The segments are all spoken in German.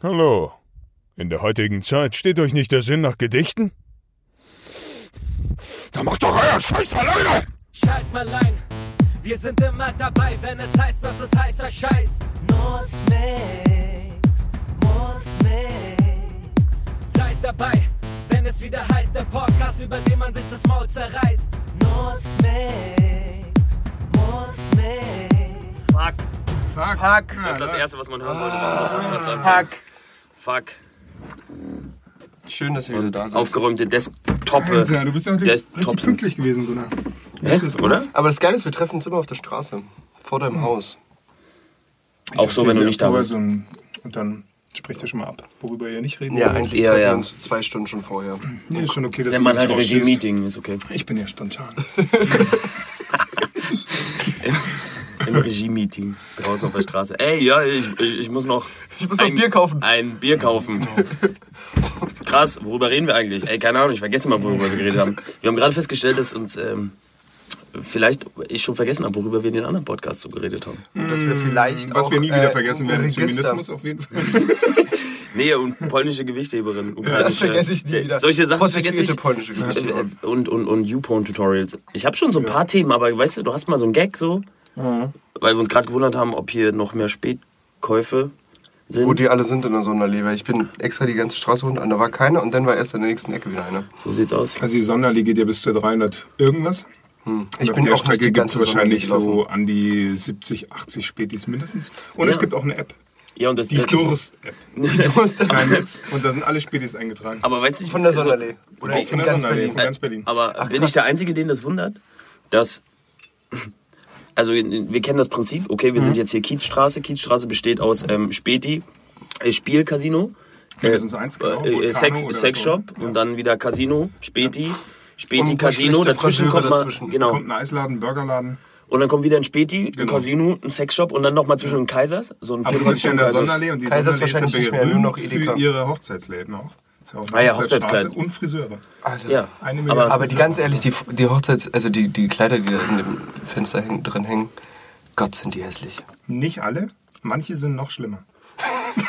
Hallo. In der heutigen Zeit steht euch nicht der Sinn nach Gedichten? Da macht doch euer Scheiß alleine! Schalt mal ein, wir sind immer dabei, wenn es heißt, dass es heißer Scheiß. Muss nix, muss nix. Seid dabei, wenn es wieder heißt, der Podcast, über den man sich das Maul zerreißt. Muss nix, muss nix. Fuck. Fuck. Fuck. Das ist das Erste, was man hören sollte. sagt. Fuck. Fuck. Schön, dass ihr wieder da seid. Aufgeräumte Desktoppe. Alter, du bist ja heute Desktops. richtig pünktlich gewesen, Gunnar. Hä? Ist das gut? Oder? Aber das Geile ist, wir treffen uns immer auf der Straße. Vor deinem Haus. Auch so, wenn du nicht da bist. Und dann sprecht ihr schon mal ab, worüber ihr nicht reden Ja, wollt. eigentlich Ja, treffen ja. wir uns zwei Stunden schon vorher. Nee, ist schon okay, dass Wenn man halt. Regie-Meeting ist, okay. Ich bin ja spontan. Im Regie-Meeting draußen auf der Straße. Ey, ja, ich, ich, ich muss noch. Ich muss noch Bier kaufen. Ein Bier kaufen. Krass, worüber reden wir eigentlich? Ey, keine Ahnung, ich vergesse mal, worüber wir geredet haben. Wir haben gerade festgestellt, dass uns ähm, vielleicht ich schon vergessen habe, worüber wir in den anderen Podcasts so geredet haben. Dass wir vielleicht Was auch, wir nie wieder äh, vergessen ein werden, ist Feminismus auf jeden Fall. Nee, und polnische Gewichtheberin. ukrainische- Das vergesse ich nie wieder. Solche Sachen vergesse ich. Polnische Gewichtheberin. Und, und, und YouPorn-Tutorials. Ich habe schon so ein paar Themen, aber weißt du, du hast mal so einen Gag so, weil wir uns gerade gewundert haben, ob hier noch mehr Spätkäufe sind. Wo die alle sind in der Sonderallee. Weil Ich bin extra die ganze Straße runter und da war keiner und dann war erst in der nächsten Ecke wieder einer. so sieht's aus. Also die Sonderallee geht ja bis zu 300 irgendwas. Ich Und auf bin der auch nicht Strecke die gibt es ganze wahrscheinlich so an die 70, 80 Spätis mindestens. Und es Ja. gibt auch eine App. Ja, und das Die Witz. Und da sind alle Spätis eingetragen. Aber weißt du, Von der Sonderallee. Oder Auch in von der Berlin. von ganz Berlin. Aber bin ich der Einzige, den das wundert? Dass. Also, wir kennen das Prinzip. Okay, wir sind Mhm. jetzt hier Kiezstraße. Kiezstraße besteht aus ähm, Späti, äh, Spielcasino, eins, genau. äh, Sex, Sexshop so. und dann wieder Casino, Späti, Späti, Und ein paar Casino. Dazwischen kommt mal. dazwischen. Genau. Kommt ein Eisladen, Burgerladen. Und dann kommt wieder ein Späti, ein Genau. Casino, ein Sexshop und dann nochmal zwischen den Kaisers. So ein Aber du bist ja in der Kaisers. Sonderallee und die Kaisers Sonderallee ist ja berühmt noch Edeka. für ihre Hochzeitsläden auch. Eine Ah ja, Hochzeitskleid. Und Friseure. Ja, Eine aber, Milliarde Aber die ganz ehrlich, die, die Hochzeits-, also die, die Kleider, die da in dem Fenster hängen, drin hängen, Gott, sind die hässlich. Nicht alle, manche sind noch schlimmer.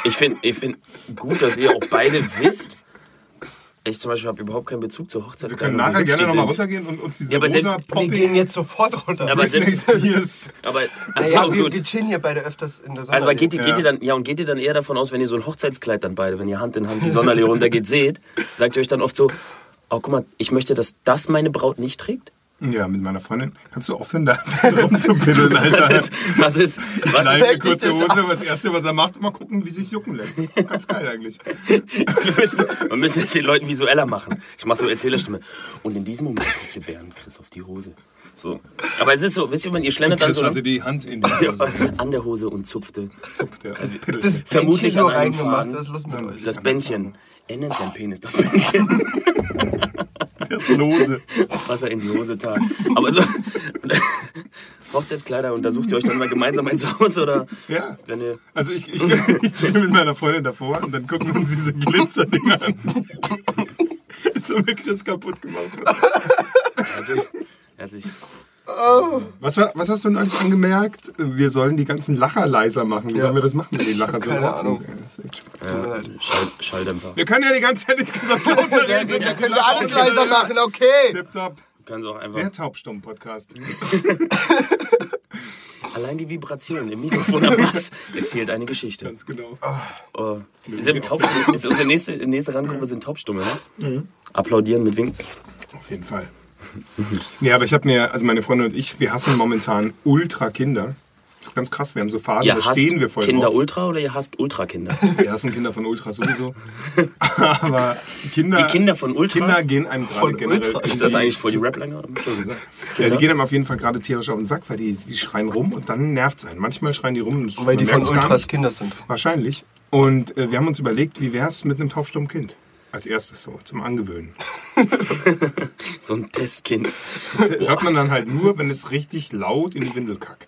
ich finde ich find gut, dass ihr auch beide wisst. Ich zum Beispiel habe überhaupt keinen Bezug zur Wir Hochzeitskleidung. können nachher gerne die nochmal runtergehen und uns diese Ja, aber selbst- wir Wir gehen jetzt sofort runter. Aber selbst, Spears. aber, Ah ach ja, wir, gut. wir chillen hier beide öfters in der Sonne. Aber geht ihr, geht, Ja. ihr dann, ja, und geht ihr dann eher davon aus, wenn ihr so ein Hochzeitskleid dann beide, wenn ihr Hand in Hand die Sonderallee runtergeht, seht, sagt ihr euch dann oft so, oh guck mal, ich möchte, dass das meine Braut nicht trägt? Ja, mit meiner Freundin. Kannst du aufhören, da rumzupiddeln, Alter? Was ist, was ist, was Schneid ist, eine kurze das Hose, was das Erste, was er macht, mal gucken, wie sich jucken lässt. Ganz geil eigentlich. wir müssen, wir müssen es den Leuten visueller machen. Ich mache so Erzählerstimme. Und in diesem Moment guckte Bernd Chris auf die Hose. So. Aber es ist so, wisst ihr, wenn ihr schlendert dann Chris so hatte die Hand in die Ja, Hose. an der Hose und zupfte Zupft er. das vermutlich Bändchen nur an einem reingemacht, Faden. das mit euch. das Bändchen. Er nennt sein Penis das Bändchen. Das Lose. was er in die Hose tat. Aber so, Hochzeitskleider untersucht ihr euch dann mal gemeinsam ins Haus oder Ja. wenn ihr. Also ich, ich, ich stehe mit meiner Freundin davor und dann gucken wir uns diese Glitzerdinger an. Jetzt haben wir Chris kaputt gemacht. Er hat sich, er hat sich Was, war, was hast du neulich angemerkt? Wir sollen die ganzen Lacher leiser machen. Wie Ja. sollen wir das machen, wenn die Lacher so Keine laut sind? Ja. Schall, Schalldämpfer. Wir können ja die ganze Zeit insgesamt lauter reden. Da können wir alles leiser machen, okay. Tipptopp. Können sie auch einfach. Der Taubstumm-Podcast. Allein die Vibration im Mikrofon am Bass erzählt eine Geschichte. Ganz genau. Oh. Wir sind taubstumme. Ist unsere nächste, nächste Randgruppe sind Taubstumme, ne? Applaudieren mit Winken. Auf jeden Fall. Nee, aber ich habe mir, also meine Freundin und ich, wir hassen momentan ultra Kinder. Das ist ganz krass, wir haben so Phasen, Ihr da hasst stehen wir voll Kinder drauf. Ultra oder ihr hasst Ultra-Kinder? Wir hassen Kinder von Ultra sowieso. aber Kinder, Die Kinder von Ultras? Kinder gehen einem gerade generell. Ultras? Ist das die- eigentlich voll die Rap-Länge? Ja, die gehen einem auf jeden Fall gerade tierisch auf den Sack, weil die, die schreien rum und dann nervt es einen. Manchmal schreien die rum. und Weil die von Ultras. Kinder sind. Wahrscheinlich. Und äh, wir haben uns überlegt, wie wäre es mit einem taubstummen Kind? Als erstes so, zum Angewöhnen. So ein Testkind. Das hört man dann halt nur, wenn es richtig laut in die Windel kackt.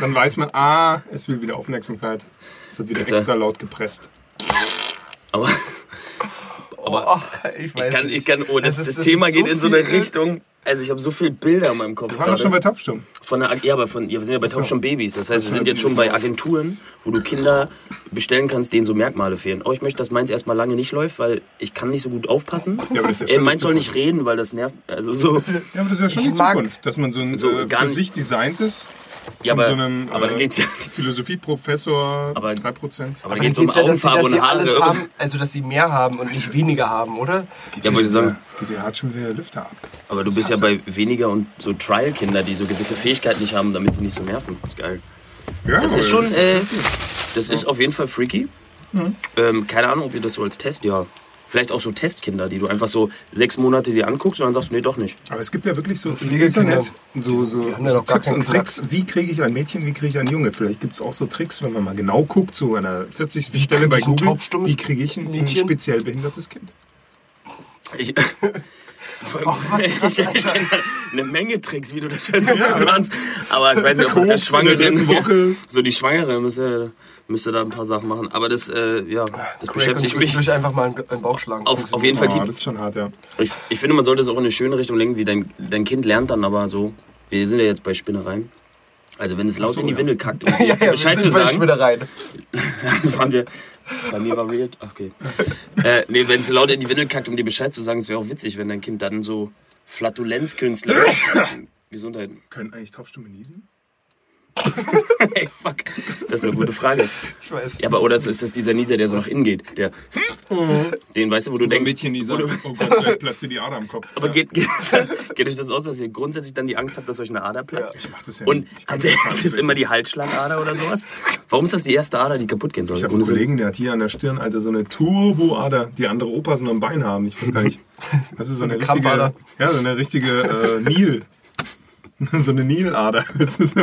Dann weiß man, ah, es will wieder Aufmerksamkeit. Es hat wieder Bitte. extra laut gepresst. Aber Oh, ich ich kann, ich kann, oh, das, das Thema geht in so viel- eine Richtung. Also ich habe so viele Bilder in meinem Kopf. Wir waren doch schon bei Taubstumm. Von der, ja, aber von, ja, wir sind ja bei schon Babys. Das heißt, wir sind jetzt schon bei Agenturen, wo du Kinder bestellen kannst, denen so Merkmale fehlen. Oh, ich möchte, dass meins erstmal lange nicht läuft, weil ich kann nicht so gut aufpassen. Ja, aber das ist ja äh, schon meins soll nicht reden, weil das nervt. Also so. Ja, aber das ist ja schon Ich die Zukunft, dass man so ein So äh, für sich designtes Ja, aber, so einem aber da äh, geht's ja. Philosophieprofessor Aber- 3%. Aber da Aber geht's dann um ja, dass sie, Augenfarbe dass sie und Haare. alles haben, also dass sie mehr haben und nicht weniger haben, oder? Ja, wollte ich sagen. Geht der hat schon wieder Lüfter ab. Aber du bist ja bei weniger und so Trial-Kinder, die so gewisse Fähigkeiten nicht haben, damit sie nicht so nerven. Das ist geil. Ja, Das ist schon, äh, das ist auf jeden Fall freaky. Ähm, keine Ahnung, ob ihr das so als Test, ja. Vielleicht auch so Testkinder, die du einfach so sechs Monate dir anguckst und dann sagst du, nee, doch nicht. Aber es gibt ja wirklich so im Internet so, so, ja so Tipps und Tricks. Wie kriege ich ein Mädchen, wie kriege ich einen Junge? Vielleicht gibt es auch so Tricks, wenn man mal genau guckt, zu einer 40. Stelle krieg bei ein Google. Wie kriege ich ein, ein Mädchen? speziell behindertes Kind? Ich, ich, ich kenne eine Menge Tricks, wie du das versuchen kannst. Aber ich weiß nicht, ob das der der Schwangere. So die Schwangere müsste, müsste da ein paar Sachen machen. Aber das, äh, ja, das Crack und beschäftigt mich. zwischendurch einfach mal einen, Bauch schlagen. Auf, auf jeden Fall Oh, das ist schon hart, ja. Ich, ich finde, man sollte es auch in eine schöne Richtung lenken, wie dein, dein Kind lernt dann aber so. Wir sind ja jetzt bei Spinnereien. Also wenn es laut so, in die ja. Windel kackt, um dir ja, ja, Bescheid wir zu sind bei sagen, Schmiddereien. waren wir, bei mir war weird, okay. Äh, nee, wenn es laut in die Windel kackt, um dir Bescheid zu sagen, es wäre auch witzig, wenn dein Kind dann so Flatulenzkünstler Gesundheit. Können eigentlich Taubstumme niesen? Ey, fuck. Das ist eine gute Frage. Ich weiß. Ja, aber oder ist das dieser Nieser, der so nach innen geht? Der, den, weißt du, wo du denkst... Mädchen-Nieser. wo du- Oh Gott, gleich platzt dir die Ader am Kopf. Aber ja. geht, geht, geht euch das aus, dass ihr grundsätzlich dann die Angst habt, dass euch eine Ader platzt? Ich mach das ja Und nicht. Ich kann als erstes immer die. Halsschlagader oder sowas? Warum ist das die erste Ader, die kaputt gehen soll? Ich habe einen. Kollegen, der hat hier an der Stirn, Alter, so eine Turboader, die andere Opas nur am Bein haben. Ich weiß gar nicht. Das ist so eine, Eine richtige, ja, so eine richtige äh, Nil. so eine Nilader. Das ist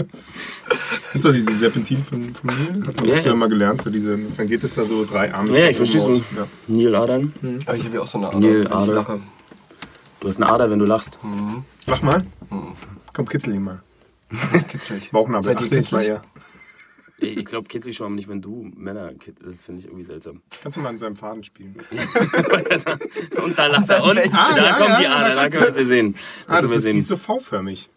so, diese Serpentin von, von Nil? Hat man Ja, früher ja. mal gelernt. So diese, dann geht es da so drei Arme. Ja, ich verstehe so. Ja. Nieladern. Aber ich habe ja auch so eine Ader. Nee, wenn ich Ader. lache. Du hast eine Ader, wenn du lachst. Lach mal. Komm, kitzel ihn mal. Kitzelig. Bauchnabel. Seid ihr kitzlig? er. Ich, ich glaube, kitzlig schon, aber nicht, wenn du Männer Das finde ich irgendwie seltsam. Kannst du mal an seinem Faden spielen? Und da lacht er. Und Ah, da ja, kommt ja, die ja, Ader, da können wir sie sehen. Da Ah, das wir ist, die sehen. ist so V-förmig.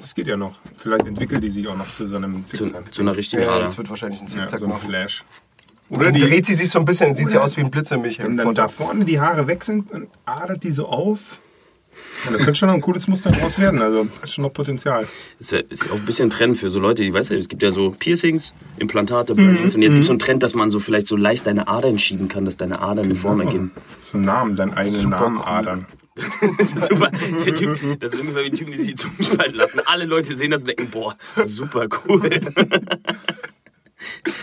Das geht ja noch. Vielleicht entwickelt die sich auch noch zu so einem Zu, Zickzack. zu einer richtigen Ja, Ader. das wird wahrscheinlich ein Ja, Zickzack so ein machen. Flash. Oder dann die, dreht sie sich so ein bisschen, dann sieht sie aus wie ein Blitz in mich. wenn dann da vorne die Haare weg sind, dann adert die so auf. Ja, da könnte schon noch ein cooles Muster draus werden. Also ist schon noch Potenzial. ist, ja, ist auch ein bisschen ein Trend für so Leute, die, weißt du, es gibt ja so Piercings, Implantate, Brandings und jetzt gibt es so einen Trend, dass man so vielleicht so leicht deine Adern schieben kann, dass deine Adern eine Form ergeben. So einen Namen, deinen eigenen Super Namen cool. adern. Das ist super. Der typ, das ist ungefähr wie ein Typ, die sich die Zunge spalten lassen. Alle Leute sehen das und denken, boah, super cool.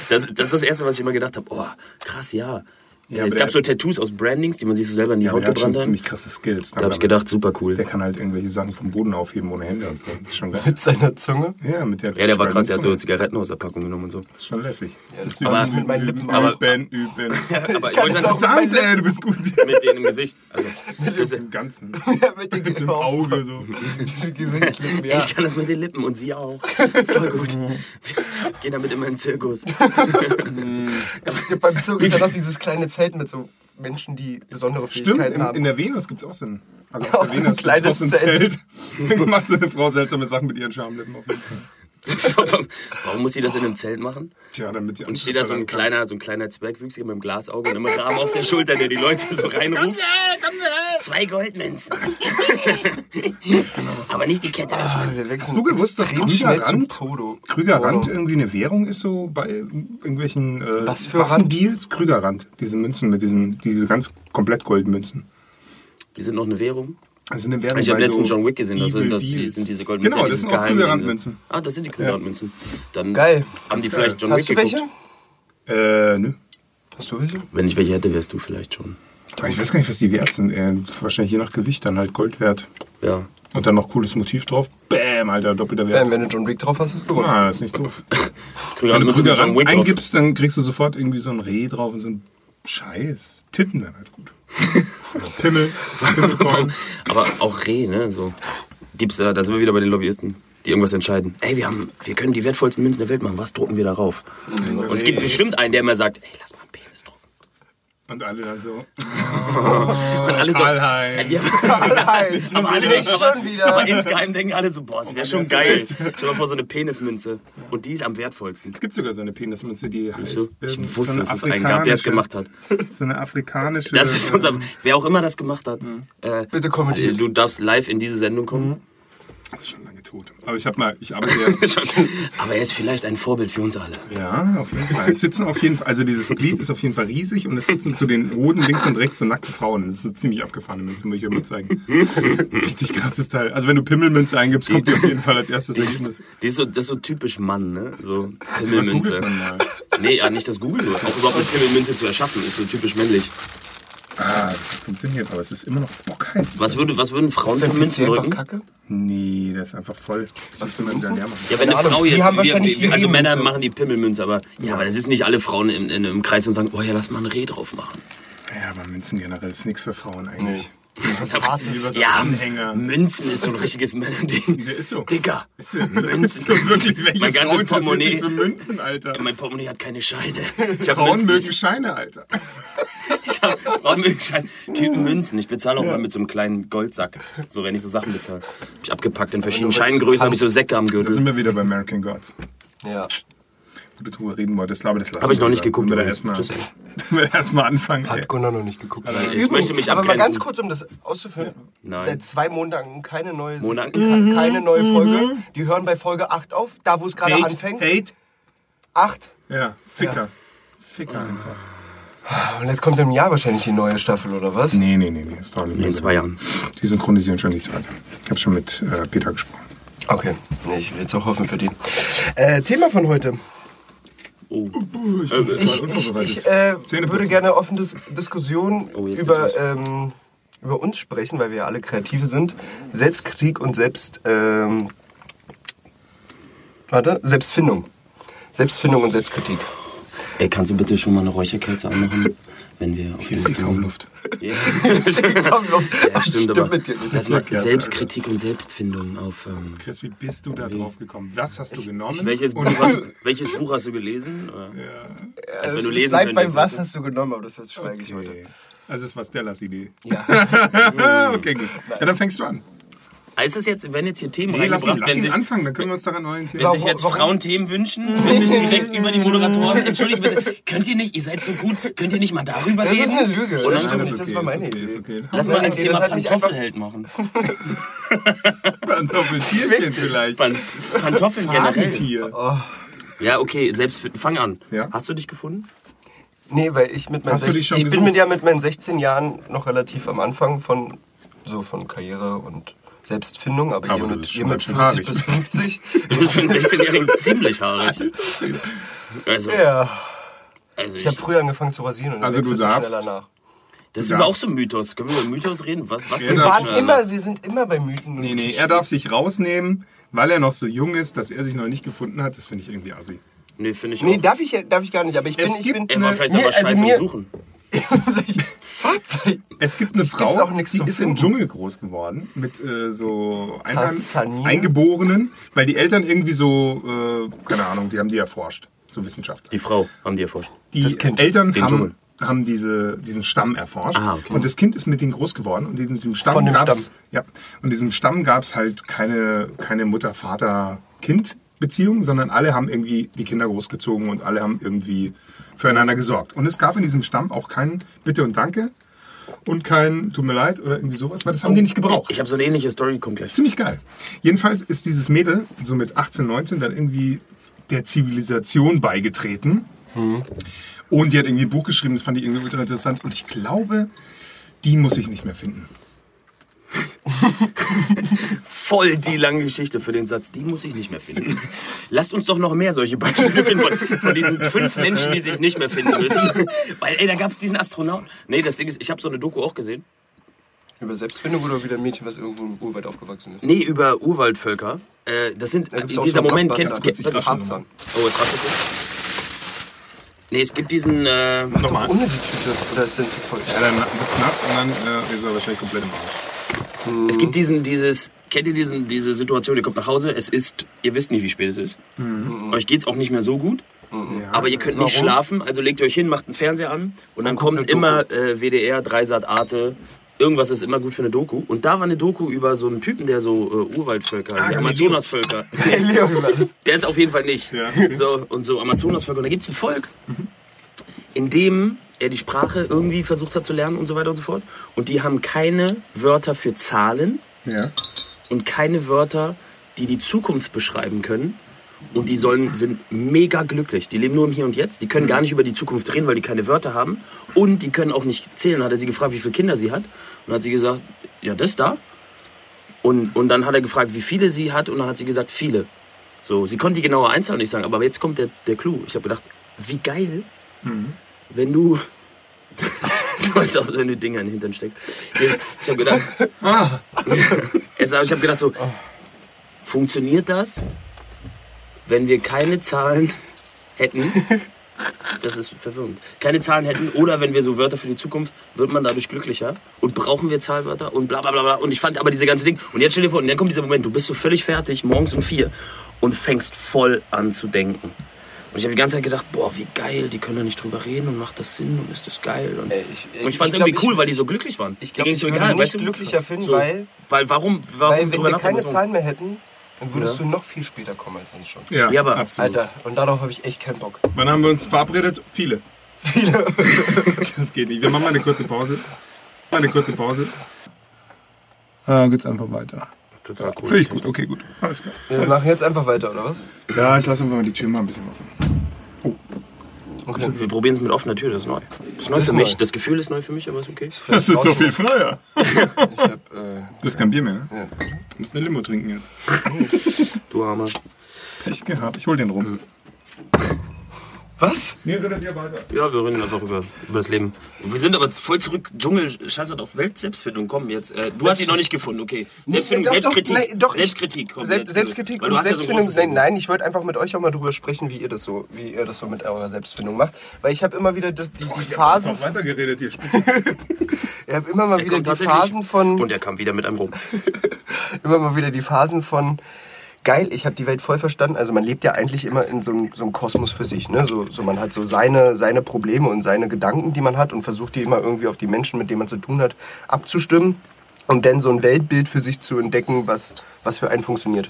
Das, das ist das Erste, was ich immer gedacht habe. Oh, krass, ja. Ja, es aber gab so Tattoos aus Brandings, die man sich so selber in die Ja, aber Haut der hat schon gebrannt hat. ziemlich krasse Skills. Da habe ich gedacht, super cool. Der kann halt irgendwelche Sachen vom Boden aufheben ohne Hände und so. Das ist schon geil. Mit seiner Zunge. Ja, mit der Ja, der war krass, der hat so Zunge. Zigaretten aus der Packung genommen und so. Das ist schon lässig. Ja, das ich mit meinen Lippen üben, auch. Üben, üben. Aber ich kann wollte sagen, auch- Verdammt, ey, du bist gut. mit denen im Gesicht. Also, das, Im Ganzen. Ja, mit den Mit dem Auge so. Gesichtslippen, ja. Ich kann das mit den Lippen und sie auch. Voll gut. Gehen damit immer in den Zirkus. Es gibt beim Zirkus ja noch dieses kleine Zelt mit so Menschen, die besondere Stimmt, Fähigkeiten in, haben. in der Venus gibt es auch so ein, also auf der ein Venus gibt's kleines so ein Zelt. Da macht so eine Frau seltsame Sachen mit ihren Schamlippen auf jeden Fall. Warum muss sie das in einem Zelt machen? Tja, damit die Und steht da so ein kleiner, so ein kleiner Zwergwüchsiger mit einem Glasauge und einem Rahmen auf der Schulter, der die Leute so reinruft. Zwei Goldmünzen. Aber nicht die Kette wechseln Hast du gewusst, dass Krügerrand. Krügerrand irgendwie eine Währung ist so bei irgendwelchen äh, Was für Waffendeals? Krügerrand, diese Münzen mit diesen, diese ganz komplett Goldmünzen. Die sind noch eine Währung. Also eine Währung Ich habe letztens so John Wick gesehen, sind, das, die, sind diese goldenen Genau, das sind auch? Krügerrandmünzen. Ah, das sind die Krügerrandmünzen. Dann Geil. haben die geil. vielleicht John Hast Wick du welche? geguckt. Äh, nö. Hast du welche? Wenn ich welche hätte, wärst du vielleicht schon. Aber Ich weiß gar nicht, was die wert sind. Äh, wahrscheinlich je nach Gewicht dann halt Gold wert. Ja. Und dann noch cooles Motiv drauf. Bäm, Alter, doppelter Wert. Bam, wenn du John Wick drauf hast, hast du gewonnen. Ah, das ist nicht doof. Wenn du drauf. eingibst, dann kriegst du sofort irgendwie so ein Reh drauf und so ein Scheiß. Titten wären halt gut. Pimmel. Pimmelkorn. Aber auch Reh, ne? So. Gibt's, äh, da sind wir wieder bei den Lobbyisten, die irgendwas entscheiden. Ey, wir, haben, wir können die wertvollsten Münzen der Welt machen. Was drucken wir darauf? Und es gibt bestimmt einen, der immer sagt, ey, lass mal. Und alle dann so. Und alle so, Karl-Heinz. Ja, Karl-Heinz, aber alle nicht schon wieder. Aber insgeheim denken alle so, boah, das wäre schon geil. Stell dir mal vor, so eine Penismünze. Und die ist am wertvollsten. Es gibt sogar so eine Penismünze, die heißt. So, Ich wusste, so dass es einen gab, der es gemacht hat. So eine afrikanische. Das ist unser, wer auch immer das gemacht hat. Äh, Bitte kommentiert. Du darfst live in diese Sendung kommen. Das ist schon lange tot. Aber ich habe mal, ich arbeite ja. Aber er ist vielleicht ein Vorbild für uns alle. Ja, auf jeden Fall. Es sitzen auf jeden Fall, also dieses Glied ist auf jeden Fall riesig und es sitzen zu den Hoden links und rechts so nackte Frauen. Das ist ziemlich abgefahren, Münze, muss ich euch mal zeigen. Richtig krasses Teil. Also wenn du Pimmelmünze eingibst, kommt die auf jeden Fall als erstes Die ist, Ergebnis. die ist so, das ist so typisch Mann, ne? So Also Pimmelmünze. Nee, ja, nicht das Google. Auch überhaupt eine Pimmelmünze zu erschaffen, ist so typisch männlich. Ah, das funktioniert, aber es ist immer noch bockheiß. Was, würde, was würden Frauen für Münzen drücken? Kacke? Nee, das ist einfach voll. Was du Münzen? leer machen? Ja, wenn eine Frau jetzt. haben wir- wahrscheinlich wir, die also Männer Rehmünze. machen die Pimmelmünze, aber ja, aber das ist nicht alle Frauen in, in, im Kreis und sagen, oh ja, lass mal ein Reh drauf machen. Ja, aber Münzen generell ist nichts für Frauen eigentlich. Was Hartes. So Ja, Anhänger. Münzen ist so ein richtiges Männerding. Der ist so. Dicker. Ist so. Münzen. Wirklich, welche Mein ganzes Portemonnaie. für Münzen, Alter? Mein Portemonnaie hat keine Scheine. Ich hab Frauen Münzen mögen nicht. Scheine, Alter. Ich hab Frauen mögen Scheine. Typen Münzen. Ich bezahle auch mal mit so einem kleinen Goldsack. So, wenn ich so Sachen bezahle. Hab ich abgepackt in verschiedenen du's Scheingrößen, habe ich so. Säcke am Da Gürtel. sind wir wieder bei American Gods. Ja. Du drüber reden wolltest, aber das lassen Hab ich noch nicht geguckt, Wenn wir da übrigens. erstmal wir erstmal anfangen. Hat Gunnar noch nicht geguckt. ich möchte mich Aber mal ganz kurz, um das auszuführen. Nein. Seit zwei Monaten keine neue, Monaten? ke- keine neue Folge. Die hören bei Folge 8 auf, da wo es gerade anfängt. Hate. 8. Ja, Ficker. Ficker einfach. Und jetzt kommt im Jahr wahrscheinlich die neue Staffel, oder was? Nee, nee, nee, nee. Nicht Nee, in zwei Jahren. Die synchronisieren schon die zweite. Ich habe schon mit äh, Peter gesprochen. Okay. Nee, ich will jetzt auch hoffen für die. Äh, Thema von heute. Oh. Ich, ich, ich äh, Zähne würde gerne offen Dis Diskussion Oh, über, ähm, über uns sprechen, weil wir ja alle Kreative sind. Selbstkritik und Selbst... Ähm, warte, Selbstfindung. Selbstfindung und Selbstkritik. Ey, kannst du bitte schon mal eine Räucherkerze anmachen? Wenn wir auf Hier ist kaum Luft. Ja, Komm, Luft. ja stimmt, Stimmt aber mit dir nicht. lass mal Kerze, Selbstkritik und Selbstfindung auf. Ähm, Chris, wie bist du da drauf gekommen? Was hast du genommen? welches, Buch hast, welches Buch hast du gelesen? Oder? Als wenn du Es lesen bleibt beim. Was hast du genommen, aber das jetzt schweige ich heute. Okay. Also es war Stellas Idee. Ja. Okay, gut. Ja, dann fängst du an. Ist es jetzt, wenn jetzt hier Themen Nee, lass ihn, lass ihn sich, anfangen, dann können wir uns daran orientieren. wenn sich jetzt Warum? Frauen Themen wünschen, wird sich direkt über die Moderatoren. Entschuldigen bitte, könnt ihr nicht, ihr seid so gut, könnt ihr nicht mal darüber Das reden? ist eine Lüge. Das ist nicht, das okay, war ist meine okay, Idee. okay. Lass mal Nein, ein Thema das Pantoffelheld machen. Pantoffeltierchen vielleicht. Pan Pantoffeln generell. Fadentier. Ja, okay, selbst fang an. Ja. Hast du dich gefunden? Nee, weil ich mit meinen Hast du dich 16, schon ich bin mit ja mit meinen 16 Jahren noch relativ am Anfang von so von Karriere und Selbstfindung, aber, Aber hier du mit, schon mit ganz schön 50 haarig. bis 50. Du bist für einen 16-Jährigen ziemlich haarig. Also, ja. also Ich ich, habe früher angefangen zu rasieren und dann Also du darfst- schneller nach. das ist aber auch so ein Mythos. Können wir über Mythos reden? Was, was Wir waren immer, wir sind immer bei Mythen. Nee, nee, er darf sich rausnehmen, weil er noch so jung ist, dass er sich noch nicht gefunden hat. Das finde ich irgendwie assi. Nee, finde ich Nee, auch. darf ich, darf ich gar nicht, aber ich bin, Es ich bin, Er war vielleicht Nee, aber also scheiße mir- im Es gibt eine gibt's Frau, die ist im Finden. Dschungel groß geworden mit äh, so Einheim? Eingeborenen, weil die Eltern irgendwie so, äh, keine Ahnung, die haben die erforscht, so Wissenschaftler. Die Frau haben die erforscht. Die Das Kind. Eltern Den Dschungel. haben, haben diese, diesen Stamm erforscht Ah, okay. und das Kind ist mit denen groß geworden und in diesem Stamm Von dem gab's, Stamm. ja, und in diesem Stamm gab es halt keine, keine Mutter, Vater, Kind Beziehung, sondern alle haben irgendwie die Kinder großgezogen und alle haben irgendwie füreinander gesorgt. Und es gab in diesem Stamm auch kein Bitte und Danke und kein Tut mir leid oder irgendwie sowas, weil das haben die nicht gebraucht. Ich habe so eine ähnliche Story, kommt gleich. Ziemlich geil. Jedenfalls ist dieses Mädel so mit 18, 19 dann irgendwie der Zivilisation beigetreten. Und die hat irgendwie ein Buch geschrieben, das fand ich irgendwie ultra interessant. Und ich glaube, die muss ich nicht mehr finden. Voll die lange Geschichte für den Satz, die muss ich nicht mehr finden. Lasst uns doch noch mehr solche Beispiele finden von, von diesen fünf Menschen, die sich nicht mehr finden müssen. Weil, ey, da gab es diesen Astronauten. Nee, das Ding ist, ich habe so eine Doku auch gesehen. Über Selbstfindung oder wieder ein Mädchen, was irgendwo im Urwald aufgewachsen ist? Nee, über Urwaldvölker. Äh, das sind, Da äh, dieser Moment, kennt, sich kennt, rascheln Tarzan. Oh, es raschelt. Nee, es gibt diesen, äh, Nochmal. Ohne die Tüte. Oder ist denn zu voll? Ja, dann wird's nass und dann äh, ist er wahrscheinlich komplett im Arsch. Es gibt diesen, dieses, kennt ihr diesen, diese Situation, ihr kommt nach Hause, es ist, ihr wisst nicht, wie spät es ist. Euch geht's auch nicht mehr so gut. aber ihr könnt nicht Warum? schlafen, also legt ihr euch hin, macht einen Fernseher an und dann kommt immer äh, WDR, Dreisat, Arte, irgendwas ist immer gut für eine Doku. Und da war eine Doku über so einen Typen, der so äh, Urwaldvölker, Galileo. Amazonasvölker, der ist auf jeden Fall nicht. Ja. So, und so Amazonasvölker. Und da gibt es ein Volk, in dem er die Sprache irgendwie versucht hat zu lernen und so weiter und so fort. Und die haben keine Wörter für Zahlen Ja. und keine Wörter, die die Zukunft beschreiben können. Und die sollen, sind mega glücklich. Die leben nur im Hier und Jetzt. Die können gar nicht über die Zukunft reden, weil die keine Wörter haben. Und die können auch nicht zählen. Hat er sie gefragt, wie viele Kinder sie hat. Und hat sie gesagt, ja, das da. Und, und dann hat er gefragt, wie viele sie hat. Und dann hat sie gesagt, viele. So, sie konnte die genaue Einzahl nicht sagen. Aber jetzt kommt der, der Clou. Ich habe gedacht, wie geil, wenn du... so ist aus, wenn du Dinger in den Hintern steckst. Ich habe gedacht, aber ich habe gedacht so, funktioniert das, wenn wir keine Zahlen hätten? Das ist verwirrend. Keine Zahlen hätten oder wenn wir so Wörter für die Zukunft, wird man dadurch glücklicher und brauchen wir Zahlwörter und bla bla bla bla. Und ich fand aber diese ganze Ding. Und jetzt stell dir vor, und dann kommt dieser Moment, du bist so völlig fertig, morgens um vier und fängst voll an zu denken. Und ich habe die ganze Zeit gedacht, boah, wie geil, die können da nicht drüber reden und macht das Sinn und ist das geil. Und, Ey, ich- und ich ich fand es irgendwie cool, ich- weil die so glücklich waren. Ich glaube, ich so würde egal, nicht weißt du? glücklicher finden, So, weil, weil warum, warum weil wenn wir keine Zahlen mehr hätten, dann würdest Ja. du noch viel später kommen als sonst schon. Ja, Ja, aber- absolut. Alter, und darauf habe ich echt keinen Bock. Wann haben wir uns verabredet? Viele. Viele. Das geht nicht. Wir machen mal eine kurze Pause. Mal eine kurze Pause. Äh, geht's einfach weiter. Total cool. Finde ich gut. Okay, gut. Alles klar. Wir machen jetzt einfach weiter, oder was? Ja, ich lasse einfach mal die Tür mal ein bisschen offen. Okay. Wir probieren es mit offener Tür, das ist neu. Das ist neu Das für ist mich. neu. Das Gefühl ist neu für mich, aber ist okay. Das ist so viel freier. Ich hab, äh, Du hast kein Bier mehr, ne? ja. Du musst eine Limo trinken jetzt. Du Hammer. Pech gehabt. Ich hol den rum. Was? Nee, redet ihr weiter. Ja, wir reden einfach über, über das Leben. Wir sind aber voll zurück, Dschungel, scheiß mal auf Welt-Selbstfindung. Komm jetzt. Äh, du hast sie noch nicht gefunden, okay. Selbstfindung, Doch, doch, Selbstkritik. nein, doch, ich- Selbstkritik. Komm, Selbst, jetzt, Selbstkritik und hast ja so Selbstfindung. nein, nein, ich wollte einfach mit euch auch mal drüber sprechen, wie ihr das so, wie ihr das so mit eurer Selbstfindung macht. Weil ich habe immer wieder die, die, die Phasen, Noch weiter geredet hier. ich habe immer mal Er wieder die Phasen von, Und er kam wieder mit einem rum. immer mal wieder die Phasen von geil, ich habe die Welt voll verstanden. Also man lebt ja eigentlich immer in so einem, so einem Kosmos für sich. Ne? So, so man hat so seine, seine Probleme und seine Gedanken, die man hat und versucht die immer irgendwie auf die Menschen, mit denen man zu tun hat, abzustimmen und dann so ein Weltbild für sich zu entdecken, was, was für einen funktioniert.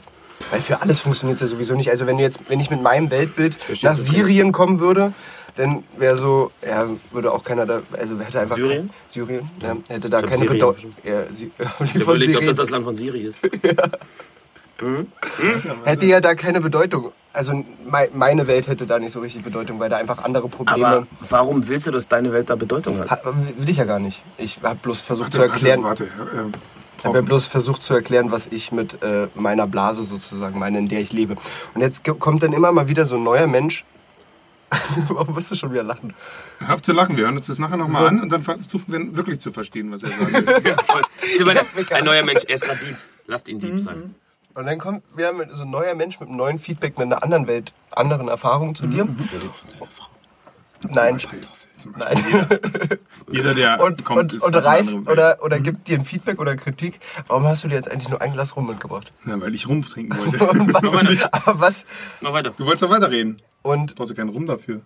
Weil für alles funktioniert es ja sowieso nicht. Also wenn, jetzt, wenn ich mit meinem Weltbild nach Syrien kommen würde, dann wäre so, ja, würde auch keiner da, also hätte einfach Syrien? Kein, Syrien, ja, hätte da keine Syrien Bedeutung. Ja, Ich habe überlegt, ob Syrien. das das Land von Siri ist. hätte ja da keine Bedeutung. Also mei- meine Welt hätte da nicht so richtig Bedeutung, weil da einfach andere Probleme. Aber warum willst du, dass deine Welt da Bedeutung hat? Ha- will ich ja gar nicht. Ich habe bloß versucht zu erklären. Warte, warte. äh, Ich habe ja bloß versucht zu erklären, was ich mit äh, meiner Blase sozusagen meine, in der ich lebe. Und jetzt kommt dann immer mal wieder so ein neuer Mensch. Warum wirst du schon wieder lachen? Auf zu lachen, wir hören uns das nachher nochmal So. an und dann versuchen wir wirklich zu verstehen, was er sagt. Ja, ein neuer Mensch, er ist gerade Dieb. Lasst ihn Dieb sein. Und dann kommt wieder mit so ein neuer Mensch mit einem neuen Feedback, mit einer anderen Welt, anderen Erfahrungen zu dir. Nein, Zum Beispiel. nein. Jeder, der Und, kommt, und, ist und reißt oder, oder gibt dir ein Feedback oder Kritik. Warum hast du dir jetzt eigentlich nur ein Glas rum mitgebracht? Ja, weil ich Rumpf trinken wollte. Und was, aber was? Mach weiter. Du wolltest doch weiterreden. Und, Du brauchst ja keinen Rum dafür.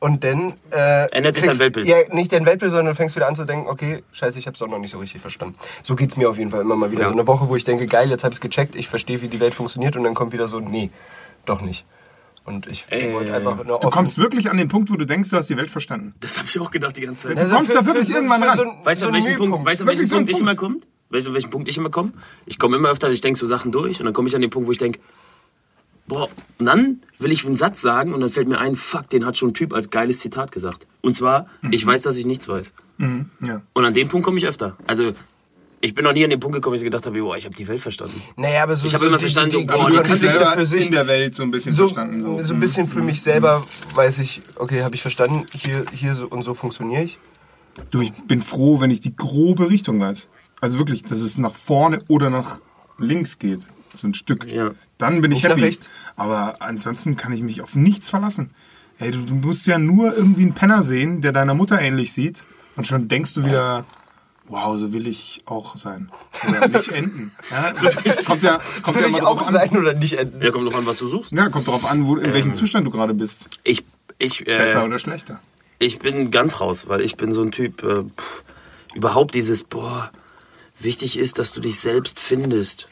Und dann. Äh, Ändert sich dein Weltbild? Ja, nicht dein Weltbild, sondern du fängst wieder an zu denken, okay, scheiße, ich hab's doch noch nicht so richtig verstanden. So geht's mir auf jeden Fall immer mal wieder. Ja. So eine Woche, wo ich denke, geil, jetzt hab ich's gecheckt, ich verstehe, wie die Welt funktioniert und dann kommt wieder so, nee, doch nicht. Und ich Äh, wollte einfach nur Du kommst wirklich an den Punkt, wo du denkst, du hast die Welt verstanden. Das habe ich auch gedacht die ganze Zeit. Du kommst da wirklich irgendwann ran. so ein- Weißt du, so an welchen Punkt, weißt du, an welchen so Punkt ich immer komme? Weißt du, an welchen Punkt ich immer komme? Ich komme immer öfter, ich denke so Sachen durch und dann komme ich an den Punkt, wo ich denke, boah, und dann will ich einen Satz sagen und dann fällt mir ein, fuck, den hat schon ein Typ als geiles Zitat gesagt. Und zwar, ich weiß, dass ich nichts weiß. Ja. Und an den Punkt komme ich öfter. Also, ich bin noch nie an den Punkt gekommen, wo ich gedacht habe, boah, ich habe die Welt verstanden. Naja, aber so, Ich hab so immer die- verstanden, die, die, boah, die Konflikte selber für sich in der Welt so ein bisschen so, verstanden. So. so ein bisschen für mich selber weiß ich, okay, habe ich verstanden, hier, hier so und so funktioniere ich. Du, ich bin froh, wenn ich die grobe Richtung weiß. Also wirklich, dass es nach vorne oder nach links geht. So ein Stück. Ja. Dann bin ich happy. rechts. Aber ansonsten kann ich mich auf nichts verlassen. Hey, du, du musst ja nur irgendwie einen Penner sehen, der deiner Mutter ähnlich sieht. Und schon denkst du wieder, wow, so will ich auch sein. Oder nicht enden. Ja, kommt ja, kommt Will ja ich auch drauf sein an. oder nicht enden? Ja, kommt doch an, was du suchst. Ja, kommt drauf an, wo, in welchem Zustand du gerade bist. Ich, ich, Besser äh, oder schlechter. ich bin ganz raus, weil ich bin so ein Typ, äh, pff, überhaupt dieses, boah, wichtig ist, dass du dich selbst findest.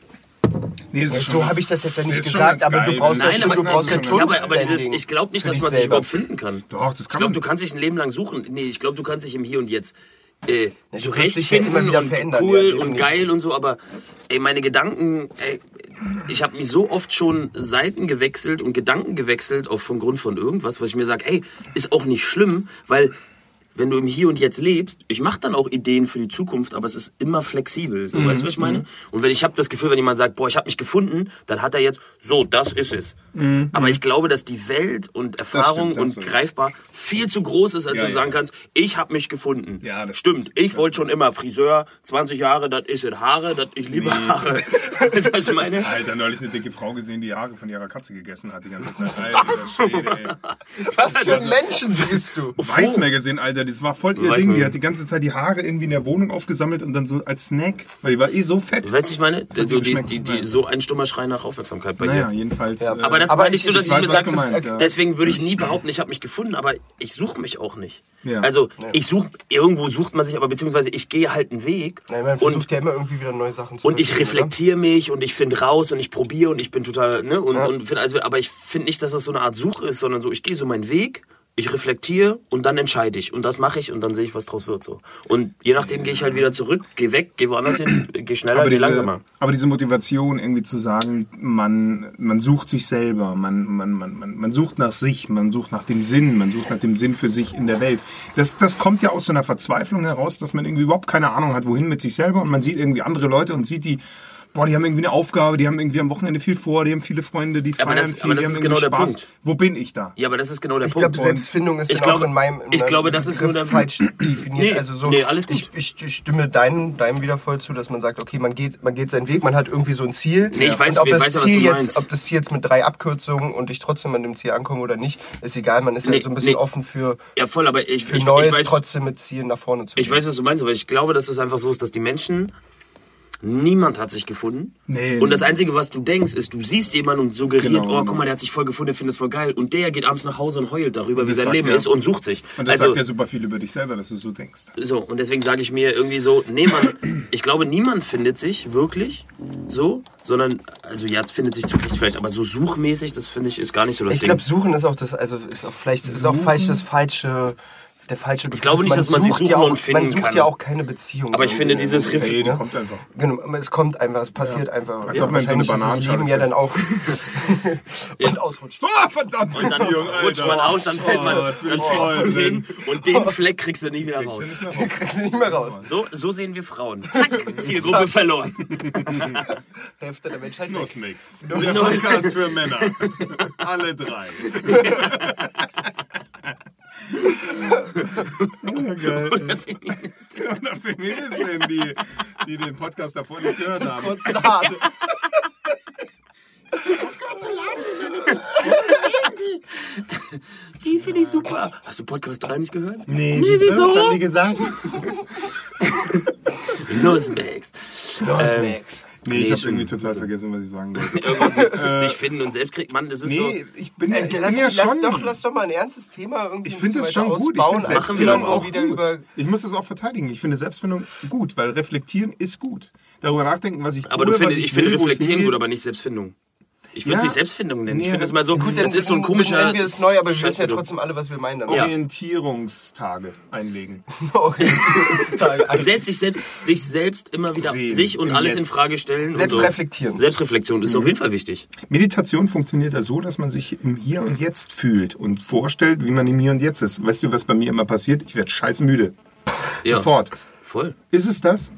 Nee, So schon- habe ich das jetzt ja nicht schon gesagt, aber du geil, brauchst wenn ja Nein, schon, aber, du brauchst ja ja, aber, aber dieses, ich glaube nicht, dass man sich überhaupt finden kann. Doch, das ich kann glaube, man. du kannst dich ein Leben lang suchen. Nee, ich glaube, du kannst dich im Hier und Jetzt äh, du kannst zurechtfinden dich ja immer wieder und cool ja, und geil und so, aber ey, meine Gedanken, ey, ich habe mich so oft schon Seiten gewechselt und Gedanken gewechselt auf vom Grund von irgendwas, was ich mir sage, ey, ist auch nicht schlimm, weil wenn du im Hier und Jetzt lebst, ich mache dann auch Ideen für die Zukunft, aber es ist immer flexibel. So, weißt du, was ich meine? Und wenn ich habe das Gefühl, wenn jemand sagt, boah, ich habe mich gefunden, dann hat er jetzt, so, das ist es. Aber ich glaube, dass die Welt und Erfahrung das und stimmt. greifbar viel zu groß ist, als Ja, du sagen ja. kannst, ich habe mich gefunden. Ja, das stimmt. Ich wollte schon immer Friseur, 20 Jahre, das ist es. Haare, das ich liebe Haare. weißt du, was ich meine? Alter, neulich eine dicke Frau gesehen, die Haare von ihrer Katze gegessen hat die ganze Zeit. Alter, Schwede, ey. Was für Menschen siehst du? Weiß Magazine, Alter, das war voll ihr Ding. Die hat die ganze Zeit die Haare irgendwie in der Wohnung aufgesammelt und dann so als Snack, weil die war eh so fett. Du weißt, was ich meine? hat So, dir die, die, die, so ein stummer Schrei nach Aufmerksamkeit bei Naja, dir. jedenfalls. Ja. äh, Aber das Aber meine ich so, dass ich ich, mir sage, du ja. deswegen würde ich nie behaupten, ich habe mich gefunden, aber ich suche mich auch nicht. Ja. Also ich suche, irgendwo sucht man sich, aber beziehungsweise ich gehe halt einen Weg Nein, man und, versucht ja immer irgendwie wieder neue Sachen zu und ich reflektiere mich und ich finde raus und ich probiere und ich bin total, ne, und, Ja. und find, also, aber ich finde nicht, dass das so eine Art Suche ist, sondern so, ich gehe so meinen Weg, ich reflektiere und dann entscheide ich und das mache ich und dann sehe ich, was draus wird so. Und je nachdem gehe ich halt wieder zurück, gehe weg, gehe woanders hin, gehe schneller, aber gehe langsamer. aber diese Motivation, irgendwie zu sagen, man, man sucht sich selber, man, man, man, man, man sucht nach sich, man sucht nach dem Sinn, man sucht nach dem Sinn für sich in der Welt. Das, das kommt ja aus so einer Verzweiflung heraus, dass man irgendwie überhaupt keine Ahnung hat, wohin mit sich selber und man sieht irgendwie andere Leute und sieht die, boah, die haben irgendwie eine Aufgabe, die haben irgendwie am Wochenende viel vor, die haben viele Freunde, die Aber feiern das- viel, aber das die haben ist genau der Spaß. Punkt. Wo bin ich da? Ja, aber das ist genau der Ich Punkt. glaube, Selbstfindung ist Ich glaube- auch in meinem in ich glaube, das ist nur der- falsch definiert. Nee, also so, nee, alles gut. Ich, ich, ich stimme deinem, deinem wieder voll zu, dass man sagt, okay, man geht, man geht seinen Weg, man hat irgendwie so ein Ziel. Nee, ich weiß- und ob ich das weiß Ziel jetzt, meinst. ob das Ziel jetzt mit drei Abkürzungen und ich trotzdem an dem Ziel ankomme oder nicht, ist egal. Man ist Nee, ja so ein bisschen nee. offen für, Ja, voll, aber ich, für ich, Neues, ich weiß, trotzdem mit Zielen nach vorne zu Ich gehen. weiß, was du meinst, aber ich glaube, dass es einfach so ist, dass die Menschen. Niemand hat sich gefunden. Nee. Und das Einzige, was du denkst, ist, du siehst jemanden und suggeriert, Genau, oh, guck mal, der hat sich voll gefunden, der findet es voll geil. Und der geht abends nach Hause und heult darüber, wie sein Leben ja- ist und sucht sich. Und das also, sagt ja super viel über dich selber, dass du so denkst. so, und deswegen sage ich mir irgendwie so, nee, man, ich glaube, niemand findet sich wirklich so, sondern, also ja, es findet sich zu Recht vielleicht, aber so suchmäßig, das finde ich, ist gar nicht so das Ich Ding. glaube, suchen ist auch das, also ist auch vielleicht ist auch falsch das falsche, der falsche Begriff. glaube nicht, dass man sich sucht suchen ja auch, und finden Man sucht kann. ja auch keine Beziehung. Aber ich so finde in- dieses Riff- Hey, die ne? kommt einfach. Genau, es kommt einfach, es passiert einfach. Als ob man so eine ist das Leben ja dann auch und ausrutscht. Oh, verdammt, und dann Beziehung, rutscht man aus, dann fällt man, Oh, dann ich fällt man hin und den Fleck kriegst du nie wieder raus. Kriegst du nicht mehr raus. So, so sehen wir Frauen. Zack, Zielgruppe verloren. Hälfte der Menschheit weg. Nussmix. Der Podcast für Männer. Alle drei. Ja, geil. Und eine Feministin, die, die den Podcast davor nicht gehört haben. Kurz und hart. Die finde ich super. Hast du Podcast 3 nicht gehört? Nee, wieso? Was haben die gesagt? Nussbags. Nussmix. Nee, ich habe schon. irgendwie total vergessen, was ich sagen wollte. Irgendwas mit sich finden und selbst kriegt man, das ist Nee, ich bin, Äh, ich bin lass, ja lass, schon... doch, lass doch mal ein ernstes Thema irgendwie Ich ein finde bisschen es schon gut. Ich ausbauen, finde doch auch wieder gut. über... Ich muss das auch verteidigen. Ich finde Selbstfindung gut, weil reflektieren ist gut. Darüber nachdenken, was ich tue, aber du was findest, ich finde will, es Reflektieren gut, aber nicht Selbstfindung. Ich würde Ja. es nicht Selbstfindung nennen. Ich Nee, finde es mal so, Gut, das ist so ein komischer... Nennen wir es neu, aber wir wissen ja trotzdem alle, was wir meinen damit. Orientierungstage einlegen. Orientierungstage. Selbst sich, selbst, sich selbst immer wieder Sehen, sich und alles in Jetzt. Frage stellen. und Selbst so. reflektieren. Selbstreflexion ist auf jeden Fall wichtig. Meditation funktioniert ja so, dass man sich im Hier und Jetzt fühlt und vorstellt, wie man im Hier und Jetzt ist. Weißt du, was bei mir immer passiert? Ich werde scheiß müde. Ja. Sofort. Voll. Ist es das?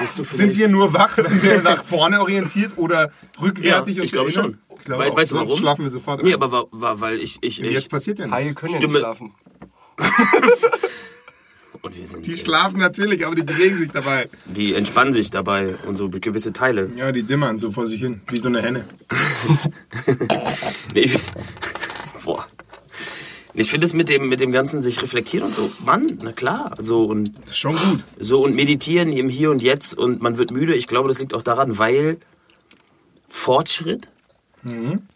Bist du Sind wir nur wach, wenn wir nach vorne orientiert oder rückwärtig Ja, uns ich glaube schon. Ich glaube Weil- auch. weißt du Sonst warum? schlafen wir sofort Nee, ein. aber war, war, weil ich... ich, ich jetzt passiert ja Haie nichts. können ja Stimme- nicht schlafen. und wir sind, Die schlafen natürlich, aber die bewegen sich dabei. die entspannen sich dabei und so gewisse Teile. Ja, die dimmern so vor sich hin, wie so eine Henne. Nee, ich, boah. Ich finde es mit dem, mit dem ganzen sich reflektieren und so, Mann, na klar. So und, Das ist schon gut. so und meditieren im Hier und Jetzt und man wird müde. Ich glaube, das liegt auch daran, weil Fortschritt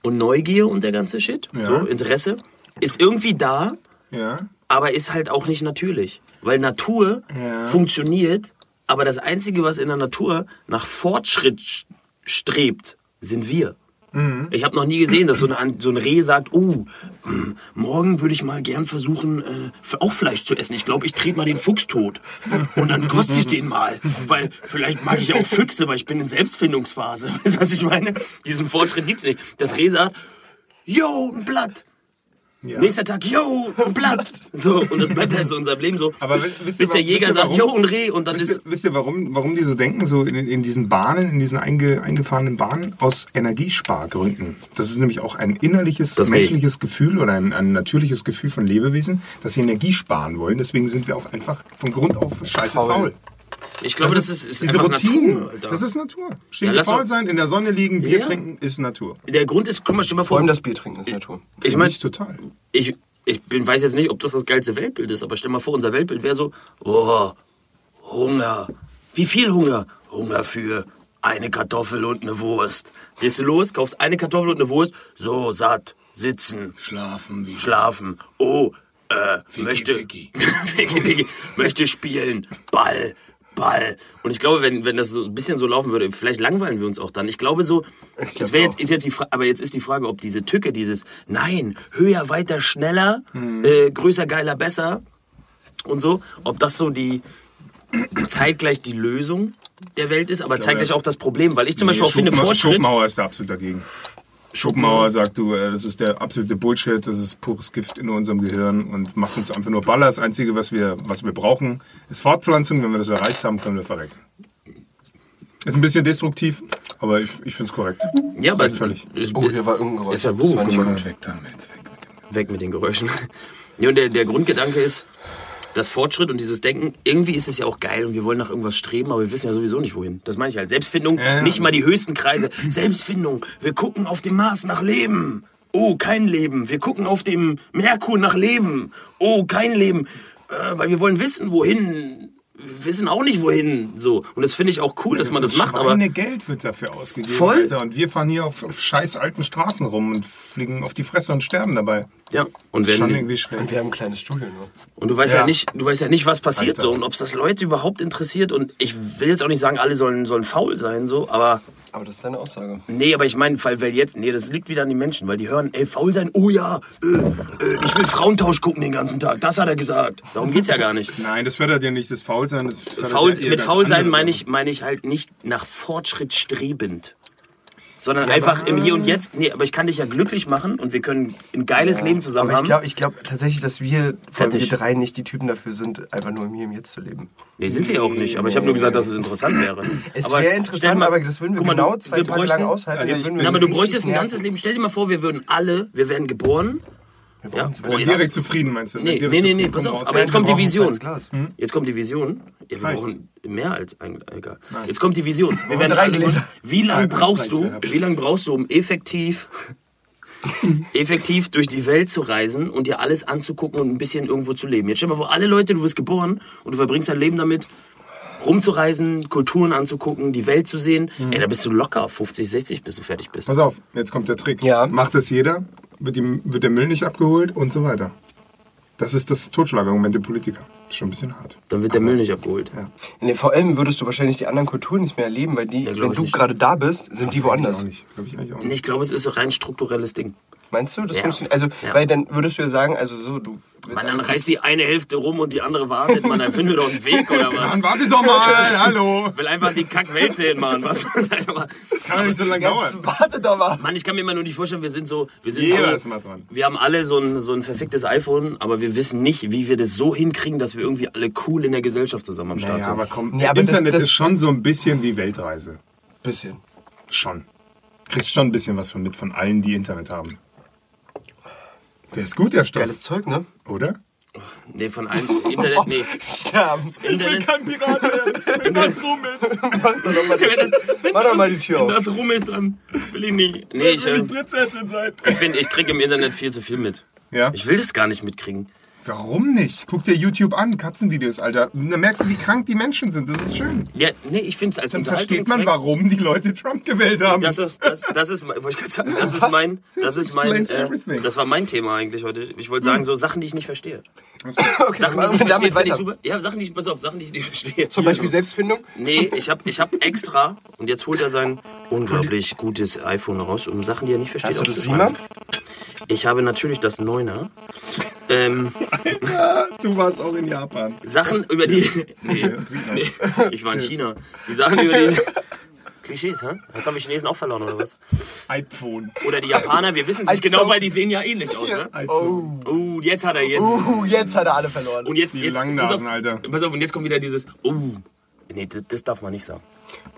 und Neugier und der ganze Shit, Ja. so, Interesse, ist irgendwie da, Ja. aber ist halt auch nicht natürlich. Weil Natur Ja. funktioniert, aber das Einzige, was in der Natur nach Fortschritt sch- strebt, sind wir. Mhm. Ich habe noch nie gesehen, dass so, eine, so ein Reh sagt, oh, hm, morgen würde ich mal gern versuchen, äh, auch Fleisch zu essen. Ich glaube, ich trete mal den Fuchs tot. Und dann koste ich den mal. Weil vielleicht mag ich auch Füchse, weil ich bin in Selbstfindungsphase. Weißt du, was ich meine? Diesen Fortschritt gibt's nicht. Das Reh sagt, yo, ein Blatt. Ja. Nächster Tag, yo, ein Blatt. So, und das bleibt halt so in unserem Leben so. Aber wi- wisst ihr bis der wa- Jäger wisst ihr sagt, warum? yo, ein Reh. Und dann Wisst ist ihr, wisst ihr warum, warum die so denken, so in, in diesen Bahnen, in diesen einge, eingefahrenen Bahnen? Aus Energiespargründen. Das ist nämlich auch ein innerliches, Das menschliches Gefühl oder ein, ein natürliches Gefühl von Lebewesen, dass sie Energie sparen wollen. Deswegen sind wir auch einfach von Grund auf scheiße faul. Faul. Ich glaube, das, ist, ist diese einfach Routine. Natur, Alter. das ist Natur. Ja, Stehen lass faul sein, in der Sonne liegen, Bier Ja. trinken, ist Natur. der Grund ist, guck mal, stell mal Vor vor, allem das Bier trinken ist Natur. ich meine, ich total. ich, ich bin, weiß jetzt nicht, ob das das geilste Weltbild ist, aber stell mal vor, unser Weltbild wäre so, oh, Hunger. Wie viel Hunger? Hunger für eine Kartoffel und eine Wurst. Gehst du los, kaufst eine Kartoffel und eine Wurst, so satt, sitzen, Schlafen wie schlafen. Oh, äh, möchte, Ficky. Ficky, Ficky. möchte spielen, Ball, Ball. Und ich glaube, wenn, wenn das so ein bisschen so laufen würde, vielleicht langweilen wir uns auch dann. Ich glaube so, es wäre jetzt, ist jetzt die Fra aber jetzt ist die Frage, ob diese Tücke, dieses Nein, höher, weiter, schneller, Hm. äh, größer, geiler, besser und so, ob das so die zeitgleich die Lösung der Welt ist, aber zeitgleich auch das Problem, weil ich zum Beispiel auch finde, Schopenhauer- Fortschritt. Schopenhauer ist da absolut dagegen. Schopenhauer sagt, du, äh, das ist der absolute Bullshit, das ist pures Gift in unserem Gehirn und macht uns einfach nur Baller. Das Einzige, was wir, was wir brauchen, ist Fortpflanzung. Wenn wir das erreicht haben, können wir verrecken. Ist ein bisschen destruktiv, aber ich, ich finde es korrekt. Ja, aber völlig. ist- Oh, hier war irgendein Geräusch. Ist ja Das war Buch, nicht gut. Weg damit, weg mit weg mit den Geräuschen. Ja, und der, der Grundgedanke ist, das Fortschritt und dieses Denken, irgendwie ist es ja auch geil und wir wollen nach irgendwas streben, aber wir wissen ja sowieso nicht wohin. Das meine ich halt. Selbstfindung, Ja, nicht mal die höchsten Kreise. Selbstfindung, wir gucken auf dem Mars nach Leben. Oh, kein Leben. Wir gucken auf dem Merkur nach Leben. Oh, kein Leben. Äh, weil wir wollen wissen, wohin. Wir wissen auch nicht, wohin. So. Und das finde ich auch cool, dass man das macht, aber. Geld wird dafür ausgegeben, Voll. Alter. Und wir fahren hier auf, auf scheiß alten Straßen rum und fliegen auf die Fresse und sterben dabei. Ja. Und Schon wenn, irgendwie schräg. Und wir haben ein kleines Studio nur. Und du weißt ja, Ja. nicht, du weißt ja nicht, was passiert so und ob es das Leute überhaupt interessiert. Und ich will jetzt auch nicht sagen, alle sollen, sollen faul sein, so, aber Aber das ist deine Aussage. nee, aber ich meine, weil, weil jetzt, nee, das liegt wieder an den Menschen, weil die hören, ey, faul sein, oh ja, äh, äh, ich will Frauentausch gucken den ganzen Tag. Das hat er gesagt. Darum geht's ja gar nicht. Nein, das fördert ja nicht das Faulsein. Das Faul, ja mit ganz faul sein andere meine ich, meine ich halt nicht nach Fortschritt strebend. Sondern einfach im Hier und Jetzt. Nee, aber ich kann dich ja glücklich machen und wir können ein geiles Leben zusammen Aber ich haben. glaube ich glaub tatsächlich, dass wir, allem wir drei, nicht die Typen dafür sind, einfach nur im Hier und Jetzt zu leben. Nee, sind wir ja auch nicht. Aber ich habe nur gesagt, dass es interessant wäre. Es wäre interessant, mal- aber das würden wir mal, genau zwei wir Tage lang aushalten. Also Na, aber du bräuchtest ein ganzes. Leben. Stell dir mal vor, wir würden alle, wir wären geboren. Ja, uns Und jetzt- direkt zufrieden, meinst du? Nee, nee, nee, nee, pass auf. Aber Ja, jetzt kommt die Vision. Glas. Jetzt kommt die Vision. Ja, wir Reicht. brauchen mehr als ein, egal. Jetzt kommt die Vision. Wir werden drei Gläser. wie lange brauchst du, Gläser. wie lange brauchst du, um effektiv, effektiv durch die Welt zu reisen und dir alles anzugucken und ein bisschen irgendwo zu leben? Jetzt stell dir mal vor, alle Leute, du wirst geboren und du verbringst dein Leben damit, rumzureisen, Kulturen anzugucken, die Welt zu sehen. Ey, da bist du locker auf 50, 60, bis du fertig bist. Pass auf, jetzt kommt der Trick. Ja. Macht das jeder, wird, die, wird der Müll nicht abgeholt und so weiter. Das ist das Totschlagargument der Politiker. Ist schon ein bisschen hart. Dann wird der Müll nicht abgeholt. Ja. Nee, vor allem würdest du wahrscheinlich die anderen Kulturen nicht mehr erleben, weil die, Ja, wenn ich du gerade da bist, sind die woanders. Nicht. Glaube ich eigentlich auch Nee, nicht. Ich glaube, es ist ein rein strukturelles Ding. Meinst du? Das Ja. funktioniert. Also, Ja. weil dann würdest du ja sagen, also so, du. Man, dann reißt die eine Hälfte rum und die andere wartet. Man, dann finden wir doch einen Weg oder was? Mann, warte doch mal, hallo. will einfach die Kackwelt sehen, Mann. Was? Das kann doch nicht so lange dauern. warte doch mal. Mann, ich kann mir immer nur nicht vorstellen, wir sind so, wir sind Jeder so, ist mal dran. wir haben alle so ein, so ein verficktes iPhone, aber wir wissen nicht, wie wir das so hinkriegen, dass wir irgendwie alle cool in der Gesellschaft zusammen am Start Naja, sind. aber komm, Nee, aber das- Internet das- ist schon so ein bisschen wie Weltreise. Bisschen. Schon. Kriegst schon ein bisschen was von mit von allen, die Internet haben. Der ist gut, der Stoff. Geiles Zeug, ne? Oder? nee, von allen, Internet, nee. Ja. Internet, kein Pirat werden, wenn das rum ist. Mach doch mal die, Tür wenn auf. das rum ist, dann will ich nicht. Nee, ich, äh, Prinzessin sein. ich finde, ich kriege im Internet viel zu viel mit. Ja? Ich will das gar nicht mitkriegen. Warum nicht? Guck dir YouTube an, Katzenvideos, Alter. Da merkst du, wie krank die Menschen sind. Das ist schön. Ja, nee, ich finde es als Dann versteht man, warum die Leute Trump gewählt haben. Das ist, das, das ist, wollte ich gerade sagen, das ist mein, das ist mein, äh. Hm. das war mein Thema eigentlich heute. Ich wollte sagen, so Sachen, die ich nicht verstehe. Okay, Sachen, die ich nicht verstehe, damit ich weiter. super. Ja, Sachen, die ich, pass auf, Sachen, die ich nicht verstehe. Zum Beispiel Selbstfindung. Nee, ich habe ich hab extra, und jetzt holt er sein unglaublich gutes iPhone raus, um Sachen, die er nicht versteht, Hast du das aufzuschreiben. Ich habe natürlich das Neuner. Ähm, Du warst auch in Japan. Sachen über die. Nee, nee, ich war in China. Die Sachen über die. Klischees, hä? Jetzt haben wir Chinesen auch verloren, oder was? iPhone. Oder die Japaner, wir wissen es nicht genau, weil die sehen ja ähnlich aus, ne? iPhone. Oh, jetzt hat er jetzt. Uh, jetzt hat er alle verloren. Und jetzt, Die jetzt Langnasen, pass auf, Alter. Pass auf, und jetzt kommt wieder dieses. Oh. Nee, das, das darf man nicht sagen.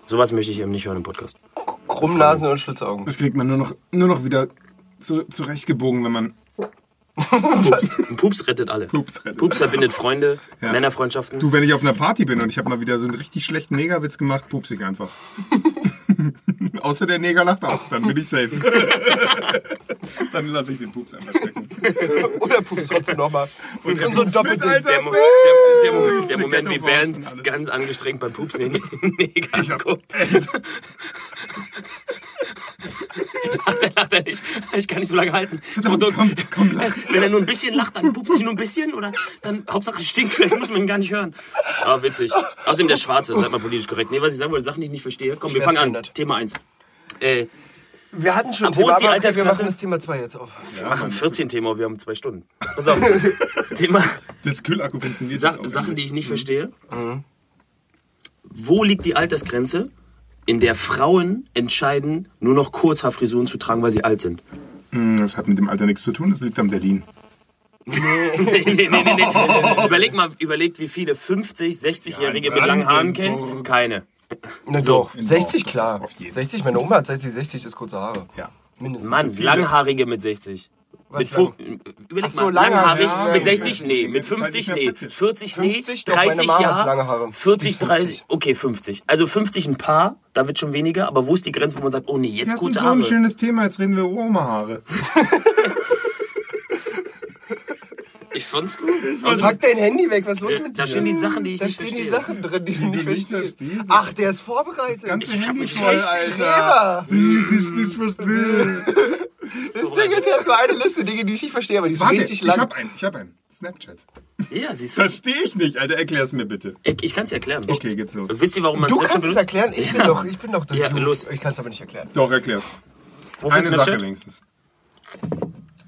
Sowas möchte ich eben nicht hören im Podcast. Krummnasen und Schlitzaugen. Das kriegt man nur noch, nur noch wieder zu, zurechtgebogen, wenn man Und Pups rettet alle. Pups rettet. Pups verbindet Freunde, Ja. Männerfreundschaften. Du, wenn ich auf einer Party bin und ich habe mal wieder so einen richtig schlechten Negerwitz gemacht, pups ich einfach. Außer der Neger lacht auch, dann bin ich safe. dann lasse ich den Pups einfach stecken. Oder pupst trotzdem nochmal. Und, und so ein Pups Alter. Der, Mo der, der, Mo der Moment, wie Bernd ganz angestrengt beim Pups den Neger Ich hab, guckt. Lacht er, lacht er nicht. Ich kann nicht so lange halten. Komm, komm, lach. Wenn er nur ein bisschen lacht, dann pupst sich nur ein bisschen oder dann Hauptsache es stinkt, vielleicht muss man ihn gar nicht hören. Ah, witzig. Außerdem der Schwarze, seid mal politisch korrekt. Nee, was ich sagen wollte, Sachen, die ich nicht verstehe. Komm, wir fangen an. Thema 1. Äh, Wir hatten schon ein Ab wo Thema, ist die aber wir machen das Thema 2 jetzt auf. wir machen 14 Thema, wir haben zwei Stunden. Pass auf. Thema Das Kühlakku funktioniert Sa Sachen, die ich nicht verstehe. Wo liegt die Altersgrenze, in der Frauen entscheiden, nur noch Kurzhaarfrisuren zu tragen, weil sie alt sind? Hm, Das hat mit dem Alter nichts zu tun, das liegt am Berlin. nee, nee, nee, nee, nee. Überleg mal, überlegt, wie viele 50, 60-Jährige Ja, mit langen Haaren kennt. Brandenburg. Keine. Na So. doch, 60 Auf klar. jeden. 60, meine Oma hat seit sie 60 ist kurze Haare. Ja. Mindestens. Mann, langhaarige mit 60. Was Mit fu- Überleg so, mal, lange langhaarig Haare. mit Ja, 60, nee, mit Das ist halt 50, nicht mehr nee, britisch. 40, nee, 50 doch, meine 30 Mama hat ja, lange Haare. 40, Die ist 30, 50. okay, 50. Also 50 ein paar, da wird schon weniger, aber wo ist die Grenze, wo man sagt, oh nee, Wir jetzt hatten kurze so ein Haare. schönes Thema, jetzt reden wir über Oma-Haare. Ich fand's gut. Also, Pack dein Handy weg, was ist los Äh, mit da dir? stehen die Sachen, die ich da nicht stehen verstehe. die Sachen drin, die du nicht du nicht verstehst. Ach, der ist vorbereitet. Ganze Ich hab Handy mich voll, Alter. Streber. Die das nicht verstehen. Das Ding ist ja nur eine Liste Dinge, die ich nicht verstehe, aber die ist Warte, richtig ich lang. hab einen, ich hab einen. Snapchat. ja, siehst du. Verstehe ich nicht, Alter. Erklär's mir bitte. Ich, ich kann's dir erklären. Okay, geht's los. Und wisst ihr, warum man du Snapchat kannst es erklären, ich bin Ja. doch, ich bin doch das Ja, los. Ich kann es aber nicht erklären. Doch, erklär's. Wofür Eine Snapchat? Sache wenigstens.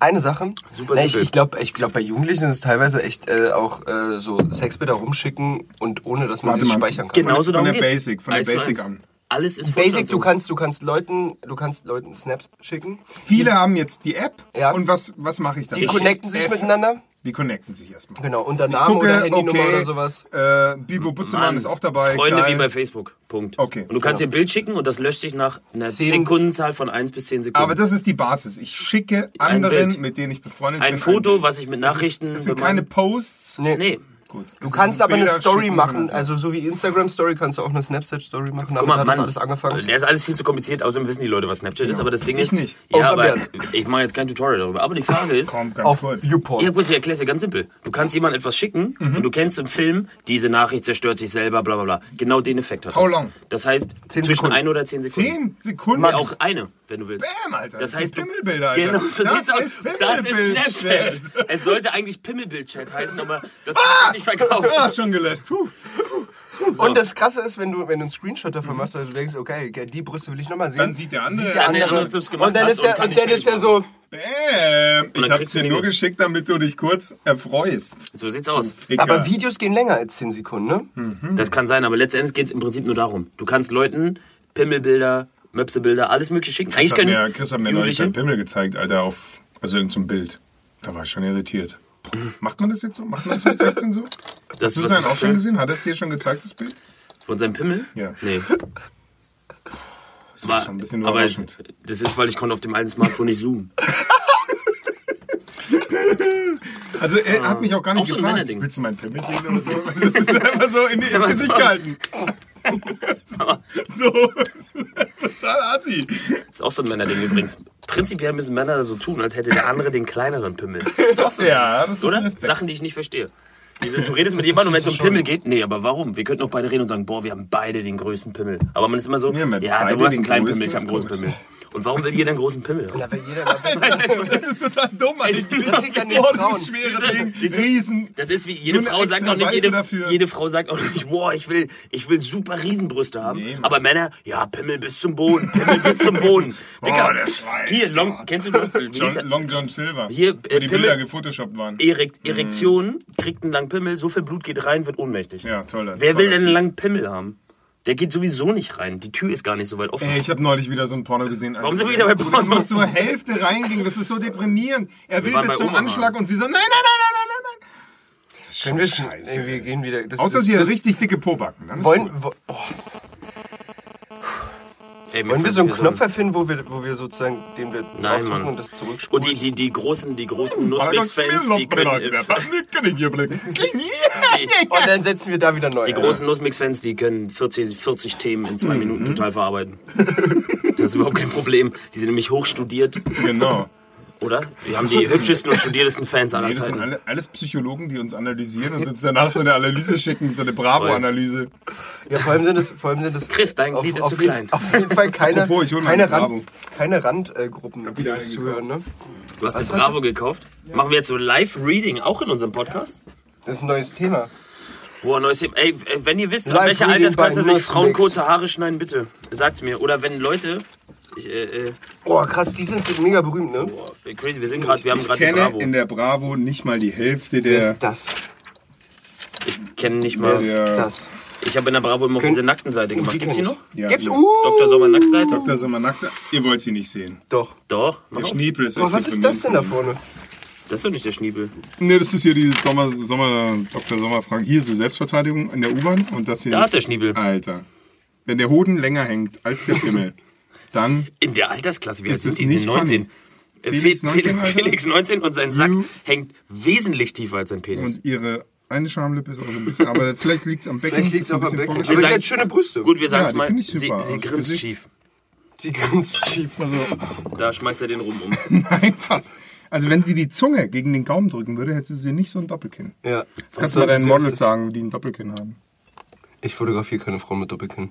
Eine Sache. Super Na, ich ich glaube, ich glaub, bei Jugendlichen ist es teilweise echt äh, auch äh, so Sexbilder rumschicken und ohne, dass man sie speichern kann. Genauso Von der darum geht's. Basic, von der Basic an. Alles ist Basic, du so. kannst, du kannst Leuten, du kannst Leuten Snaps schicken. Viele haben jetzt die App. Ja. Und was, was mache ich dann? Die connecten sich F- miteinander. Die connecten sich erstmal. Genau, unter Namen gucke, oder Handynummer okay, oder sowas. Äh, Bibo Butzemann Mann, ist auch dabei. Freunde geil. wie bei Facebook. Punkt. Okay. Und du kannst dir ein Bild schicken und das löscht sich nach einer Zehn- Sekundenzahl von 1 bis 10 Sekunden. Aber das ist die Basis. Ich schicke Ein anderen, Bild. mit denen ich befreundet Ein bin. Foto, Bild. was ich mit Das Nachrichten Ist, das sind keine Posts. Nee. Nee. Gut. Du kannst aber eine Bilder Story schicken machen, also so wie Instagram Story kannst du auch eine Snapchat Story machen. Guck mal, hat das Mann, alles angefangen. der ist alles viel zu kompliziert, außerdem wissen die Leute, was Snapchat ist, aber das Ding Ich ist... nicht. Ja, aber ich mache jetzt kein Tutorial darüber. Aber die Frage ist... Komm, ganz Auf kurz. Ja gut, ich erkläre es dir ganz simpel. Du kannst jemandem etwas schicken Mhm. und du kennst im Film, diese Nachricht zerstört sich selber, bla bla bla. Genau den Effekt hat How das. long? Das heißt, Zehn zwischen Sekunden. ein oder zehn Sekunden. Zehn Sekunden. Mal auch eine, wenn du willst. Bam, Alter. Das Das heißt, Pimmelbilder, Alter. Genau, so das sieht's aus. ist Das ist. Snapchat. Es sollte eigentlich Pimmelbild-Chat heißen, aber das wird nicht verkauft. Ah, schon gelöscht. Puh. Und das Krasse ist, wenn du, wenn du einen Screenshot davon machst, also du denkst, okay, die Brüste will ich nochmal sehen. Dann sieht der andere- Sieht Ja, der andere. dass du's gemacht und dann ist der, und und dann ist der so, Bam. dann Ich hab's dir nur geschickt, damit du dich kurz erfreust. So sieht's aus. Aber Videos gehen länger als 10 Sekunden, ne? Hm. Das kann sein, aber letztendlich geht es im Prinzip nur darum. Du kannst Leuten Pimmelbilder, Möpsebilder, alles mögliche schicken. Chris Eigentlich hat können mir, Chris hat mir neulich Jugendliche- seinen Pimmel gezeigt, Alter, auf, also in so einem Bild. Da war ich schon irritiert. Boah, Macht man das jetzt so? Macht man das mit 16 so? das, Hast du was das dann ich- auch schon gesehen? Hat er es dir schon gezeigt, das Bild? Von seinem Pimmel? Ja. Nee. Das ist schon ein bisschen aber überraschend. das ist, weil ich konnte auf dem alten Smartphone nicht zoomen. Also er hat mich auch gar nicht Auch so ein gefragt, Männerding. willst du mein Pimmel sehen oder so? Das ist einfach so in, ins was Gesicht war- gehalten. So, total assi. Das ist auch so ein Männerding übrigens. Prinzipiell müssen Männer so tun, als hätte der andere den kleineren Pimmel. Ist auch so. Ja, das ist Oder? Sachen, die ich nicht verstehe. Dieses, du redest mit jemandem und wenn es um Pimmel geht, nee, aber warum? Wir könnten auch beide reden und sagen, boah, wir haben beide den größten Pimmel. Aber man ist immer so, Ja, ja, du hast einen kleinen Pimmel, ich habe einen großen. Pimmel. Und warum will jeder einen großen Pimmel? Ja, weil jeder Das ist total dumm eigentlich. Das liegt an den Frauen. du? Riesen. Das ist wie, jede Nur eine Frau sagt extra auch nicht, Seife jede, dafür. jede Frau sagt auch nicht, boah, ich will, ich will super Riesenbrüste haben. Aber Männer, ja, Pimmel bis zum Boden, Pimmel bis zum Boden. Dicker, der Schwein. hier, Long, kennst du noch, wie hieß John? Long John Silver. Hier, wo äh, die Pimmel- Bilder gefotoshoppt waren. Erekt, Erektion, kriegt einen langen Pimmel, so viel Blut geht rein, wird ohnmächtig. Ja, toller. Wer toller will denn einen langen Pimmel haben? Der geht sowieso nicht rein. Die Tür ist gar nicht so weit offen. Ey, ich habe neulich wieder so ein Porno gesehen. Warum sind wir wieder bei Wo Pornos? nur zur Hälfte reinging. Das ist so deprimierend. Er will waren bis zum Omaha. Anschlag und sie so, nein, nein, nein, nein, nein, nein, nein. Das ist schon wir, scheiße. ey, wir gehen wieder. Das, Außer das, sie hat das, richtig dicke Pobacken. Dann wollen, wo, oh, Ey, wollen wir so einen Knopf erfinden, wo wir, wo wir sozusagen den wir Nein, Mann. und das zurückspulen? Und die, die, die großen, die großen das Nussmix-Fans, die können... Und dann setzen wir da wieder neu. Die großen Nussmix-Fans, die können 40, 40 Themen in Mhm. zwei Minuten total verarbeiten. Das ist überhaupt kein Problem. Die sind nämlich hochstudiert, Genau. Oder? Wir haben die hübschesten und studiertesten Fans aller Nee, das sind Zeiten. alle, alles Psychologen, die uns analysieren und uns danach so eine Analyse schicken, so eine Bravo-Analyse. Ja, vor allem sind es, vor allem sind es Chris, dein Glied ist auf zu jeden, klein. Auf jeden Fall keine, Apropos, keine, eine. Rand, keine Randgruppen, die wieder uns eine zuhören. Ne? Du hast eine Was Bravo gekauft. Machen wir jetzt so Live-Reading auch in unserem Podcast? Das ist ein neues Thema. Boah, neues Thema. Ey, äh, wenn ihr wisst, Live welcher Reading Altersklasse sich Frauen kurze Haare schneiden, bitte sagt's mir. Oder wenn Leute. Ich, äh, äh, Oh, krass, die sind so mega berühmt, ne? boah, crazy, wir sind gerade, wir haben gerade die kenne Bravo. in der Bravo nicht mal die Hälfte Wer der... ist das? Ich kenne nicht mal. Ja. das? Ich habe in der Bravo immer auf Können- diese nackten Seite gemacht. Gibt's die noch? Ja, Gibt's? Uh, Dr. Sommer Nacktseite? Dr. Sommer nackt. Ihr wollt sie nicht sehen. doch. Doch. Der. Schniepel ist Boah, was ist das denn da vorne? Das ist doch nicht der Schniebel. Nee, das ist hier die Sommer, Sommer, Dr. Sommerfrage. Hier ist die Selbstverteidigung in der U-Bahn und das hier. Da ist der Schniebel. Alter. Wenn der Hoden länger hängt als der Pimmel, dann In der Altersklasse, wie alt Ist sind das die? Sie sind 19. Äh, Felix Fe- 19, Alter? Felix 19 und sein Sack You- hängt wesentlich tiefer als sein Penis. und ihre eine Schamlippe ist auch so ein bisschen, aber vielleicht liegt es am Becken. Vielleicht liegt es auch am Becken. Aber sagen- hat schöne Brüste. Gut, wir sagen es die mal, sie, sie Also grinst Gesicht- schief. Sie grinst schief. Also, Da schmeißt er den rum um. nein, fast. Also wenn sie die Zunge gegen den Gaumen drücken würde, hätte sie nicht so ein Doppelkinn. Ja. Das kannst du mal deinen Models sagen, die ein Doppelkinn haben. Ich fotografiere keine Frau mit Doppelkinn.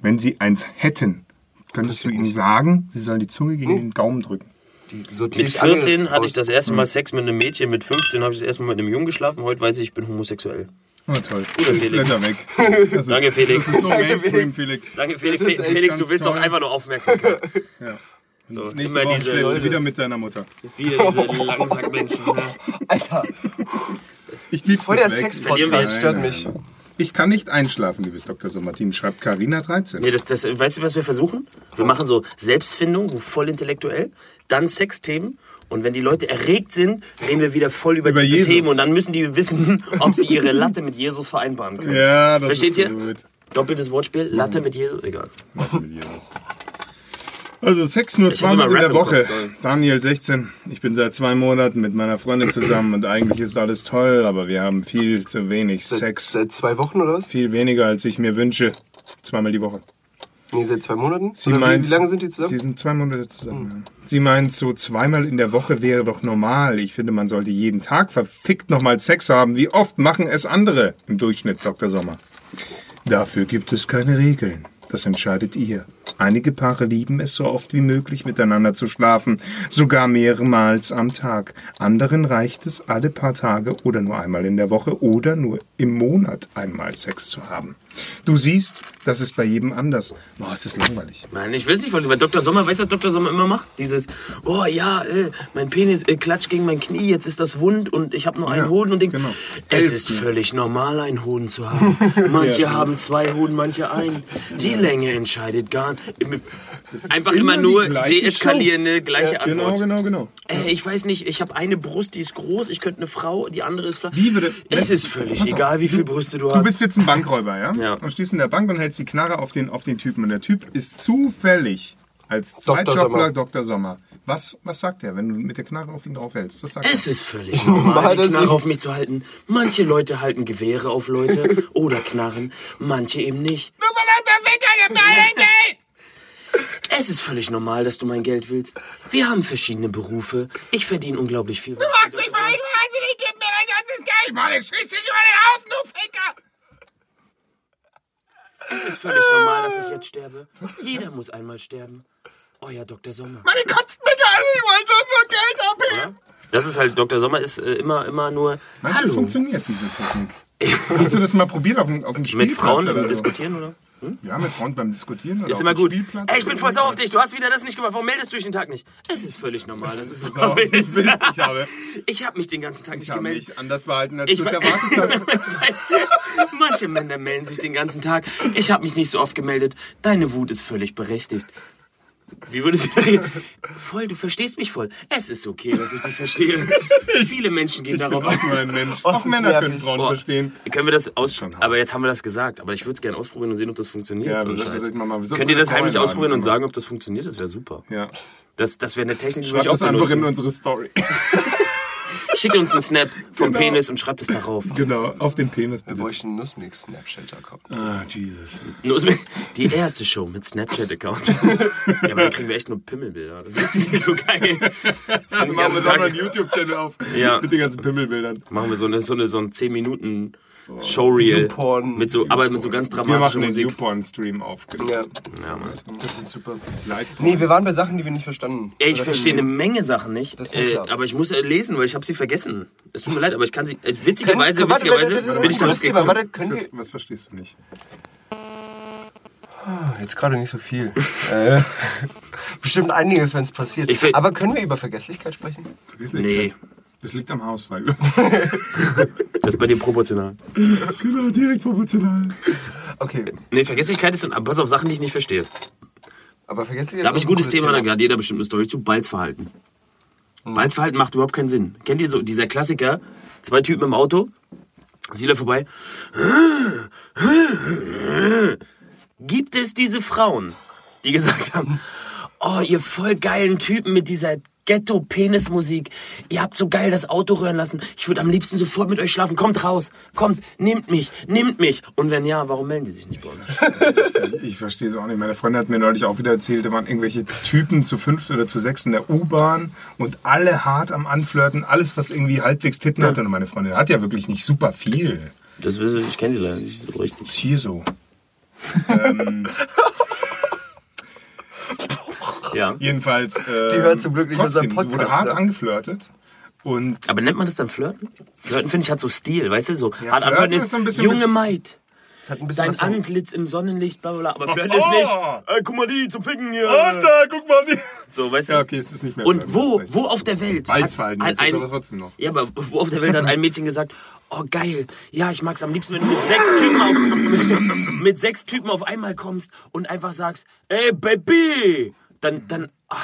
Wenn sie eins hätten, könntest du ihnen sagen, sie sollen die Zunge gegen den Gaumen drücken. Mit ich alle 14 hatte ich das erste Mal Sex mit einem Mädchen, mit 15 habe ich das erste Mal mit einem Jungen geschlafen. Heute weiß ich, ich bin homosexuell. Oh, toll. Guter Felix. Das Danke, ist, Felix. Das ist so Danke, Mainstream, Felix. Danke, Felix. Das ist Fe- echt Felix, du willst doch einfach nur Aufmerksamkeit. Ja. So, Nächste immer Woche diese, wieder mit deiner Mutter. wieder diese Langsackmenschen. Ne? Alter, Ich lieb's voll der Sex-Podcast, stört Nein, mich. Ich kann nicht einschlafen, liebes Dr. Sommertin, schreibt Carina 13. Nee, das, das, weißt du, was wir versuchen? Wir machen so Selbstfindung, voll intellektuell, dann Sexthemen. Und wenn die Leute erregt sind, reden wir wieder voll über, Über die Jesus. Themen. Und dann müssen die wissen, ob sie ihre Latte mit Jesus vereinbaren können. Ja, das Versteht ist ihr? Doppeltes Wortspiel, Latte mit Jesus, egal. Machen wir Jesus. Also Sex nur zweimal in der Woche. Daniel 16. Ich bin seit zwei Monaten mit meiner Freundin zusammen und eigentlich ist alles toll, aber wir haben viel zu wenig Seit, Sex. seit zwei Wochen oder was? Viel weniger, als ich mir wünsche. Zweimal die Woche. Nee, seit zwei Monaten? Sie meint, wie lange sind die Die zusammen? sind zwei Monate zusammen. ja. Sie meint, so zweimal in der Woche wäre doch normal. Ich finde, man sollte jeden Tag verfickt nochmal Sex haben. Wie oft machen es andere im Durchschnitt, Dr. Sommer? Dafür gibt es keine Regeln. Das entscheidet ihr. Einige Paare lieben es so oft wie möglich miteinander zu schlafen, sogar mehrmals am Tag. Anderen reicht es alle paar Tage oder nur einmal in der Woche oder nur im Monat einmal Sex zu haben. Du siehst, das ist bei jedem anders. Boah, es ist langweilig. Nein, ich weiß nicht, weil Dr. Sommer, weißt du, was Dr. Sommer immer macht? Dieses, oh ja, äh, mein Penis äh, klatscht gegen mein Knie, jetzt ist das wund und ich habe nur einen Ja, Hoden und Dings. genau. Es ist völlig normal, einen Hoden zu haben. Manche haben zwei Hoden, manche einen. Die Länge entscheidet gar nicht. Einfach immer, immer nur deeskalierende, gleiche Genau, Antwort. genau, genau. Äh, ich weiß nicht, ich habe eine Brust, die ist groß, ich könnte eine Frau, die andere ist flach. Wie würde- Es ist völlig egal, wie viele Brüste du, Du hast. bist jetzt ein Bankräuber, ja? Ja. Und stehst in der Bank und hältst die Knarre auf den, auf den Typen. Und der Typ ist zufällig als Sommer. Dr. Sommer. Was, was sagt er, wenn du mit der Knarre auf ihn draufhältst? Was sagt Es er? ist völlig normal, die dass Knarre auf mich zu halten. Manche Leute halten Gewehre auf Leute oder Knarren, manche eben nicht. Es ist völlig normal, dass du mein Geld willst. Wir haben verschiedene Berufe. Ich verdiene unglaublich viel. Du machst mich völlig wahnsinnig, gib mir dein ganzes Geld, Mann, ich schieß dich über den Haufen, du Ficker! Ist völlig normal, dass ich jetzt sterbe. Jeder muss einmal sterben. Euer Dr. Sommer. Meine kotzt mich an, ich wollte nur Geld abheben! Das ist halt, Dr. Sommer ist äh, immer, immer nur. Meinst du, es funktioniert, diese Technik? Hast du das mal probiert auf dem, auf dem Spielplatz Mit Frauen oder so? diskutieren, oder? Ja, mit Frauen beim Diskutieren oder Ist auf immer dem gut. Spielplatz Ey, ich bin voll sauer auf dich. Du hast wieder das nicht gemacht. Warum meldest du dich den Tag nicht? Es ist völlig normal, es so Ja, ich ist. ich habe, Ich habe mich den ganzen Tag ich nicht habe gemeldet. mich anders verhalten, als Ich du es erwartet hast. Manche Männer melden sich den ganzen Tag. Ich habe mich nicht so oft gemeldet. Deine Wut ist völlig berechtigt. Wie würdest du sagen? Voll, du verstehst mich voll. Es ist okay, dass ich dich verstehe. Viele Menschen gehen darauf Auch ein. nur ein Mensch. Auch Männer können. Frauen Boah, verstehen. Können wir das aus... Aber jetzt haben wir das gesagt. Aber ich würde es gerne ausprobieren und sehen, ob das funktioniert. Ja, das mal- wir sollten Könnt ihr mal das heimlich ausprobieren und sagen, ob das funktioniert? Das wäre super. Ja. Das, das wäre eine Technik, die Schreib ich das einfach in unsere Story. Schickt uns einen Snap vom Genau. Penis und schreibt es darauf. genau, auf den Penis bitte. bräuchten einen Nussmix-Snapchat-Account. Ah, Jesus. Mir- Die erste Show mit Snapchat-Account. ja, aber dann kriegen wir echt nur Pimmelbilder. Das ist nicht so geil. Den Machen wir doch noch einen YouTube-Channel auf. Ja. Mit den ganzen Pimmelbildern. machen wir so eine, so eine, so ein 10 Minuten Showreel. Newporn. Mit so, aber mit so ganz Wir dramatischer machen den Musik. Newporn-Stream auf. Genau. Ja, Ja, Mann. das ist super. Live. Nee, wir waren bei Sachen, die wir nicht verstanden. Ey, ich Oder verstehe eine. Menge Sachen nicht, äh, aber ich muss äh, lesen, weil ich habe sie vergessen. Es tut mir leid, aber ich kann sie. Äh, Können- witzigerweise, warte, witzigerweise warte, das bin ich darauf gekommen. Warte, können wir. Was, was verstehst du nicht? Jetzt gerade nicht so viel. äh, bestimmt einiges, wenn es passiert. Aber können wir über Vergesslichkeit sprechen? Vergesslichkeit. Das liegt am Hausfall. Das ist bei dir proportional. genau, direkt proportional. Okay, Nee, Vergesslichkeit ist, pass auf Sachen, die ich nicht verstehe. aber Vergesslichkeit Da habe ich ist ein gutes Thema, da Thema. hat jeder bestimmt eine Story zu. Balzverhalten. Hm. Balzverhalten macht überhaupt keinen Sinn. Kennt ihr so dieser Klassiker? Zwei Typen im Auto, sie läuft vorbei. Gibt es diese Frauen, die gesagt haben, oh, ihr voll geilen Typen mit dieser Ghetto-Penis-Musik. Ihr habt so geil das Auto rühren lassen. Ich würde am liebsten sofort mit euch schlafen. Kommt raus. Kommt, nehmt mich, nehmt mich. Und wenn ja, warum melden die sich nicht bei uns? Ich verstehe es auch nicht. Meine Freundin hat mir neulich auch wieder erzählt, da waren irgendwelche Typen zu fünft oder zu sechs in der U-Bahn und alle hart am Anflirten, alles, was irgendwie halbwegs Titten hatte. Und meine Freundin hat ja wirklich nicht super viel. Das, ich kenne sie leider nicht so richtig. Ist hier so. ähm, Ja. jedenfalls. Ähm, Die hört zum Glück nicht trotzdem, unseren sie wurde Podcast, hart ne? angeflirtet. Und Aber nennt man das dann Flirten? Flirten finde ich hat so Stil, weißt du? So Ja, hart Flirten anflirten ist ist, so ein bisschen junge Maid. Es hat ein bisschen Dein Antlitz im Sonnenlicht, bla bla bla. Aber Flirten Oh! ist nicht. Ey, guck mal die zum Ficken hier. Alter, guck mal die. So, weißt du? Ja, okay, es ist nicht mehr. Und wo, wo auf der Welt hat jetzt ein, aber trotzdem noch. ja, aber wo auf der Welt hat ein Mädchen gesagt, oh geil, ja, ich mag's am liebsten, wenn du mit sechs Typen auf, mit sechs Typen auf einmal kommst und einfach sagst, ey Baby, dann, dann, ah,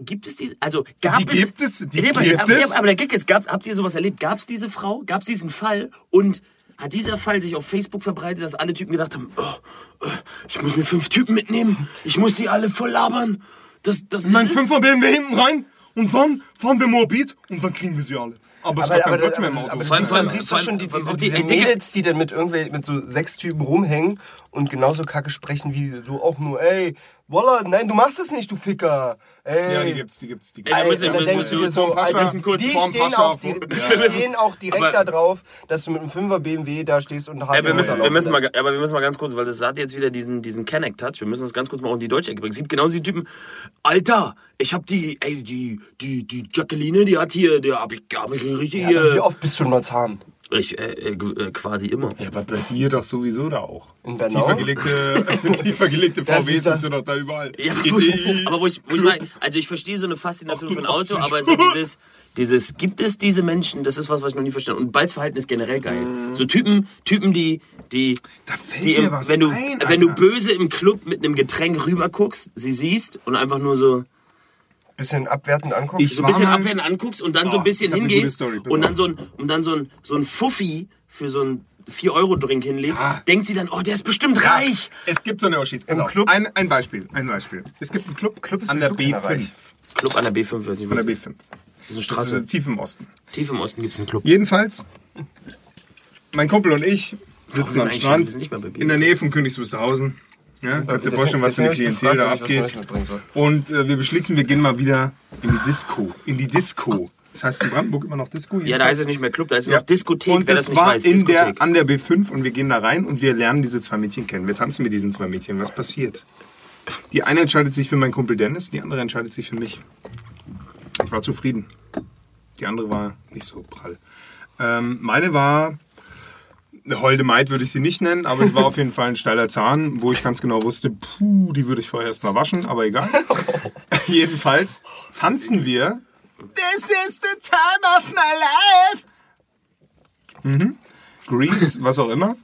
Gibt es diese, also gab Die es... gibt es, die Nee, aber, gibt aber, es. aber der Gag ist, gab, habt ihr sowas erlebt? Gab es diese Frau? Gab es diesen Fall? Und hat dieser Fall sich auf Facebook verbreitet, dass alle Typen gedacht haben, oh, oh, ich muss mir fünf Typen mitnehmen, ich muss die alle voll labern. Das, das, Mein 5er BMW hinten rein und dann fahren wir Moabit und dann kriegen wir sie alle. Aber es Aber, gab keinen aber, Platz mehr im Auto. aber Vor allem- siehst, vor allem- du, siehst du schon die, diese, allem- diese. Mädels, die dann mit irgendwel, mit so sechs Typen rumhängen und genauso kacke sprechen wie so auch nur, ey, Walla, nein, du machst es nicht, du Ficker. Ey. ja, die gibt's, die gibt's. Die Ey, wir Ey, müssen- dann wir denkst müssen- du dir so, Alter, kurz die vorm stehen, Pascha auch, die, die Ja. stehen auch direkt Aber- da drauf, dass du mit einem 5er BMW da stehst und hart Ja, wir müssen, wir müssen mal, aber wir müssen mal ganz kurz, weil das hat jetzt wieder diesen, diesen Connect-Touch. Wir müssen uns ganz kurz mal um die deutsche Ecke bringen. Es gibt genau diese Typen. Alter, ich hab die, ey, die, die, die Jacqueline, die hat hier, der hab ich, hab ich richtig Ja, aber wie hier. oft bist du in Marzahn? Ich, äh, äh, äh, quasi immer. Ja, aber bei dir doch sowieso da auch. In Bernau? Tiefer gelegte, tiefer gelegte das- siehst du doch da überall. Ja, aber wo ich, aber wo ich, wo ich meine, also ich verstehe so eine Faszination für ein Auto, aber so dieses, dieses, gibt es diese Menschen, das ist was, was ich noch nie verstanden Und Balzverhalten ist generell geil. So Typen, Typen, die, die, Da fällt die, mir im, was wenn du, ein, wenn du böse im Club mit einem Getränk rüber guckst, sie siehst und einfach nur so, Bisschen abwertend anguckst? Ich so ein bisschen abwertend anguckst und dann Oh, so ein bisschen hab eine hingehst Story, und dann so ein, und dann so ein, so ein Fuffi für so ein 4-Euro-Drink hinlegst, Ja. denkt sie dann, oh, der ist bestimmt reich. Es gibt so eine Oschis. Im. Club? Ein, ein Beispiel, ein Beispiel. Es gibt einen Club, Club ist an der sowieso keiner B5. reich. Club an der B5, weiß nicht, An was der das ist. B5. Das ist eine Das Straße. ist tief im Osten. Tief im Osten gibt es einen Club. Jedenfalls, mein Kumpel und ich Warum sitzen sind am Strand wir sind nicht mehr bei B5. in der Nähe von Königs Wusterhausen. Ja, kannst dir vorstellen, was für eine Klientel da abgeht. Und äh, wir beschließen, wir gehen mal wieder in die Disco. In die Disco. Das heißt in Brandenburg immer noch Disco? Ja, da heißt es nicht mehr Club, da ist es Ja. noch Diskothek, und wer das das nicht war weiß. in der, Diskothek. an der B5 und wir gehen da rein und wir lernen diese zwei Mädchen kennen. Wir tanzen mit diesen zwei Mädchen. Was passiert? Die eine entscheidet sich für meinen Kumpel Dennis, die andere entscheidet sich für mich. Ich war zufrieden. Die andere war nicht so prall. Ähm, meine war eine holde Maid würde ich sie nicht nennen, aber es war auf jeden Fall ein steiler Zahn, wo ich ganz genau wusste, puh, die würde ich vorher erstmal waschen, aber egal. Jedenfalls tanzen wir. This is the time of my life. Mhm. Grease, was auch immer.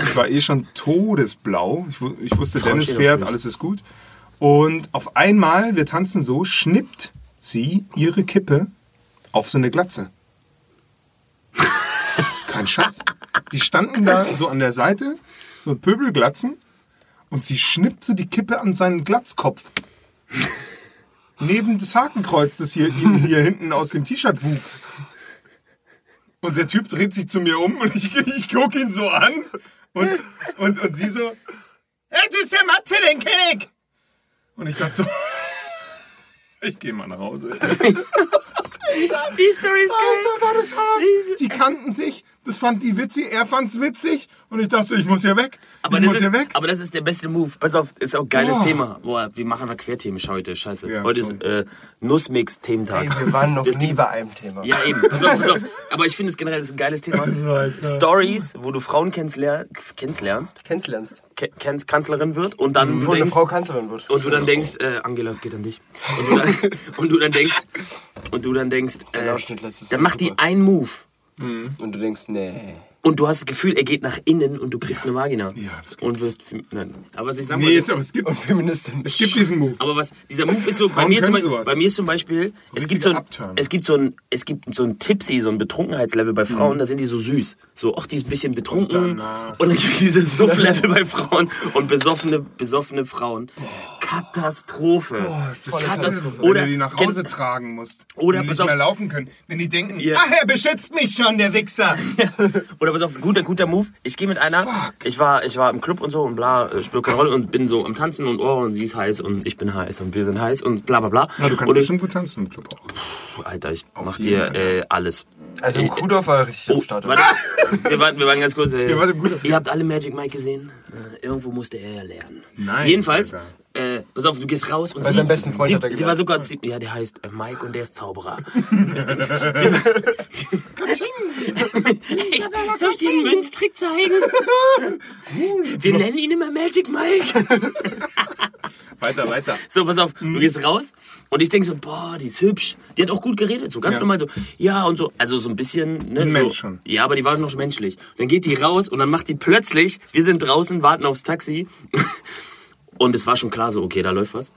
Ich war eh schon todesblau. Ich, ich wusste, Dennis fährt, alles ist gut. Und auf einmal, wir tanzen so, schnippt sie ihre Kippe auf so eine Glatze. Kein Scheiß. Die standen da so an der Seite, so Pöbelglatzen, und sie schnippt so die Kippe an seinen Glatzkopf. Neben das Hakenkreuz, das hier, hier hinten aus dem T-Shirt wuchs. Und der Typ dreht sich zu mir um und ich, ich gucke ihn so an. Und, und, und sie so, es ist der Matze, den kenn ich. Und ich dachte so, ich gehe mal nach Hause. Die Story ist Alter, war das hart. Die kannten sich, das fand die witzig, er fand's witzig und ich dachte so, ich muss hier weg. Aber ich das, muss ist, hier weg. aber das ist der beste Move. Pass auf, ist auch ein geiles Boah. Thema. Boah, wir machen mal querthemisch heute. Scheiße. Ja, heute sorry. ist äh, Nussmix-Thementag. Ey, wir waren noch Das nie Ding- bei einem Thema. Ja, eben. Pass auf, pass auf. Aber ich finde es generell das ist ein geiles Thema. Stories, wo du Frauen kennenler kennenlernst, Kennenlernst. ke kennst, Kanzlerin wird und dann Bevor eine denkst, Frau Kanzlerin wird. und du dann denkst, äh, Angela, es geht an dich. Und du dann, und du dann denkst, und du dann denkst, äh, dann macht die einen Move. Und du denkst, nee. Und du hast das Gefühl, er geht nach innen und du kriegst eine Vagina. Ja, das gibt's. Und wirst, nein. Aber was ich sagen Nee, wollte- ist, aber es gibt, Und Feministin. es gibt diesen Move. Aber was, dieser Move ist so, bei mir, Beispiel, bei mir ist zum Beispiel, es gibt, so ein, Upturn. es gibt so ein, es gibt so ein Tipsy, so ein Betrunkenheitslevel bei Frauen, da sind die so süß. So, ach, die ist ein bisschen betrunken. Und, danach- dann gibt es dieses Suff-Level bei Frauen und besoffene, besoffene Frauen. Katastrophe. Katastrophe. Wenn Oder, du die nach Hause tragen musst. Oder und pass nicht mehr laufen können. Wenn die denken, Ja. ach, er beschützt mich schon, der Wichser. Oder pass auf, guter, guter Move. Ich gehe mit einer, ich war, ich war im Club und so und bla, äh, spielt keine Rolle und bin so am Tanzen und oh, und sie ist heiß und ich bin heiß und wir sind heiß und bla bla bla. Ja, du kannst und ich, bestimmt gut tanzen im Club auch. Alter, ich mach jeden dir äh, alles. Also im Kudorf war er richtig Oh, am Start. warte, wir, waren, wir waren ganz kurz. Äh, Ihr wart im ihr habt alle Magic Mike gesehen. Äh, irgendwo musste er ja lernen. Nice, Jedenfalls. Äh, pass auf, du gehst raus und Bei sie, seinem besten Freund sie, hat er sie war sogar, sie, ja, der heißt äh, Mike und der ist Zauberer. Hey, soll ich dir einen Münztrick zeigen? Wir nennen ihn immer Magic Mike. Weiter, weiter. So, pass auf, Mhm. du gehst raus und ich denke so, boah, die ist hübsch. Die hat auch gut geredet, so ganz Ja. normal so, ja und so, also so ein bisschen, ne, Ein so, Mensch schon. Ja, aber die war noch menschlich. Dann geht die raus und dann macht die plötzlich, wir sind draußen, warten aufs Taxi und es war schon klar so, okay, da läuft was.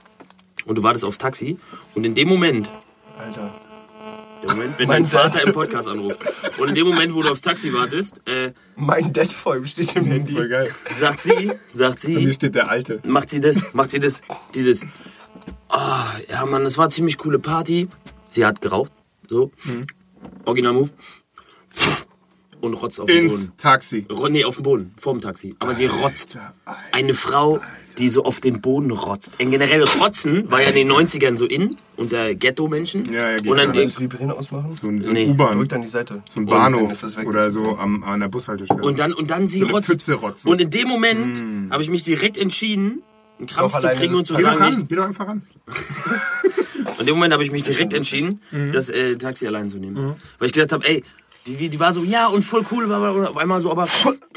Und du wartest aufs Taxi und in dem Moment, Alter. der Moment, wenn Mein dein Vater im Podcast anruft und in dem Moment, wo du aufs Taxi wartest, äh, Mein Dad vor ihm steht im Handy. Voll geil. sagt sie, sagt Und hier sie, steht der Alte. macht sie das, macht sie das, dieses, ah, ja Mann, das war eine ziemlich coole Party. Sie hat geraucht, so, Original Move. Und rotzt auf den Ins Boden. Taxi. Ro- Nee, auf dem Boden, vorm Taxi. Aber sie rotzt. Alter, Eine Frau, die so auf den Boden rotzt. Ein generell Rotzen war ja in den 90ern so in, unter Ghetto-Menschen. Ja, ja, geht Und dann. Kannst du Vibrieren ausmachen? So ein, so ein Nee. U-Bahn. Drückt an die Seite. So ein Und dann Bahnhof. ist das weg. Oder so am, an der Bushaltestelle. Und dann, und dann sie So eine rotzt. Pfütze rotzen. Und in dem Moment habe ich mich direkt entschieden, einen Krampf Doch zu alleine kriegen ist und zu Geh doch sagen, ich, ran, geh doch einfach ran. in dem Moment habe ich mich direkt entschieden, das äh, Taxi allein zu nehmen. Weil ich gedacht habe, ey, die, die war so, ja, und voll cool, aber und auf einmal so, aber,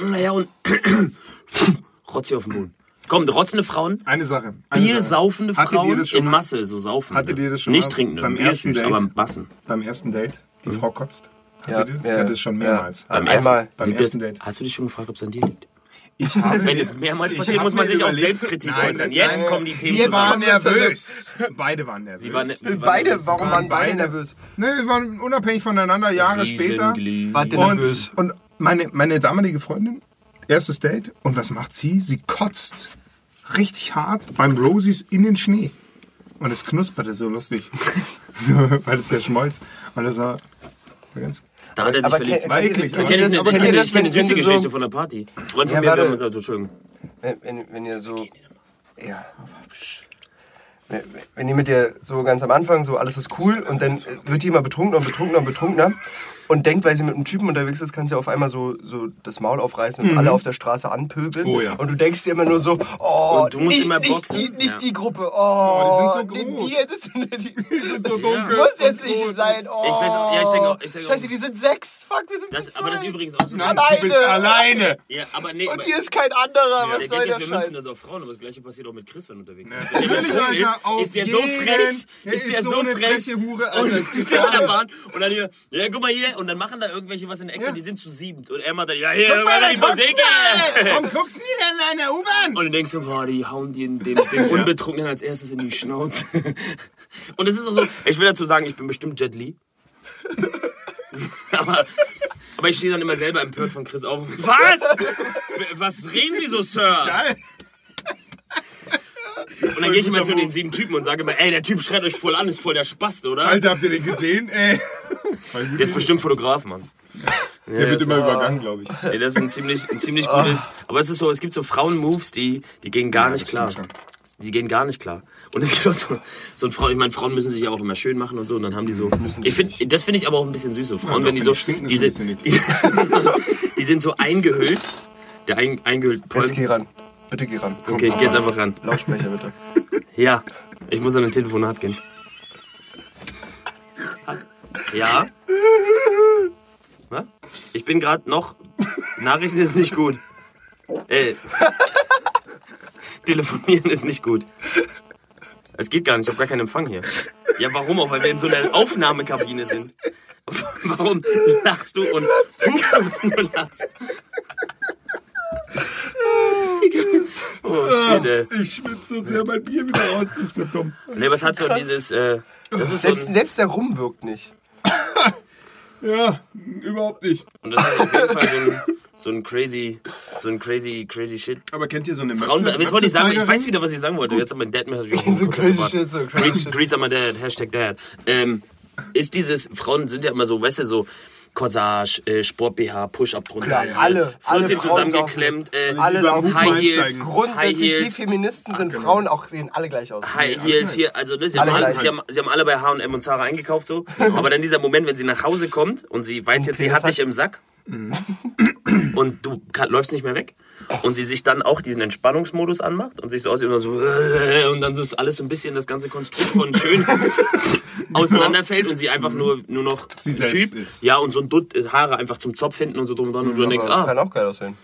naja, und rotzt sie auf den Boden. Komm, rotzende Frauen, Eine Sache. Eine Bier Sache. Frauen das schon in mal Masse, so saufen. Hattet ihr das schon Nicht trinken, beim Bier ersten süß, Date? aber bassen. Beim ersten Date? Die Frau kotzt. Ja, Hattet ihr das? ja, es schon mehrmals. Ja. Beim ersten, Beim ersten das, Date. Hast du dich schon gefragt, ob es an dir liegt? Ich habe Wenn mir- es mehrmals passiert, muss man sich auch überlegt- Selbstkritik Nein, äußern. Jetzt nein. kommen die Themen Wir waren nervös. Beide waren nervös. Sie war, ne, sie war Beide, nervös. warum waren beide nervös? Ne, wir waren unabhängig voneinander, Jahre später. Wart ihr Und, nervös? und meine, meine damalige Freundin, erstes Date, und was macht sie? Sie kotzt richtig hart beim Rosies in den Schnee. Und es knusperte so lustig. so, weil es ja schmolz. Und das war, war ganz. Da hat er sich Aber verliebt. kennt- War eklig, kenne ich eine, kenne, das, ich kenne wenn- eine süße du so- Geschichte von der Party. Ein Freund von Ja, mir, haben uns also, Entschuldigung. Wenn, wenn, wenn ihr so Ja. Wenn- die mit dir so ganz am Anfang so alles ist cool und dann wird die immer betrunkener und betrunkener und betrunkener und denkt, weil sie mit einem Typen unterwegs ist, kann sie auf einmal so, so das Maul aufreißen und alle auf der Straße anpöbeln. Oh ja. Und du denkst dir immer nur so, oh, Und du musst nicht, immer nicht, die, nicht Ja. die Gruppe, oh, die sind so die, groß. die du nicht. Die, so das dunkel muss jetzt nicht groß. sein. Oh, Ich weiß auch- ja, ich denke auch- ich denke auch- Scheiße, die sind sechs. Fuck, wir sind Das, zu aber das ist übrigens auch so. Nein, Alleine. du bist alleine. Ja, aber nee, Und aber, hier ist kein anderer. Was der soll der ist, wir münzen Scheiß? das auf Frauen, aber das gleiche passiert auch mit Chris, wenn er unterwegs ist. Natürlich, Wenn er betrunken Alter, auf ist, der so jeden. frech, Der ist der ist so, so eine frech. freche Hure, Alter, und sitzt der. Bahn und dann hier, ja, guck mal hier, und dann machen da irgendwelche was in der Ecke, Ja. die sind zu siebend. Und er macht dann, ja, hier, Guck mal, die Musik. Warum guckst du denn in der U-Bahn? Und du denkst so, boah, die hauen den, den, den Unbetrunkenen als erstes in die Schnauze. Und es ist auch so, ich will dazu sagen, ich bin bestimmt Jet Li. aber, aber ich stehe dann immer selber empört von Chris auf. Was? Was reden Sie so, Sir? Geil. Und dann gehe ich immer zu den sieben Typen und sage immer, ey, der Typ schreit euch voll an, ist voll der Spast, oder? Alter, habt ihr den gesehen? Ey. Der ist bestimmt Fotograf, Mann. Der wird immer übergangen, glaube ich. Ey, das ist ein ziemlich, ein ziemlich gutes. Aber es ist so, es gibt so Frauen-Moves, die, die gehen gar nicht das klar. Die gehen gar nicht klar. Und es gibt auch so, so ein Frauen, ich meine, Frauen müssen sich ja auch immer schön machen und so. Und dann haben die so. Ich finde, das finde ich aber auch ein bisschen süß. So Frauen, Ja, wenn die so. Die sind, die, die sind so eingehüllt. Der ein, eingehüllt. Jetzt geh ran. Bitte geh ran. Komm. Okay, ich gehe jetzt einfach ran. Lautsprecher bitte. Ja, ich muss an ein Telefonat gehen. Ja? Was? Ich bin gerade noch. Nachrichten ist nicht gut. Ey. Telefonieren ist nicht gut. Es geht gar nicht, ich habe gar keinen Empfang hier. Ja, warum auch? Weil wir in so einer Aufnahmekabine sind. Warum lachst du und pupst du, wenn du lachst? Oh shit, ey. Ich schwitze so sehr mein Bier wieder raus, das ist so dumm. Nee, es hat so dieses. Äh, das ist so Selbst, ein, selbst der Rum wirkt nicht. Ja, überhaupt nicht. Und das ist auf jeden Fall so ein, so ein crazy, so ein crazy, crazy shit. Aber kennt ihr so eine Frauen, Möpse- jetzt wollte ich sagen, ich weiß wieder, was ich sagen wollte. Jetzt hat mein Dad mir natürlich So crazy shit, so crazy Greets, shit. Greets an my dad, Hashtag dad. Ähm, ist dieses, Frauen sind ja immer so, weißt du, so Corsage, äh, Sport-BH, Push-Up drunter. Klar, alle, alle 14 Frauen zusammengeklemmt, äh, Alle beim laufen. High Heels. Grundsätzlich High wie Heels. Feministen sind Frauen auch, sehen alle gleich aus. High Heels hier, also ne, sie, haben Alle sie, haben, sie haben alle bei H&M und Zara eingekauft so, aber dann dieser Moment, wenn sie nach Hause kommt und sie weiß jetzt, sie hat dich im Sack und du kann, läufst nicht mehr weg und sie sich dann auch diesen Entspannungsmodus anmacht und sich so aussieht und dann so und dann so ist alles so ein bisschen das ganze Konstrukt von schön auseinanderfällt und sie einfach nur, nur noch Sie ein Typ, ist. ja und so ein Dutt äh, Haare einfach zum Zopf hinten und so drum und dran und du denkst, ah, Kann auch geil aussehen.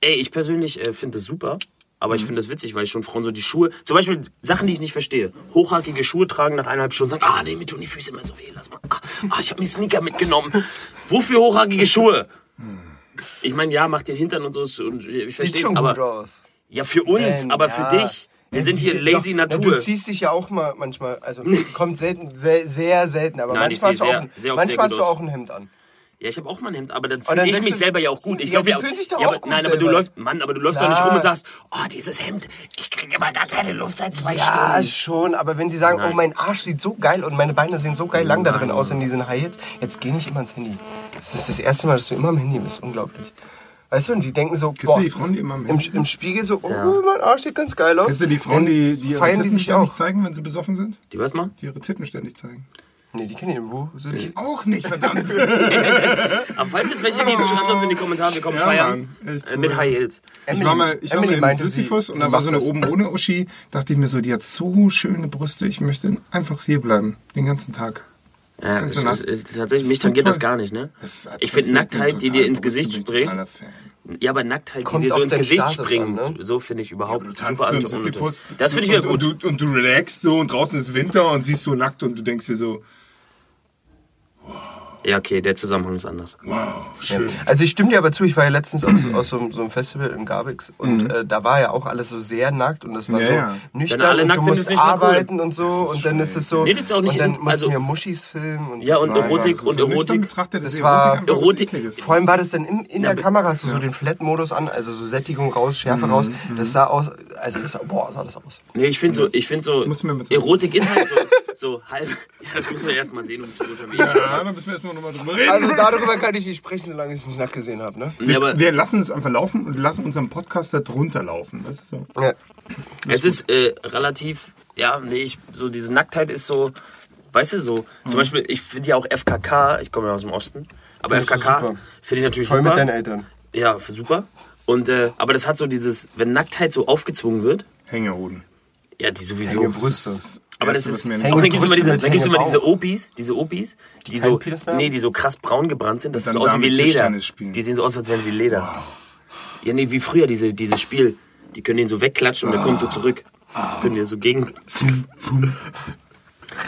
Ey, ich persönlich äh, finde das super. Aber Mhm. ich finde das witzig, weil ich schon Frauen so die Schuhe, zum Beispiel Sachen, die ich nicht verstehe. Hochhackige Schuhe tragen nach eineinhalb Stunden, sagen, ah nee, mir tun die Füße immer so weh, lass mal. Ah, ah ich habe mir Sneaker mitgenommen. Wofür hochhackige Schuhe? Ich meine, ja, macht den Hintern und so, und ich Sieht verstehe schon es, gut aber aus. ja für uns, Denn, aber ja. für dich. Wir sind hier lazy Ja, Natur. du ziehst dich ja auch mal manchmal, also kommt selten, sehr, sehr selten, aber Nein, manchmal, hast sehe du, sehr- auch, sehr manchmal sehr hast du auch ein Hemd an. Ja, ich habe auch mal ein Hemd, aber dann fühle ich mich du- selber ja auch gut. Ich Ja, glaub, die ja, fühlen sich doch ja, auch gut Nein, aber du selber. läufst, Mann, aber du läufst doch nicht Klar. rum und sagst, oh, dieses Hemd, ich kriege aber gar keine Luft seit zwei Ja, Stunden. schon, aber wenn sie sagen, Nein. oh, mein Arsch sieht so geil und meine Beine sehen so geil lang da drin aus in diesen High Heels, jetzt geh nicht immer ans Handy. Das ist das erste Mal, dass du immer am Handy bist. Unglaublich. Weißt du, und die denken so, Kennst boah, du die Frauen, die immer am im, Handy im sind? Spiegel so, oh, mein Arsch sieht ganz geil aus. Kennst du die Frauen, die, die ihre feiern die Titten sich ständig auch. zeigen, wenn sie besoffen sind? Die was mal? Die ihre Titten ständig zeigen. Nee, die kennen ich. Wo? So die, Auch nicht, verdammt. Aber falls es welche gibt, schreibt uns in die Kommentare, wir kommen Ja, feiern. Mann, echt Äh, mit cool. High Heels. Ich war mal, ich war mal Emily in Sisyphus sie- und da war so eine das. oben ohne Uschi. Dachte ich mir so, die hat so schöne Brüste. Ich möchte einfach hier bleiben, den ganzen Tag. Ja, Ganze es- Nacht. es- tatsächlich, mich ist tangiert das gar nicht, ne? Das ist- Ich finde ist Nacktheit, die dir ins Gesicht ich spricht. Ja, aber Nacktheit, die Kommt dir so ins Gesicht Status springt, an, ne? so finde ich überhaupt Du tanzt super so. Das finde ich wieder und, gut. Und du, und du relaxst so und draußen ist Winter und siehst so nackt und du denkst dir so, Ja, okay, der Zusammenhang ist anders. wow, schön. Also ich stimme dir aber zu, ich war ja letztens aus, aus so, so einem Festival in Garbix und äh, da war ja auch alles so sehr nackt und das war Ja, so ja. nüchtern Wenn alle und nackt du sind, musst nicht mehr cool. arbeiten und so und dann ist es so Nee, das ist auch nicht und dann in- mussten also- wir Muschis filmen und Ja, und Erotik und so Erotik. betrachtet, Das war- Erotik vor allem war das dann in, in Ja, der Kamera, hast du so den Flat-Modus an, also so Sättigung raus, Schärfe raus. Das sah aus, also das sah, boah, sah das aus. Nee, ich finde so, ich finde so. Erotik ist halt so, so halb. Ja, das müssen wir erst mal sehen, um zu unterwegs. Ja, da müssen wir erstmal nochmal drüber reden. Also darüber kann ich nicht sprechen, solange ich es nicht nackt gesehen habe, ne? Ja, aber wir lassen es einfach laufen und lassen unseren Podcast da drunter laufen. Das ist so. Ja. es ist äh, relativ, ja, nee, ich, so diese Nacktheit ist so, weißt du, so, zum Beispiel, ich finde ja auch FKK, ich komme ja aus dem Osten, aber du FKK finde ich natürlich Voll mit super. deinen Eltern. Ja, super. Und, äh, aber das hat so dieses, wenn Nacktheit so aufgezwungen wird, Hängehoden. ja, die sowieso. Hänge Brüste. Das Aber das ist, mir dann gibt es immer diese, dann gibt's immer diese. Opis, diese Opis, die, Die so, nee, die so krass braun gebrannt sind, das sieht dann aus wie Leder. Die sehen so aus, als wären sie Leder. Ja, nee, wie früher diese, dieses Spiel. Die können den so wegklatschen und der kommt so zurück. Die können dir so gegen.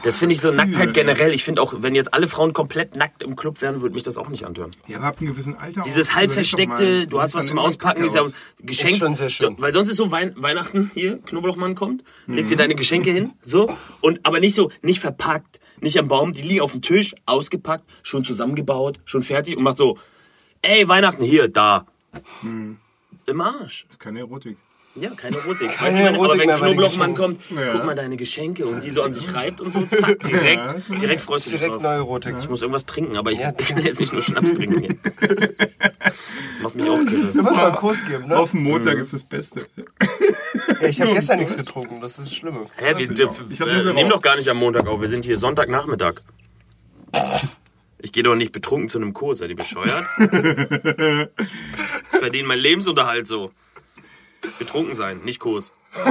Das finde ich so Nacktheit generell. Ich finde auch, wenn jetzt alle Frauen komplett nackt im Club wären, würde mich das auch nicht antören. Ja, aber ab einem gewissen Alter. Dieses halb versteckte, du hast was zum Auspacken, ist ja Geschenk. Ist schon sehr schön. Weil sonst ist so Wein Weihnachten hier, Knoblauchmann kommt, leg dir deine Geschenke hin, so, und aber nicht so, nicht verpackt, nicht am Baum, die liegen auf dem Tisch, ausgepackt, schon zusammengebaut, schon fertig und macht so, ey, Weihnachten, hier, da. Im Arsch. Das ist keine Erotik. Ja, keine Erotik. Keine weißt du, wenn, aber Erotik wenn bei den Knoblauchmann kommt, Ja. guck mal deine Geschenke und die so an sich reibt und so, zack, direkt, ist direkt freust du dich Direkt drauf. Neurotik. Ich muss irgendwas trinken, aber ich, Ja. will jetzt nicht nur Schnaps trinken hier. Das macht mich auch Du kirre. musst mal einen Kurs geben, ne? Auf dem Montag ist das Beste. Ja, ich habe gestern nichts getrunken, das ist das Schlimme. Hä, wir, äh, nehmen doch gar nicht am Montag auf, wir sind hier Sonntagnachmittag. Ich gehe doch nicht betrunken zu einem Kurs, seid ihr bescheuert? Ich verdiene meinen Lebensunterhalt so. Betrunken sein, nicht Kurs.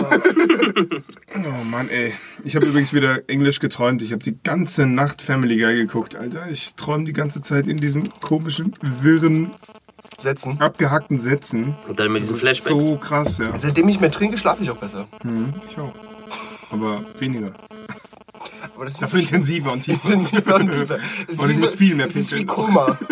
Oh Mann, ey. Ich habe übrigens wieder Englisch geträumt. Ich habe die ganze Nacht Family Guy geguckt, Alter. Ich träume die ganze Zeit in diesen komischen, wirren, Setzen. abgehackten Sätzen. Und dann mit diesen Das ist Flashbacks. so krass, ja. Seitdem ich mehr trinke, schlafe ich auch besser. Ich auch. Aber weniger. Aber das ist Dafür intensiver und tiefer. intensiver und tiefer. Es ist Und ich muss viel mehr Es ist wie pinkeln. Koma.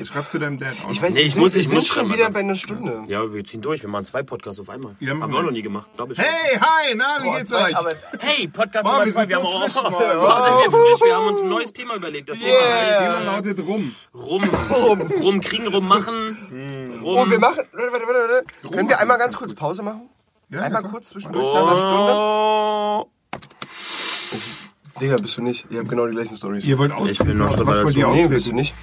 Jetzt schreibst du deinem Dad auch. Ich weiß, Nee, wir ich muss- ich muss schon schreiben, wieder bei einer Stunde. Ja, wir ziehen durch, wir machen zwei Podcasts auf einmal. Ja, Haben wir auch noch nie gemacht. Hey, hi, na, wie Boah, geht's zwei- euch? aber Hey, Podcast Boah, Nummer wir zwei. Wir so haben auch. frisch, Mann. Boah, wir frisch. Wir haben uns ein neues Thema überlegt. Das Thema Das heißt Thema lautet rum. rum. Rum. Rum kriegen, rum machen. Rum. Oh, wir machen. Warte, warte, warte. Können wir einmal ganz kurz Pause machen? Ja, Einmal ja, kurz zwischendurch nach einer Stunde? Oh. Digga, bist du nicht. Ihr habt genau die gleichen Stories. Ihr wollt noch Was, wollt ihr Nee, austreten? bist du nicht.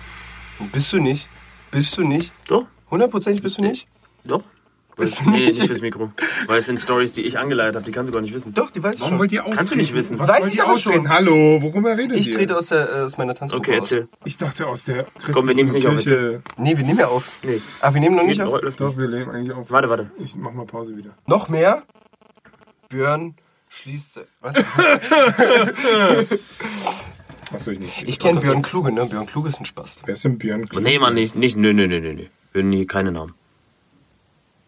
Bist du nicht. Bist du nicht. Doch, Hundertprozentig bist du nicht? doch. Bist du nee, nicht? nicht fürs Mikro. Weil es sind Stories, die ich angeleitet habe, die kannst du gar nicht wissen. Doch, die weiß ich Warum schon. wollt ihr? Kannst du nicht wissen. Was Weiß wollt ich ihr aber austreten? schon. Hallo, worüber redet Ich ihr? trete aus, der, äh, aus meiner Tanzgruppe Okay, aus. erzähl. Ich dachte aus der Komm, wir nehmen's nicht auf, Kirche. Nee, wir nehmen ja auf. Nee. Ach, wir nehmen noch nicht auf? läuft Doch, nicht. wir nehmen eigentlich auf. Warte, warte. Ich mach mal Pause wieder. Noch mehr? Björn schließt. Was? Achso, ich nicht. Ich kenne Björn Kluge, ne? Björn Kluge ist ein Spaß. Wer ist denn Björn? Kluge? Nee, Mann, nicht. nicht nö, nö, nö, nö. nö. Wir nennen hier keine Namen.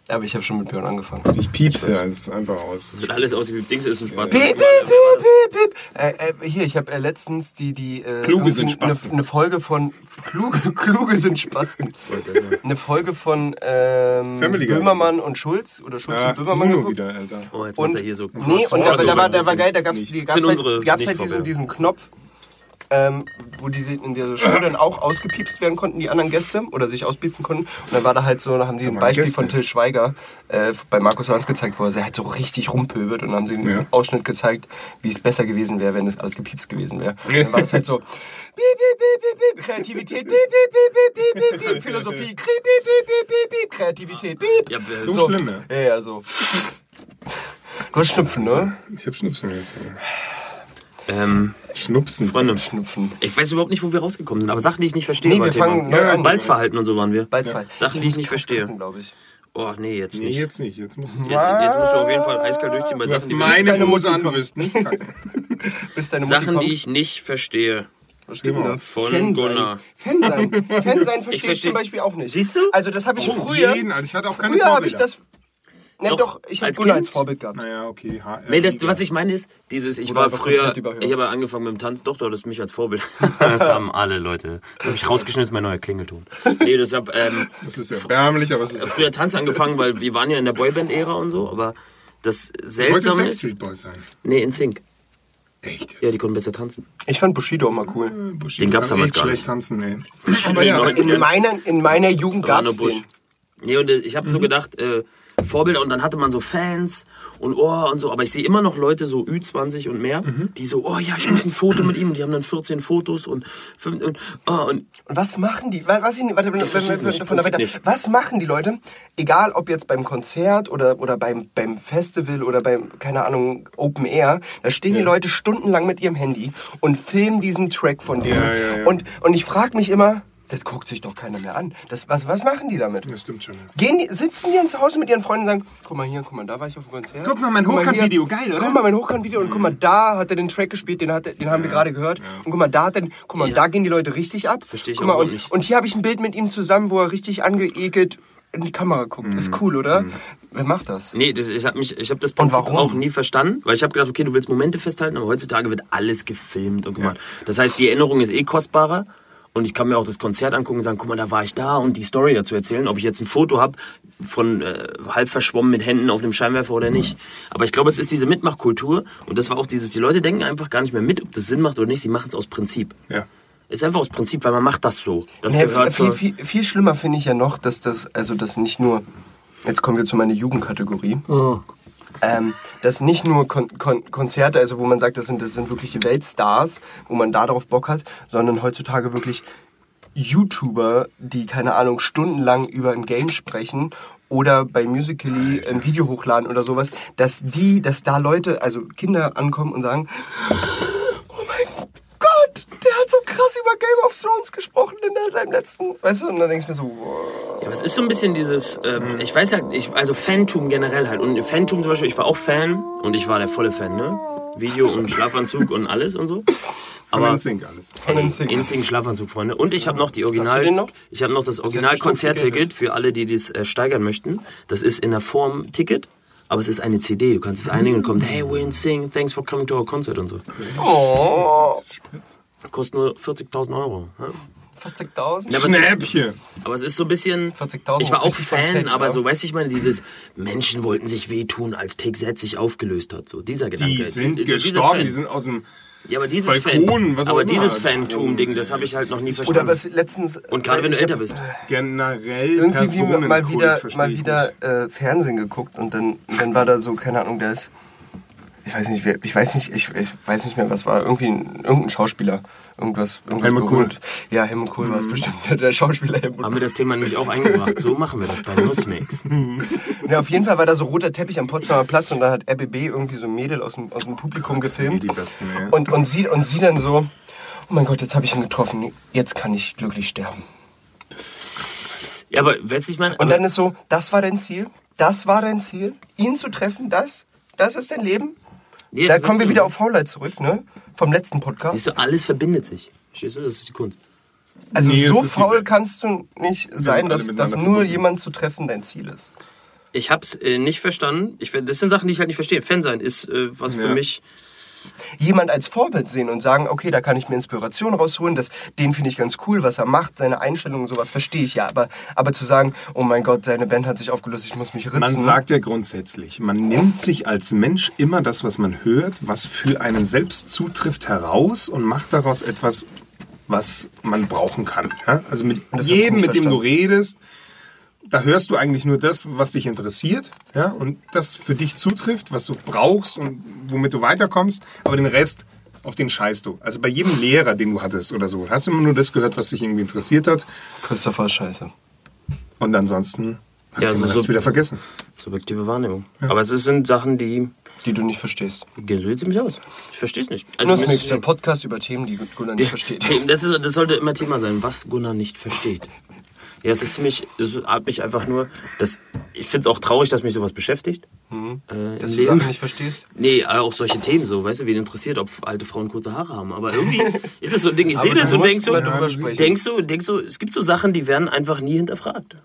Aber ich habe schon mit Björn angefangen. Ich piepse ja, das ist einfach aus. Das wird alles aus wie Dings ist ein Spaß. Piep, piep, piep, piep, piep. Äh, äh, hier, ich habe äh, letztens die, die äh, Kluge sind irgendwie eine, Spasten. eine Folge von Kluge, Kluge sind Spasten. Eine Folge von ähm. Böhmermann und Schulz oder Schulz Ja, und Böhmermann Nuno wieder, Alter. Oh, jetzt macht Und, er hier so. nee, und da, da, war, da war geil, da die, Sind gab's halt, gab's halt diesen, diesen Knopf, ähm, wo diese in der Show dann auch ausgepiepst werden konnten, die anderen Gäste, oder sich auspiepsen konnten. Und dann war da halt so, da haben die ein Beispiel Gäste. von Till Schweiger äh, bei Markus Hans gezeigt, wo er halt so richtig rumpöbelt und dann haben sie einen Ja. Ausschnitt gezeigt, wie es besser gewesen wäre, wenn das alles gepiepst gewesen wäre. Und Dann war das halt so, piep, piep, piep, piep, piep, Kreativität, piep, piep, piep, piep, piep, piep, piep, Philosophie, Kreativität, piep. Ja, äh, So, schlimm, ja. Ja, ja, so. Du hast Schnupfen, ne? Ich hab Schnupfen jetzt. Ähm, Schnupfen. Freunde, Schnupfen. ich weiß überhaupt nicht, wo wir rausgekommen sind, aber Sachen, die ich nicht verstehe. Nee, wir Thema. fangen neu Ja, an. Balzverhalten und so waren wir. Zwei. Sachen, die ich nicht verstehe. glaube ich. Oh, nee, jetzt Nee, nicht. jetzt nicht. Jetzt muss Jetzt, jetzt musst du auf jeden Fall eiskalt durchziehen bei Du Sachen, die, meine deine Hose an, du wirst nicht kacken. Bis deine Mutti Sachen, kommt. die ich nicht verstehe. Denn da? Von Fan Gunnar. Sein. Fan sein. Fan sein verstehe ich, versteh- zum Beispiel auch nicht. Siehst du? Also das habe ich Oh, früher. jeden, Alter. Ich hatte auch keine Früher habe ich das. Ne, Doch, ich habe Gunnar Kind? als Vorbild gehabt. Naja, okay. H Nee, das, was ich meine ist, dieses, ich Oder war früher, ich habe angefangen mit dem Tanz, doch, du hattest mich als Vorbild. Das haben alle Leute. Das habe ich rausgeschnitten, das ist mein neuer Klingelton. Nee, das hab, ähm, Das ist erbärmlich, aber es ist. früher Tanz angefangen, weil wir waren ja in der Boyband-Ära und so, aber das Ich wollte Seltsame ist, Backstreet Boys sein. nee, in Sync. Echt? Ja, die konnten besser tanzen. Ich fand Bushido immer cool. Bushido Den gab's damals gar schlecht nicht. tanzen, ey. Aber ja, In meiner, in meiner Jugend Da war gab nur es Bush. den. Nee, und äh, ich habe Mhm. so gedacht, äh, Vorbilder und dann hatte man so Fans und oh und so, aber ich sehe immer noch Leute so Ü20 und mehr, Mhm. die so, oh ja, ich muss ein Foto mit ihm und die haben dann 14 Fotos und, fünf- und, oh, und Und was machen die? Was, was, ich- warte, weiter, nicht. was machen die Leute? Egal, ob jetzt beim Konzert oder, oder beim, beim Festival oder beim, keine Ahnung, Open Air, da stehen die Leute stundenlang mit ihrem Handy und filmen diesen Track von. Ja, ja, ja. Und, und ich frage mich immer, das guckt sich doch keiner mehr an. Das, was, was machen die damit? Das stimmt schon. ja. Gehen die, sitzen die dann zu Hause mit ihren Freunden und sagen, guck mal hier, guck mal, da war ich auf dem Konzert. Guck mal, mein Hochkant-Video, geil, oder? Guck mal, mein Hochkant-Video und guck mal, da hat er den Track gespielt, den, hat er, den haben wir gerade gehört. Und guck mal, da hat er, guck mal, Ja. da gehen die Leute richtig ab. Versteh ich guck mal, auch und, nicht. und hier habe ich ein Bild mit ihm zusammen, wo er richtig angeekelt in die Kamera guckt. Mhm. Ist cool, oder? Wer macht das? Nee, das, ich habe mich, ich habe das Prinzip auch nie verstanden, weil ich habe gedacht, okay, du willst Momente festhalten, aber heutzutage wird alles gefilmt und gemacht. Das heißt, die Erinnerung ist eh kostbarer und ich kann mir auch das Konzert angucken und sagen, guck mal, da war ich da und die Story dazu erzählen, ob ich jetzt ein Foto habe von äh, halb verschwommen mit Händen auf dem Scheinwerfer oder nicht. Aber ich glaube, es ist diese Mitmachkultur und das war auch dieses, die Leute denken einfach gar nicht mehr mit, ob das Sinn macht oder nicht, sie machen es aus Prinzip. Ja. Ist einfach aus Prinzip, weil man macht das so. Das Nee, gehört viel, viel, viel schlimmer finde ich ja noch, dass das, also das nicht nur, jetzt kommen wir zu meiner Jugendkategorie, ähm, dass nicht nur Kon Kon Konzerte, also wo man sagt, das sind, das sind wirkliche Weltstars, wo man da drauf Bock hat, sondern heutzutage wirklich YouTuber, die, keine Ahnung, stundenlang über ein Game sprechen oder bei Musically ein Video hochladen oder sowas, dass die, dass da Leute, also Kinder ankommen und sagen, Gott, der hat so krass über Game of Thrones gesprochen in seinem letzten, weißt du, und dann denkst du mir so, wow. Ja, es ist so ein bisschen dieses, ähm, ich weiß ja, ich, also Fantum generell halt. Und Fantum zum Beispiel, ich war auch Fan und ich war der volle Fan, ne? Video und Schlafanzug und alles und so. Von Aber NSYNC alles. Von Singles. Insing Schlafanzug, Freunde. Und ich habe noch die Original, noch? ich habe noch das bestimmt Original-Konzertticket für alle, die das äh, steigern möchten. Das ist in der Form Ticket. Aber es ist eine CD, du kannst es einlegen und kommt, hey, we sing, thanks for coming to our concert und so. Oh, Kostet nur 40.000 Euro. Ja? 40.000? Ja, aber es ist- Schnäppchen. Aber es ist so ein bisschen. 40.000 Ich war auch Fan, Content, aber ja. so, weißt du, ich meine, dieses Menschen wollten sich wehtun, als Take Z sich aufgelöst hat. So, dieser Gedanke. Die sind diese gestorben, die sind aus dem Ja, aber dieses Balkon, Fan, aber dieses Fantum-Ding, das habe ich halt noch nie Oder verstanden. was letztens. Und gerade wenn du älter bist. generell Irgendwie mal wieder, mal wieder nicht. äh, Fernsehen geguckt und dann, dann war da so, keine Ahnung, der ist. Ich weiß nicht, wer, ich weiß nicht, ich, ich weiß nicht mehr, was war. Irgendwie ein, irgendein Schauspieler. Irgendwas, irgendwas Helmut Kohl. Ja, Helmut Kohl war es bestimmt. Der Schauspieler Helmut Haben wir das Thema nämlich auch eingebracht. So machen wir das bei Nussmix. Ja, auf jeden Fall war da so roter Teppich am Potsdamer Platz und da hat RBB irgendwie so ein Mädel aus dem, aus dem Publikum gefilmt. die besten, ja. und, und, sie, und sie dann so, oh mein Gott, jetzt habe ich ihn getroffen, jetzt kann ich glücklich sterben. Ja, aber weißt ich meine. Und dann ist so, das war dein Ziel, das war dein Ziel, ihn zu treffen, das, das ist dein Leben. Nee, Da kommen wir wieder auf Faulheit zurück, ne? Vom letzten Podcast. Siehst du, alles verbindet sich. Verstehst du? Das ist die Kunst. Also Nee, so faul kannst du nicht sein, dass, dass nur verbunden. jemand zu treffen dein Ziel ist. Ich hab's äh, nicht verstanden. Ich, das sind Sachen, die ich halt nicht verstehe. Fan sein ist äh, was für Ja. mich. Jemand als Vorbild sehen und sagen, okay, da kann ich mir Inspiration rausholen, das, den finde ich ganz cool, was er macht, seine Einstellung und sowas verstehe ich ja. Aber, aber zu sagen, oh mein Gott, seine Band hat sich aufgelöst, ich muss mich ritzen. Man sagt ja grundsätzlich, man nimmt sich als Mensch immer das, was man hört, was für einen selbst zutrifft, heraus und macht daraus etwas, was man brauchen kann. Also mit jedem, mit dem du redest, da hörst du eigentlich nur das, was dich interessiert ja? und das für dich zutrifft, was du brauchst und womit du weiterkommst, aber den Rest, auf den scheißt du. Also bei jedem Lehrer, den du hattest oder so, hast du immer nur das gehört, was dich irgendwie interessiert hat Christopher ist scheiße. und ansonsten hast Ja, du so- den Rest so- wieder vergessen. Subjektive Wahrnehmung. Aber es sind Sachen, die. Die du nicht verstehst. Gehen so jetzt ziemlich aus. Ich verstehe es nicht. Also, Also, das müsste- nächste Podcast über Themen, die Gunnar nicht versteht. Das, ist, das sollte immer Thema sein, was Gunnar nicht versteht. Ja, es ist ziemlich, es hat mich einfach nur, das, ich finde es auch traurig, dass mich sowas beschäftigt. Äh, Mhm. Dass im du Leben. Sachen nicht verstehst. Nee, auch solche Themen so, weißt du, wen interessiert, ob alte Frauen kurze Haare haben. Aber irgendwie ist es so ein Ding, ich sehe du das und musst denk so, mal drüber Ja, sprechen. denkst du, denkst du, es gibt so Sachen, die werden einfach nie hinterfragt.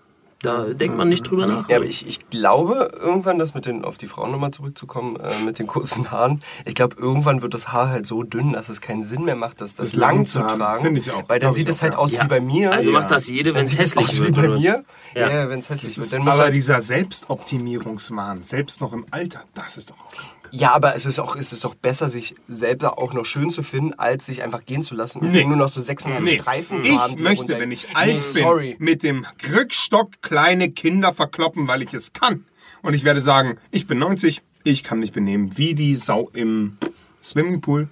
Da denkt man nicht drüber nach. Ja, aber ich, ich glaube irgendwann, das mit den, auf die Frauen nochmal zurückzukommen, äh, mit den kurzen Haaren, ich glaube, irgendwann wird das Haar halt so dünn, dass es keinen Sinn mehr macht, das, das, Das lang zu tragen. finde ich auch. Weil dann sieht es halt ja. aus Ja. wie bei mir. Also ja. macht das jede, wenn es hässlich aus wird. wie bei mir. Ja, wenn es hässlich wird. Dann muss Aber halt, dieser Selbstoptimierungswahn, selbst noch im Alter, das ist doch auch krank. ja, aber es ist, auch, es ist doch besser, sich selber auch noch schön zu finden, als sich einfach gehen zu lassen und Nee. nur noch so sechseinhalb Nee. Streifen zu haben. Ich möchte, wenn ich alt nee, bin, sorry. mit dem Krückstock kleine Kinder verkloppen, weil ich es kann. Und ich werde sagen, ich bin 90, ich kann mich benehmen wie die Sau im Swimmingpool.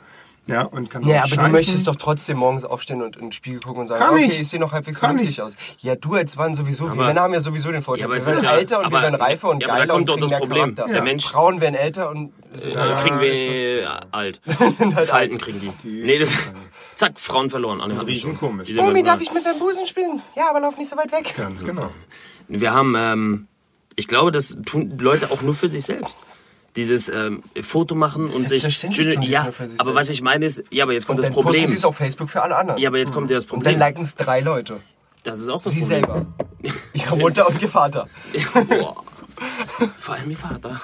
Ja, und kann Ja, aber du scheißen. möchtest doch trotzdem morgens aufstehen und in den Spiegel gucken und sagen, Kann okay, ich. ich sehe noch halbwegs Kann vernünftig aus. Ja, du als Mann sowieso. wir Aber- Männer haben ja sowieso den Vorteil. Ja, aber wir werden ist ja- älter und wir aber- werden reifer und ja, aber da geiler kommt und doch das kriegen mehr Problem. Charakter. Der Mensch- Frauen werden älter und sind Äh, kriegen alt. wir alt. halt Falten alt. kriegen die. Nee, das. Zack, Frauen verloren. Wir Riechen schon. komisch. Die Mami, dann- darf ich mit deinem Busen spielen? Ja, aber lauf nicht so weit weg. Ganz genau. Wir haben, ähm, ich glaube, das tun Leute auch nur für sich selbst. Dieses ähm, Foto machen und sich es ja, aber was ich meine ist, ja, aber jetzt kommt Und das Problem. sie es auf Facebook für alle anderen. Ja, aber jetzt kommt ja das und dann Problem. liken es drei Leute. Das ist auch das Sie Problem. selber. Ihre Mutter und ihr Vater. Boah. Vor allem ihr Vater.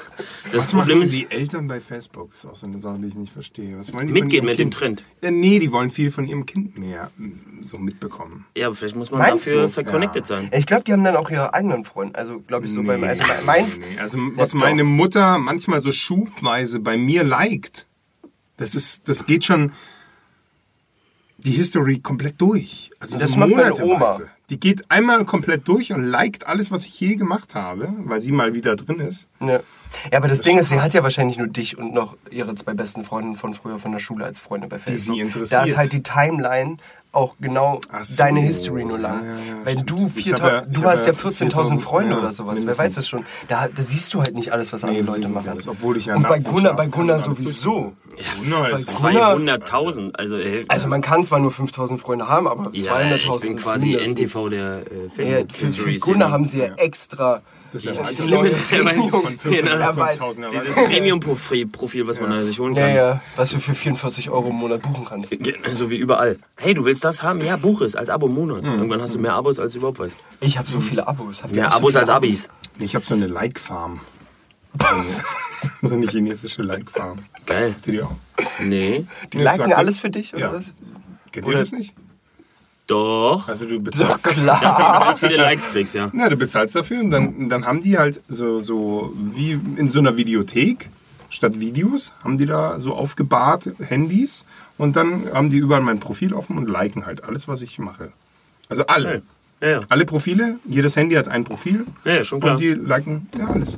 Das Was Problem machen ist, die Eltern bei Facebook? ist auch so eine Sache, die ich nicht verstehe. Was wollen die Mitgehen mit dem kind? Trend. Ja, nee, die wollen viel von ihrem Kind mehr mm, so mitbekommen. ja, aber vielleicht muss man Meinst dafür du? verconnected sein. Ich glaube, die haben dann auch ihre eigenen Freunde. Also, glaube ich, so beim. Also, mein, nee. Also was doch. meine Mutter manchmal so schubweise bei mir liked, das ist, das geht schon die History komplett durch. Also Das so macht meine monateweise. Oma. Die geht einmal komplett durch und liked alles, was ich je gemacht habe, weil sie mal wieder drin ist. Ja. ja, aber das, Ding ist, sie hat ja wahrscheinlich nur dich und noch ihre zwei besten Freundinnen von früher von der Schule als Freunde bei Facebook. sie interessiert. Da ist halt die Timeline auch genau so. deine History nur lang. Ja, ja, ja, Wenn stimmt. du Ich 4000, hab ja- du hast ja ja 14.000 Freunde ja, oder sowas, wer mindestens. weiß das schon. Da, da siehst du halt nicht alles, was andere Nee, Leute machen. alles, obwohl ich ja und bei Gunnar, bei Gunnar sowieso. Gunnar ist Bei Gunnar- 200.000. Also, ey, Also man kann zwar nur 5000 Freunde haben, aber ja, 200.000 ich bin ist quasi. NTV der äh, Ja, facebook für, Gunnar haben sie ja extra Das ist ja dieses. Limit, Premium. von Genau. 500 Ja, auf weil- 5000 dieses. Premium-Profil, was man da sich holen Ja, kann. ja, was du für 44 Euro im Monat buchen kannst. So wie überall. Hey, du willst das haben? Ja, buch es als Abo im Monat. Hm. Irgendwann hast du mehr Abos, als du überhaupt weißt. Ich habe so viele Abos. Ihr Mehr so Abos als Abis. Ich habe so eine Like-Farm. so eine chinesische Like-Farm. Geil. Die auch? Nee. Die liken alles für dich, oder Ja. was? Kennt ihr das nicht? Doch. Also du bezahlst dafür. Dass du ganz viele Likes kriegst, ja. Ja, du bezahlst dafür und dann, dann haben die halt so, so wie in so einer Videothek, statt Videos, haben die da so aufgebahrt Handys und dann haben die überall mein Profil offen und liken halt alles, was ich mache. Also alle. Ja, ja. Alle Profile, jedes Handy hat ein Profil. Ja, ja, schon klar. Und die liken, ja, alles.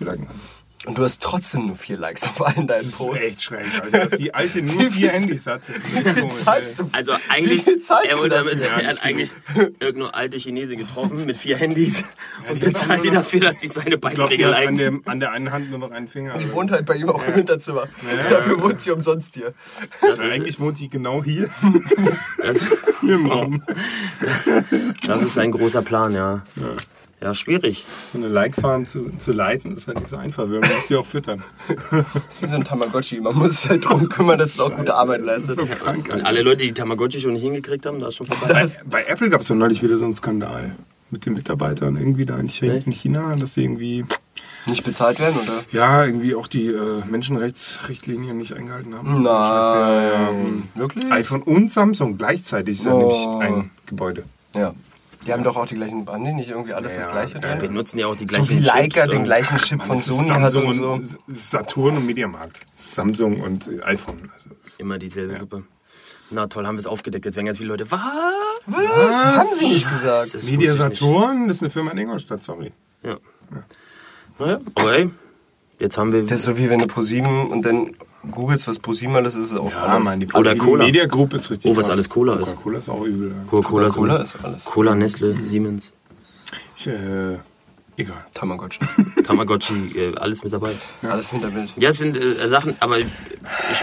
Die liken alles. Und du hast trotzdem nur vier Likes auf allen deinen Das ist Posts. echt schräg, Alter. Dass die alte nur vier Handys hat. Das ist Wie viel zahlst du? Also eigentlich, Wie viel zahlst er, du wurde damit, dafür? er hat eigentlich irgendeine alte Chinese getroffen mit vier Handys und die hat bezahlt sie dafür, dass die seine Ich Beiträge die hat an liked. der, an der einen Hand nur noch einen Finger. Die aber- wohnt halt bei ihm auch im Hinterzimmer. Dafür wohnt sie umsonst hier. Das Ja, ist, eigentlich wohnt die genau hier, das, hier im Raum. das ist ein großer Plan, ja. Ja, schwierig. So eine Like-Farm zu, zu leiten, ist halt nicht so einfach, weil man muss die auch füttern. Das ist wie so ein Tamagotchi. Man muss sich halt drum kümmern, dass es auch gute Arbeit Das ist leistet. so krank, Und alle Leute, die Tamagotchi schon nicht hingekriegt haben, da ist schon vorbei. Bei, bei Apple gab es doch neulich wieder so einen Skandal mit den Mitarbeitern irgendwie da in China, in China dass die irgendwie, Nicht bezahlt werden, oder? ja, irgendwie auch die äh, Menschenrechtsrichtlinien nicht eingehalten haben. Nein. Ja, ja. hm. Wirklich? iPhone und Samsung gleichzeitig ist ja Oh. nämlich ein Gebäude. Ja. Die haben doch auch die gleichen, haben die nicht irgendwie alles das Ja, gleiche ja, Wir drin? nutzen ja auch die So gleichen wie Leica Chips den und- gleichen Chip von Das ist Sony hat Samsung und so. und Saturn und Mediamarkt. Samsung und äh, iPhone. Also, das- Immer dieselbe Suppe. Na toll, haben wir es aufgedeckt. Jetzt werden ganz viele Leute, was? Was? Haben sie nicht gesagt. Das Media. Saturn, das ist eine Firma in Ingolstadt, sorry. Ja. Naja, aber ey, jetzt haben wir... Das ist so wie wenn du ProSieben und dann googelst, was ProSieben alles ist, ist auch Ja, alles. Mann, die Oder Cola. Media Group ist richtig Oh, was krass. alles Cola ist. Coca-Cola ist auch übel. Coca-Cola, Coca-Cola ist ist alles. Cola, Nestle, Siemens, Ich, äh, egal. Tamagotchi. Tamagotchi, äh, alles mit dabei. Alles Hinterbild. Ja, es sind äh, Sachen, aber ich,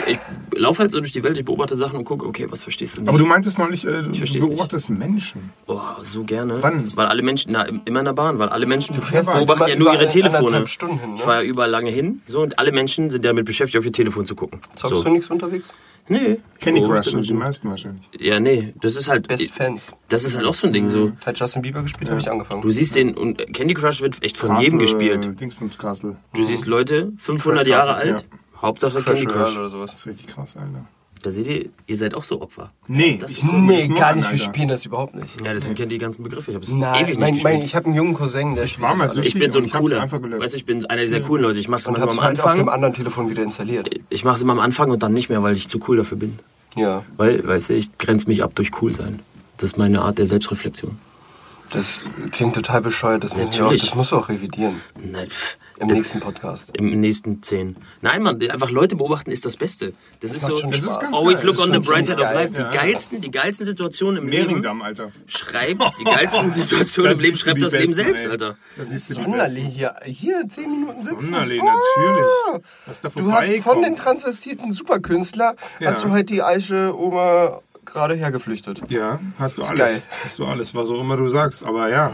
ich laufe halt so durch die Welt, ich beobachte Sachen und gucke, okay, was verstehst du nicht? Aber du meintest neulich, äh, du beobachtest Menschen. Oh, so gerne. Wann? Weil alle Menschen, na, immer in der Bahn, weil alle Menschen fährst beobachten ja nur ihre Telefone. Stunden hin, ne? Ich fahre ja überall lange hin, so, und alle Menschen sind damit beschäftigt, auf ihr Telefon zu gucken. Zockst so. du nichts unterwegs? Nee. Candy Oh, Crush das sind die ist- meisten wahrscheinlich. Ja, nee, das ist halt, Best Fans. das ist halt auch so ein Ding, so. Hat Justin Bieber gespielt, habe ich angefangen. Du siehst den, und Candy Crush wird echt von jedem gespielt. Dingsbums Castle. Du siehst Leute, 500 Crash Jahre Castle, alt, Hauptsache Clash Candy Crush. oder sowas. Das ist richtig krass, Alter. Da seht ihr, ihr seid auch so Opfer. Nee, Das ich Nee, gar nicht. Wir spielen das überhaupt nicht. Ja, deswegen kennt ihr die ganzen Begriffe. Ich habe es Nein, ewig nicht mein, gespielt. mein, ich habe einen jungen Cousin, der spielt war mal das so ich bin so ein Ich cooler. Weißt du, ich bin einer dieser coolen Leute. Ich mach's und manchmal hab's am halt auf dem Anfang. anderen Telefon wieder installiert. Ich mach's immer am Anfang und dann nicht mehr, weil ich zu cool dafür bin. Ja. Weil, weißt du, ich grenze mich ab durch cool sein. Das ist meine Art der Selbstreflexion. Das klingt total bescheuert. Das, müssen wir auch, Natürlich. das musst du auch revidieren. Nein, pff, Im das- nächsten Podcast. Im nächsten zehn. Nein, Mann, einfach Leute beobachten ist das Beste. Das ist macht so. schon Das ist Always geil. look Das on ist the bright side of life. Die Ja. geilsten, die geilsten Situationen im Leben. Alter. Schreibt die geilsten Situationen Das im Leben, schreibt das Leben selbst, ey. Alter. Da siehst du die Sonderli hier, hier zehn Minuten sitzen. Sonderli, Boah. natürlich. Du hast von den transvestierten Superkünstler, Ja. hast du halt die Eiche Oma gerade hergeflüchtet. Ja, hast du Ist alles. geil. Hast du alles, was auch immer du sagst. Aber ja.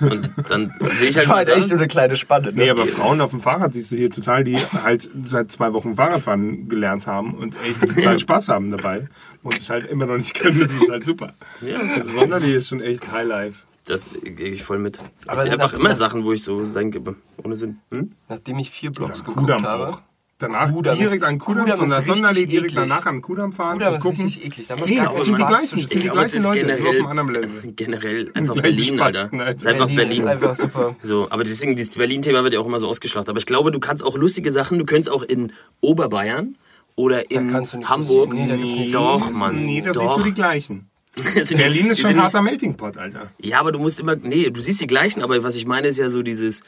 Und dann sehe ich Das halt, war halt echt nur eine kleine Spanne. Ne? Nee, aber Frauen auf dem Fahrrad siehst du hier total, die halt seit zwei Wochen Fahrradfahren gelernt haben und echt total Spaß haben dabei. Und es halt immer noch nicht können, das ist halt super. Ja. Also Sonderli ist schon echt Highlife. das gehe ich voll mit. Das Aber sind einfach immer Sachen, wo ich so denke, ohne Sinn. Hm? Nachdem ich vier Blogs geguckt habe. auch. Danach Kudamm direkt ist- an Kudamm, Kudamm von der ist Sonderli direkt eklig. danach an Kudamm fahren Kudamm und ist gucken. richtig eklig. Da muss Hey, das sind die gleichen, das sind die gleichen ist Leute, nur auf generell, einem anderen Level. generell einfach Berlin, Alter. Ist einfach Berlin Berlin. ist einfach super. So, aber deswegen, dieses Berlin-Thema wird ja auch immer so ausgeschlachtet. Aber ich glaube, du kannst auch lustige Sachen, du könntest auch in Oberbayern oder in kannst du nicht Hamburg. nee, da gibt's nicht doch. Mann. Nee, das doch. siehst du die gleichen. Berlin ist schon ein harter Melting Pot, Alter. Ja, aber du musst immer, nee, du siehst die gleichen, aber was ich meine ist ja so dieses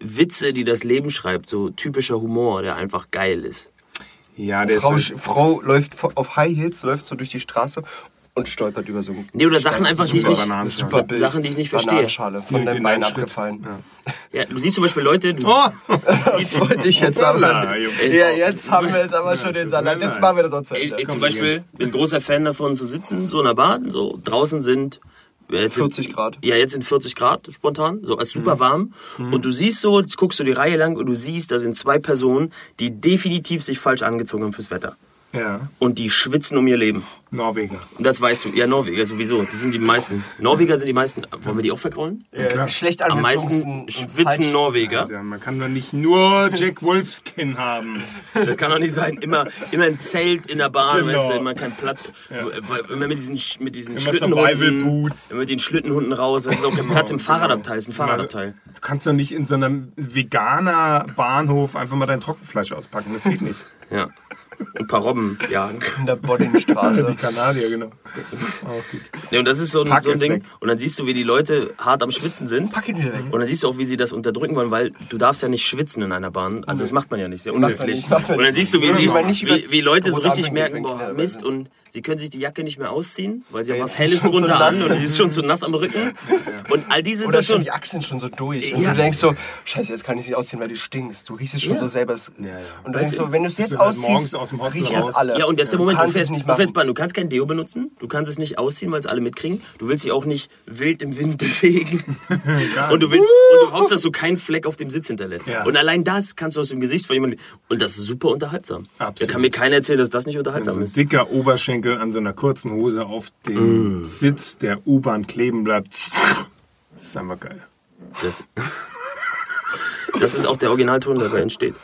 Witze, die das Leben schreibt, so typischer Humor, der einfach geil ist. Ja, der Frau, ist halt, Frau läuft vor- auf High Heels, läuft so durch die Straße und stolpert über so Nee, oder Sachen einfach, die ich super nicht, Bananenschale. Sa- Sachen, die ich nicht verstehe. Bananenschale von deinem den Bein abgefallen. Ja, du siehst zum Beispiel Leute, du, Oh! Das wollte ich jetzt. Junge. Ja, jetzt haben wir es aber schon den Salat. Jetzt machen wir das auch zu ich, Ende. ich zum Beispiel bin großer Fan davon zu sitzen, so in der Bahn, so draußen sind jetzt sind- 40 Grad. Ja, jetzt sind 40 Grad spontan, so es ist super warm. Und du siehst so, jetzt guckst du die Reihe lang und du siehst, da sind zwei Personen, die definitiv sich falsch angezogen haben fürs Wetter. Ja, Und die schwitzen um ihr Leben. Norweger. Und das weißt du. Ja, Norweger sowieso. Die sind die meisten. Norweger sind die meisten. Wollen wir die auch verkraulen? Ja, schlecht Am meisten schwitzen Norweger. Ja, man kann doch nicht nur Jack Wolfskin haben. Das kann doch nicht sein. Immer, immer ein Zelt in der Bahn, Genau. weißt du, immer kein Platz. Weil Immer mit diesen, mit diesen Immer Schlittenhunden. Survival-Boots. Immer mit den Schlittenhunden raus. Das ist auch kein Platz im Fahrradabteil. Das ist ein Fahrradabteil. Du kannst doch nicht in so einem veganer Bahnhof einfach mal dein Trockenfleisch auspacken. Das geht nicht. Ja. Ein paar Robben jagen. in der Boddingstraße. Die Kanadier, genau. Gut. Nee, und das ist so ein, Pack so ein Ding. weg. Und dann siehst du, wie die Leute hart am Schwitzen sind. Pack ihn wieder weg. Und dann siehst du auch, wie sie das unterdrücken wollen, weil du darfst ja nicht schwitzen in einer Bahn. Also das macht man ja nicht, sehr unhöflich. Und dann siehst du, wie, sie, wie, wie Leute so richtig merken, boah, Mist, und sie können sich die Jacke nicht mehr ausziehen, weil sie haben Ja, was Helles drunter an und sie ist schon zu nass am Rücken. Und all diese Oder schon die Achseln schon so durch. Und du denkst so, scheiße, jetzt kann ich nicht ausziehen, weil du stinkst. Du riechst es schon Ja. so selber. Und du denkst du, so, wenn du es jetzt halt ausziehst, morgens aus dem Hostel raus. alle. Ja, und das ist der Moment, du kannst fährst, es nicht du fährst Bahn, du kannst kein Deo benutzen, du kannst es nicht ausziehen, weil es alle mitkriegen. Du willst dich auch nicht wild im Wind bewegen. und du willst und du hoffst, dass du keinen Fleck auf dem Sitz hinterlässt. Ja. Und allein das kannst du aus dem Gesicht von jemandem. Und das ist super unterhaltsam. Absolut. Da kann mir keiner erzählen, dass das nicht So unterhaltsam ein ist. dicker Oberschenkel an so einer kurzen Hose auf dem Sitz der U-Bahn kleben bleibt. Das ist einfach geil. Das, das ist auch der Originalton, der dabei entsteht.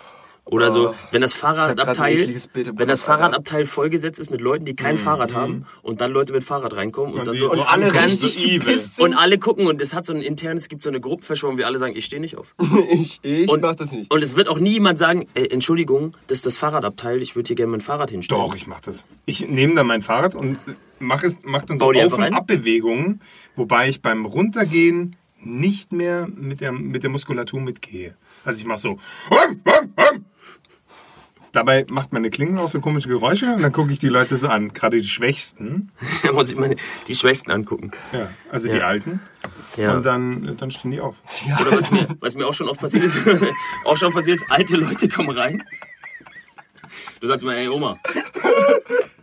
Oder so, wenn das Oh. Fahrradabteil, wenn das. Fahrradabteil vollgesetzt ist mit Leuten, die kein Fahrrad haben und dann Leute mit Fahrrad reinkommen und, Und dann so, so Und alle Ganz richtig sind. und alle gucken und es hat so ein internes, es gibt so eine Gruppenverschwörung, wo wir alle sagen, ich stehe nicht auf. ich ich Und, mach das nicht. Und es wird auch nie jemand sagen, äh, Entschuldigung, das ist das Fahrradabteil, ich würde hier gerne mein Fahrrad hinstellen. Doch, ich mach das. Ich nehme dann mein Fahrrad und mache es, mach dann so Bau Auf- und rein? Abbewegungen, wobei ich beim Runtergehen nicht mehr mit der, mit der Muskulatur mitgehe. Also ich mache so. Dabei macht meine Klingel auch so komische Geräusche und dann gucke ich die Leute so an, gerade die Schwächsten, Da muss ich meine, die Schwächsten angucken. ja, also die Ja. Alten. Ja. Und dann, dann stehen die auf. Oder was mir, was mir auch schon oft passiert ist, auch schon passiert ist, alte Leute kommen rein. Du sagst mir, hey Oma,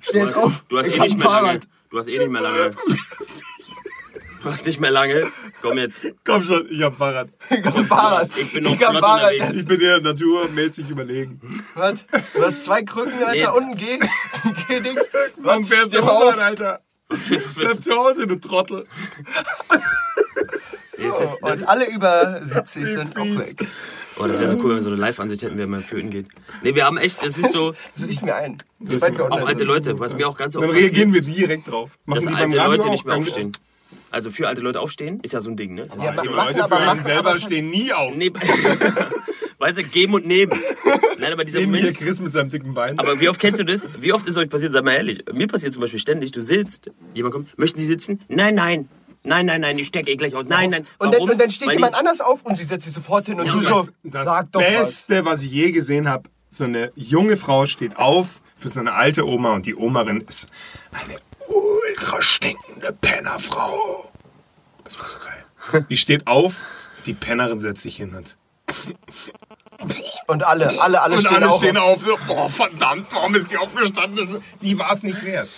Steh jetzt auf. du hast ich eh hab nicht mehr lange. Fahrrad. Du hast eh nicht mehr lange. Du hast nicht mehr lange. Komm jetzt. Komm schon, ich hab Fahrrad. Ich hab ein Fahrrad. Ich bin noch ich hab flott Fahrrad. unterwegs. Ich bin dir naturmäßig überlegen. Was? Du hast zwei Krücken, Alter, Nee. unten geh. Geh Dings. Warum fährst du auf. Alter? Bleib zu Hause, du Trottel. Das ist, das, Und alle über 70 sind auch weg. oh, das wäre so cool, wenn wir so eine Live-Ansicht hätten, wie wir Föten geht. Nee, wir haben echt, das ist so, Das richten wir ein. Sobald wir auch alte. Leute, was mir auch ganz oft Dann reagieren wir passiert, direkt drauf. Machen dass alte Leute nicht mehr aufstehen. Also für alte Leute aufstehen ist ja so ein Ding, ne? Ist ja machen Leute für einen machen selber aber- stehen nie auf. Nee, weißt du, geben und nehmen. Nein, aber dieser Sehen hier Moment. Chris mit seinem dicken Bein. Aber wie oft kennst du das? Wie oft ist euch passiert? Sag mal ehrlich. Mir passiert zum Beispiel ständig, du sitzt, jemand kommt, möchten Sie sitzen? Nein, nein. Nein, nein, nein, ich stecke eh gleich aus. Nein, nein. Und dann, und dann steht Weil jemand die- anders auf und sie setzt sich sofort hin und Ja, du so, das- Das sag doch was. Beste, was. ich je gesehen habe, so eine junge Frau steht auf für so eine alte Oma und die Omerin ist eine ultra stinkende Pennerfrau. Das war so geil. Die steht auf, die Pennerin setzt sich hin und, Und alle, alle, alle und stehen alle auch stehen auf. auf. So, boah, verdammt, warum ist die aufgestanden? Das, die war es nicht wert.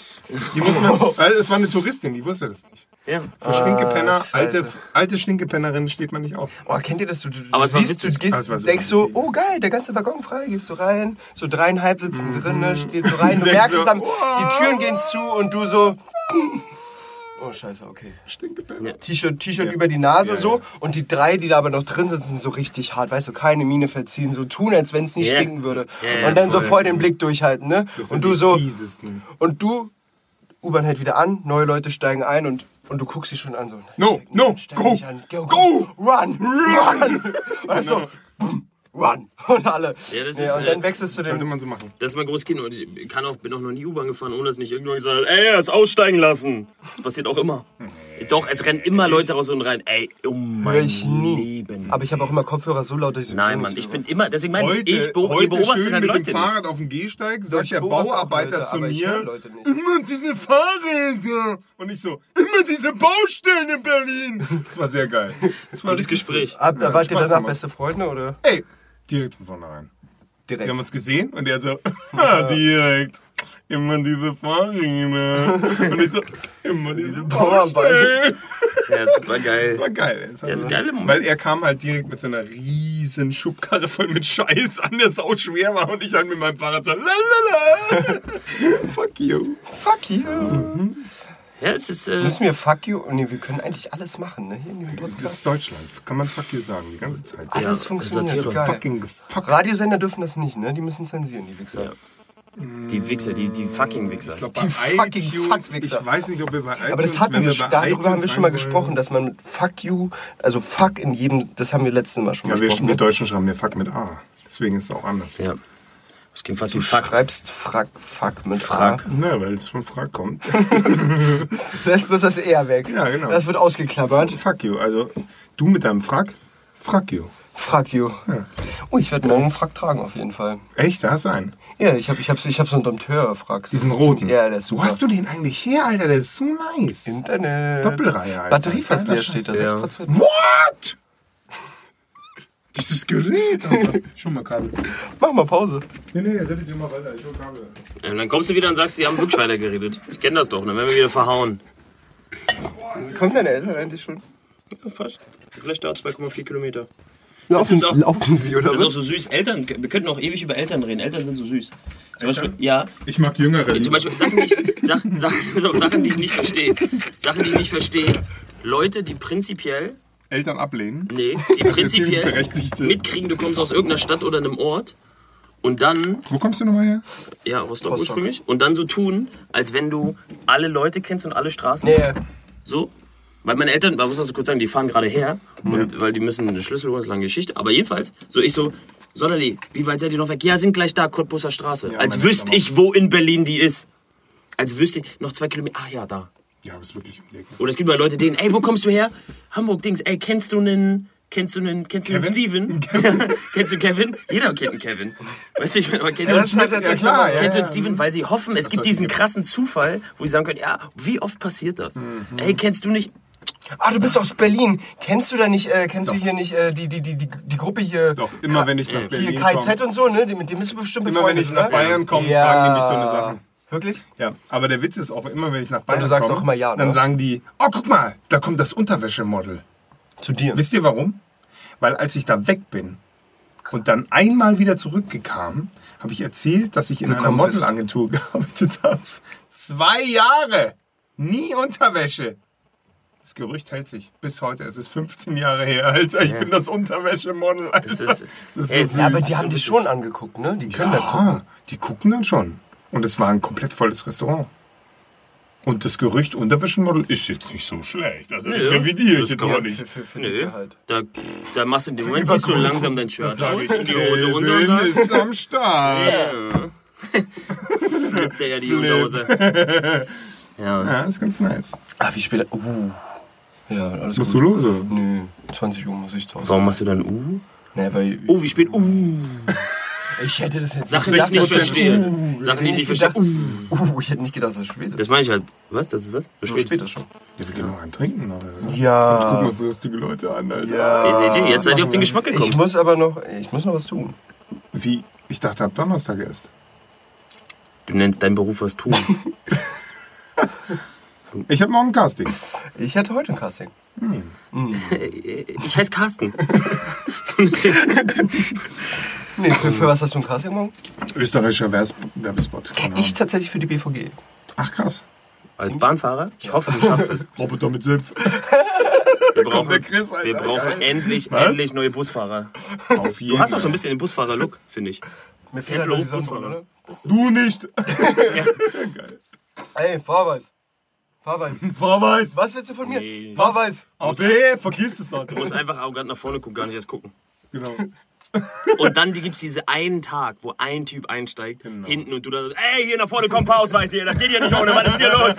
Die wusste man, es war eine Touristin, die wusste das nicht. Ja. Für Stinkepenner, scheiße. alte, alte Stinkepennerin steht man nicht auf. Oh, kennt ihr das? Du, du, Aber du siehst, du gehst, Das war so denkst so, witzig. oh geil, der ganze Waggon frei, gehst du rein, so dreieinhalb sitzen drin, ne, stehst so rein, du merkst so, es am, wow. die Türen gehen zu und du so, oh scheiße, okay. Stinkepenner. T-Shirt, T-Shirt über die Nase Ja, so ja. und die drei, die da aber noch drin sitzen, sind so richtig hart, weißt du, keine Miene verziehen, so tun, als wenn es nicht Ja. stinken würde. Ja, ja, und dann so voll. voll den Blick durchhalten, ne? Das sind Und du die so, Fiesesten. und du, U-Bahn hält wieder an, neue Leute steigen ein und, und du guckst sie schon an, so, No, no, go, go, go, run, run. Und so, boom, run. Und alle. Ja, das Ja, ist, und äh, dann wechselst du den. man so machen. Das ist mein großes Kind und ich kann auch, bin auch noch nie U-Bahn gefahren, ohne dass nicht irgendwann gesagt hat, ey, er ist aussteigen lassen. Das passiert auch immer. Doch, es rennen immer Leute raus und rein. Ey, um Hör mein ich nie. Leben. Aber ich habe auch immer Kopfhörer so laut, dass ich so Nein, Mann, ich bin immer, deswegen meine Heute, ich, ich beob- heute beobachte schön dann mit Leute dem nicht. Fahrrad auf dem Gehsteig, ich sagt der beobachte auch Bauarbeiter Leute, zu ich mir, nicht. immer diese Fahrräder. Und ich so, immer diese Baustellen in Berlin. Das war sehr geil. Das war Gutes Gespräch. Ab, Ja, wart ihr danach gemacht. beste Freunde oder? Ey, direkt von vornherein. Direkt. Wir haben uns gesehen und er so, "Ha, direkt. Immer diese Fahrräder. Und ich so, immer diese Baustellen. Ja, super geil. Das war geil. Das war Ja, ist so- geil im Moment. Weil er kam halt direkt mit so einer riesen Schubkarre voll mit Scheiß an, der sau schwer war und ich halt mit meinem Fahrrad so, lalala. Fuck you. Fuck you. Ja, es ist, äh, Müssen wir fuck you? Nee, wir können eigentlich alles machen, ne? Hier in dem Das ist Deutschland. Kann man fuck you sagen, die ganze Zeit. Alles funktioniert. Satire. Geil. Fucking fuck. Radiosender dürfen das nicht, ne? Die müssen zensieren, die Wichser. Ja. die Wichser, die, die fucking Wichser. Ich glaube, Die fucking iTunes, Fuckwichser. ich weiß nicht, ob wir bei iTunes, Aber das hatten wenn wir, bei darüber iTunes haben wir schon mal gesprochen, dass man mit fuck you, also fuck in jedem, das haben wir letztes Mal schon Ja, wir, besprochen. wir Deutschen schreiben ja fuck mit A. Deswegen ist es auch anders. Ja. Das klingt fast Du schreibst frack, fuck mit Frack. A. Na, weil es von Frag kommt. Lässt bloß das eher weg. Ja, genau. Das wird ausgeklammert. fuck you. Also, du mit deinem Frack, fuck you. Fuck you. Oh, ich werde morgen einen Frack tragen auf jeden Fall. Echt, da hast du einen. Ja, ich habe ich hab, ich hab so einen Dompteur-Frack. Diesen roten. Ja, der ist super. Wo hast du den eigentlich her, Alter? Der ist so nice. Internet. Doppelreihe, Alter. Batterie fast leer steht da, Ja. 6%. What? Dieses Gerät, Alter. Schon mal Kabel. Mach mal Pause. Nee, nee, redet ihr mal weiter. Ich hol Kabel. Ja, und dann kommst du wieder und sagst, die haben wirklich weitergeredet. Ich kenne das doch, dann werden wir wieder verhauen. Kommen deine Eltern eigentlich schon? Ja, fast. Vielleicht dauert 2,4 Kilometer. Laufen, auch- laufen sie oder Das ist auch was? so süß. Eltern, wir könnten auch ewig über Eltern reden. Eltern sind so süß. Zum Beispiel, ja, Ich mag Jüngere. zum Beispiel Sachen, die ich, Sachen, Sachen, Sachen, die ich nicht verstehe. Sachen, die ich nicht verstehe. Leute, die prinzipiell, Eltern ablehnen. nee, die prinzipiell mitkriegen, du kommst aus irgendeiner Stadt oder einem Ort und dann, Wo kommst du nochmal her? ja, Rostock, ursprünglich, und dann so tun, als wenn du alle Leute kennst und alle Straßen. Nee, So. Weil meine Eltern, man muss das so kurz sagen, die fahren gerade her, und, weil die müssen eine Schlüssel holen, ist eine lange Geschichte. Aber jedenfalls, so ich so, Sonderli, wie weit seid ihr noch weg? Ja, sind gleich da, Cottbusser Straße. Als meine wüsste ich, wo in Berlin die ist. Als wüsste ich, noch zwei Kilometer, ach ja, da. Ja, aber ist wirklich um die Ecke. Oder es gibt mal Leute, denen, ey, wo kommst du her? Hamburg, Dings, ey, kennst du einen, kennst du einen, kennst du einen Steven? kennst du Kevin? Jeder kennt einen Kevin. Weißt du, ich meine, aber kennst du Ja, einen das halt Schmidt? tatsächlich klar, ja, Kennst du ja. einen Steven? Weil sie hoffen, es gibt diesen krassen Zufall, wo sie sagen können, ja, wie oft passiert das? Mhm. Ey, kennst du nicht, Ah, du bist aus Berlin. Kennst du da nicht, äh, kennst du hier nicht äh, die, die, die, die, die Gruppe hier? Doch, immer wenn ich nach Hier Berlin KZ komme. und so, ne? Die- Mit dem bist du bestimmt Immer wenn befreundet, ich nach? Bayern komme, Ja. fragen die mich so eine Sache. Wirklich? Ja, aber der Witz ist auch immer, wenn ich nach Bayern du sagst komme, auch immer ja, dann ne? sagen die, oh, guck mal, da kommt das Unterwäschemodel. Zu dir. Wisst ihr warum? Weil als ich da weg bin und dann einmal wieder zurückgekam, habe ich erzählt, dass ich in einer Gekommen bist. Modelagentur gearbeitet habe. Zwei Jahre! Nie Unterwäsche! Das Gerücht hält sich bis heute. Es ist 15 Jahre her, Alter. Ich bin das Unterwäschemodel. Alter. Das ist- das Ey, ist so ja, Aber die haben dich schon angeguckt, ne? Die können da gucken. Ja, die gucken dann schon. Und es war ein komplett volles Restaurant. Und das Gerücht Unterwäschenmodel ist jetzt nicht so schlecht. Also das Nö, revidiere ich jetzt auch nicht. Für, für, für Nö, den Gehalt. da, da machst du in dem Moment, Übergroß. langsam dein Shirt aus, ich. die Hose runter und sagst, ist am Start. ja. Flippt der ja die. Unterhose. Ja. Ja, ist ganz nice. Ah, wie spät. Uh. Ja, alles Musst gut. du los? Nö, 20 Uhr muss ich zu Hause. Warum machst du dann Uh? Nee, weil Oh, wie spät? Uh. Ich hätte das jetzt Sachen, die ich nicht dass das- verstehe. Uh, Sachen, die ich nicht verstehe. Uh, ich hätte nicht gedacht, dass es spät ist. Das meine ich halt. Was? Das ist was? so Spät. ist schon. Ja, wir gehen noch einen trinken. Oder? Und gucken Ja. uns so lustige Leute an, Alter. Ja. Ihr seht ihr, jetzt seid ihr auf den Geschmack Ich gekommen. muss aber noch, ich muss noch was tun. Wie? Ich dachte, ab Donnerstag erst. Du nennst deinen Beruf was tun. Ich habe morgen ein Casting. Ich hatte heute ein Casting. Ich heiße Carsten. Nee, für, für was hast du ein Casting morgen? Österreichischer Werbes Werbespot. Keine Ich Ahnung. tatsächlich für die BVG. Ach krass. Als Bahnfahrer? Ich hoffe, du schaffst es. Roboter mit Senf. Wir brauchen, der Chris, Alter. wir brauchen endlich, endlich neue Busfahrer. Auf jeden Du hast auch so ein bisschen den Busfahrer-Look, finde ich. Mir fehlt halt die Sonnenbrille, Sonnenbrille. Du nicht. Ey, Fahrweis. Fahrweis. Vorweis. Was willst du von mir? Nee. Fahrweis. Aber vergiss es doch. Du musst einfach arrogant nach vorne gucken, gar nicht erst gucken. Genau. Und dann gibt es diese einen Tag, wo ein Typ einsteigt, Genau. hinten und du da so, ey, hier nach vorne kommt Ausweis hier, das geht hier nicht ohne, was ist hier los?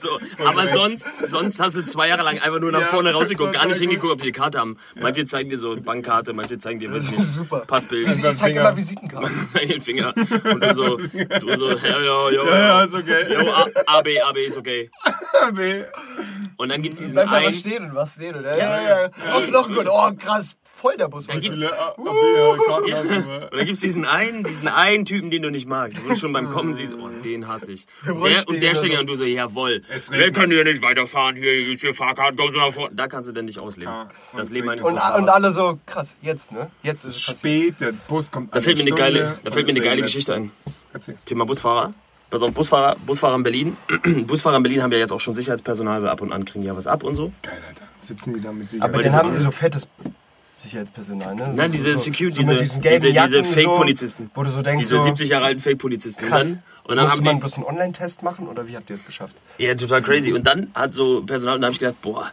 So, aber sonst, sonst hast du zwei Jahre lang einfach nur nach Ja, vorne rausgeguckt, gar nicht hingeguckt, ob die die Karte haben. Manche zeigen dir so eine Bankkarte, manche zeigen dir, ich nicht, Super. Passbild, Ich zeig immer Visitenkarten. den Finger. Und du so, du so, ja, ja, ja, Ja, ist okay. Jo, A- AB, AB ist okay. Nee. Und dann gibt es diesen Bleib einen, stehen und was stehen. Und, ja, ja, ja. Oh, Knochengut. Oh, krass. Voll der Bus. heute. Viele A- AB, ja, Karten hast du mal. Und dann gibt es diesen einen, diesen einen Typen, den du nicht magst. Wo du schon beim Kommen siehst, oh, den hasse ich. Und der, und der steht ja und du so, Wir regnet. können hier nicht weiterfahren, hier ist hier Fahrkarten, kommst du nach vorne. Da kannst du denn nicht ausleben. Das und Leben eines es Und, Busfahrers. und alle so, krass, jetzt, ne? Jetzt ist es. Spät, der Bus kommt Da fällt mir eine geile, da fällt mir eine geile Geschichte ein. Erzähl. Thema Busfahrer. Pass auf, Busfahrer, Busfahrer in Berlin. Busfahrer in Berlin haben ja jetzt auch schon Sicherheitspersonal, weil ab und an kriegen ja was ab und so. Geil, Alter. Sitzen die da mit Aber Sicherheit? dann haben sie so fettes Sicherheitspersonal, ne? Nein, so, diese so, Security, so diese- diese- diese Fake-Polizisten. So, wo du so denkst, Diese so, 70 Jahre alten Fake-Polizisten. Und dann, und dann Musste haben man die, bloß einen Online-Test machen oder wie habt ihr es geschafft? Ja, total crazy. Und dann hat so Personal, und da habe ich gedacht, boah,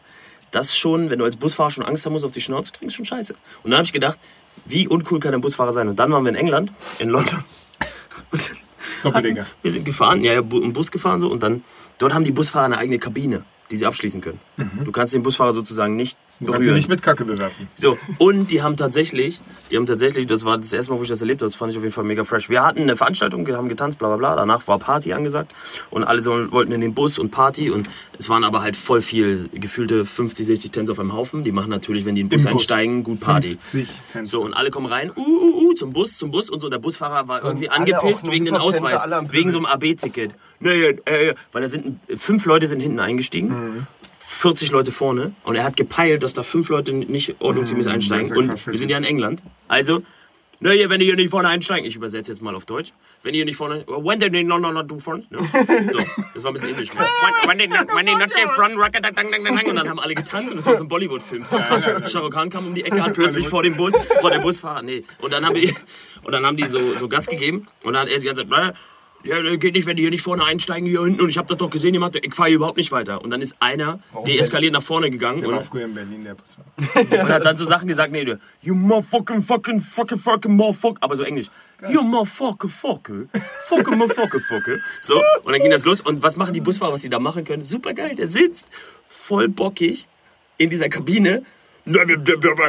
das schon, wenn du als Busfahrer schon Angst haben musst, auf die Schnauze kriegst, schon scheiße. Und dann habe ich gedacht, wie uncool kann ein Busfahrer sein? Und dann waren wir in England, in London. Und Doppeldinger. wir sind gefahren, ja, ja, im Bus gefahren so. Und dann, dort haben die Busfahrer eine eigene Kabine, die sie abschließen können. Du kannst den Busfahrer sozusagen nicht Du kannst sie nicht mit Kacke bewerfen. So, und die haben tatsächlich, die haben tatsächlich, das war das erste Mal, wo ich das erlebt habe, das fand ich auf jeden Fall mega fresh. Wir hatten eine Veranstaltung, wir haben getanzt, bla bla bla, danach war Party angesagt und alle so, wollten in den Bus und Party und es waren aber halt voll viel, gefühlte 50, 60 Tänzer auf einem Haufen. Die machen natürlich, wenn die in den Bus Bus. einsteigen, gut Party. 50 Tänzer. So, und alle kommen rein, uh, uh, uh, zum Bus, zum Bus und so. Der Busfahrer war irgendwie angepisst wegen dem Ausweis, wegen so einem AB-Ticket. Nee, äh, weil da sind fünf Leute sind hinten eingestiegen. Mhm. 40 Leute vorne und er hat gepeilt, dass da fünf Leute nicht ordnungsgemäß einsteigen. Mhm, ja Und wir sind ja in England. Also, naja, wenn die hier nicht vorne einsteigen, ich übersetze jetzt mal auf Deutsch. Wenn die hier nicht vorne, when they not, not, not do front. Ne? So, das war ein bisschen indisch. When, when, they not, when they not do front, rock, dang, dang, dang, dang, und dann haben alle getanzt und das war so ein Bollywood-Film. Shah Rukh Khan kam um die Ecke, hat plötzlich vor dem Bus, vor dem Busfahrer, nee. Und dann haben die, und dann haben die so, so Gas gegeben und dann hat er die ganze Zeit, ja, das geht nicht, wenn die hier nicht vorne einsteigen, hier hinten. Und ich habe das doch gesehen, jemand, ich fahre hier überhaupt nicht weiter. Und dann ist einer deeskaliert nach vorne gegangen Der und, war früher in Berlin, der Busfahrer. und hat dann so Sachen gesagt, nee, du, you motherfucking, fucking, fucking, fucking, motherfucker. Aber so englisch. You motherfucker, fucker, fucking, motherfucker, fucker. So, und dann ging das los. Und was machen die Busfahrer, was sie da machen können? Super geil, der sitzt voll bockig in dieser Kabine,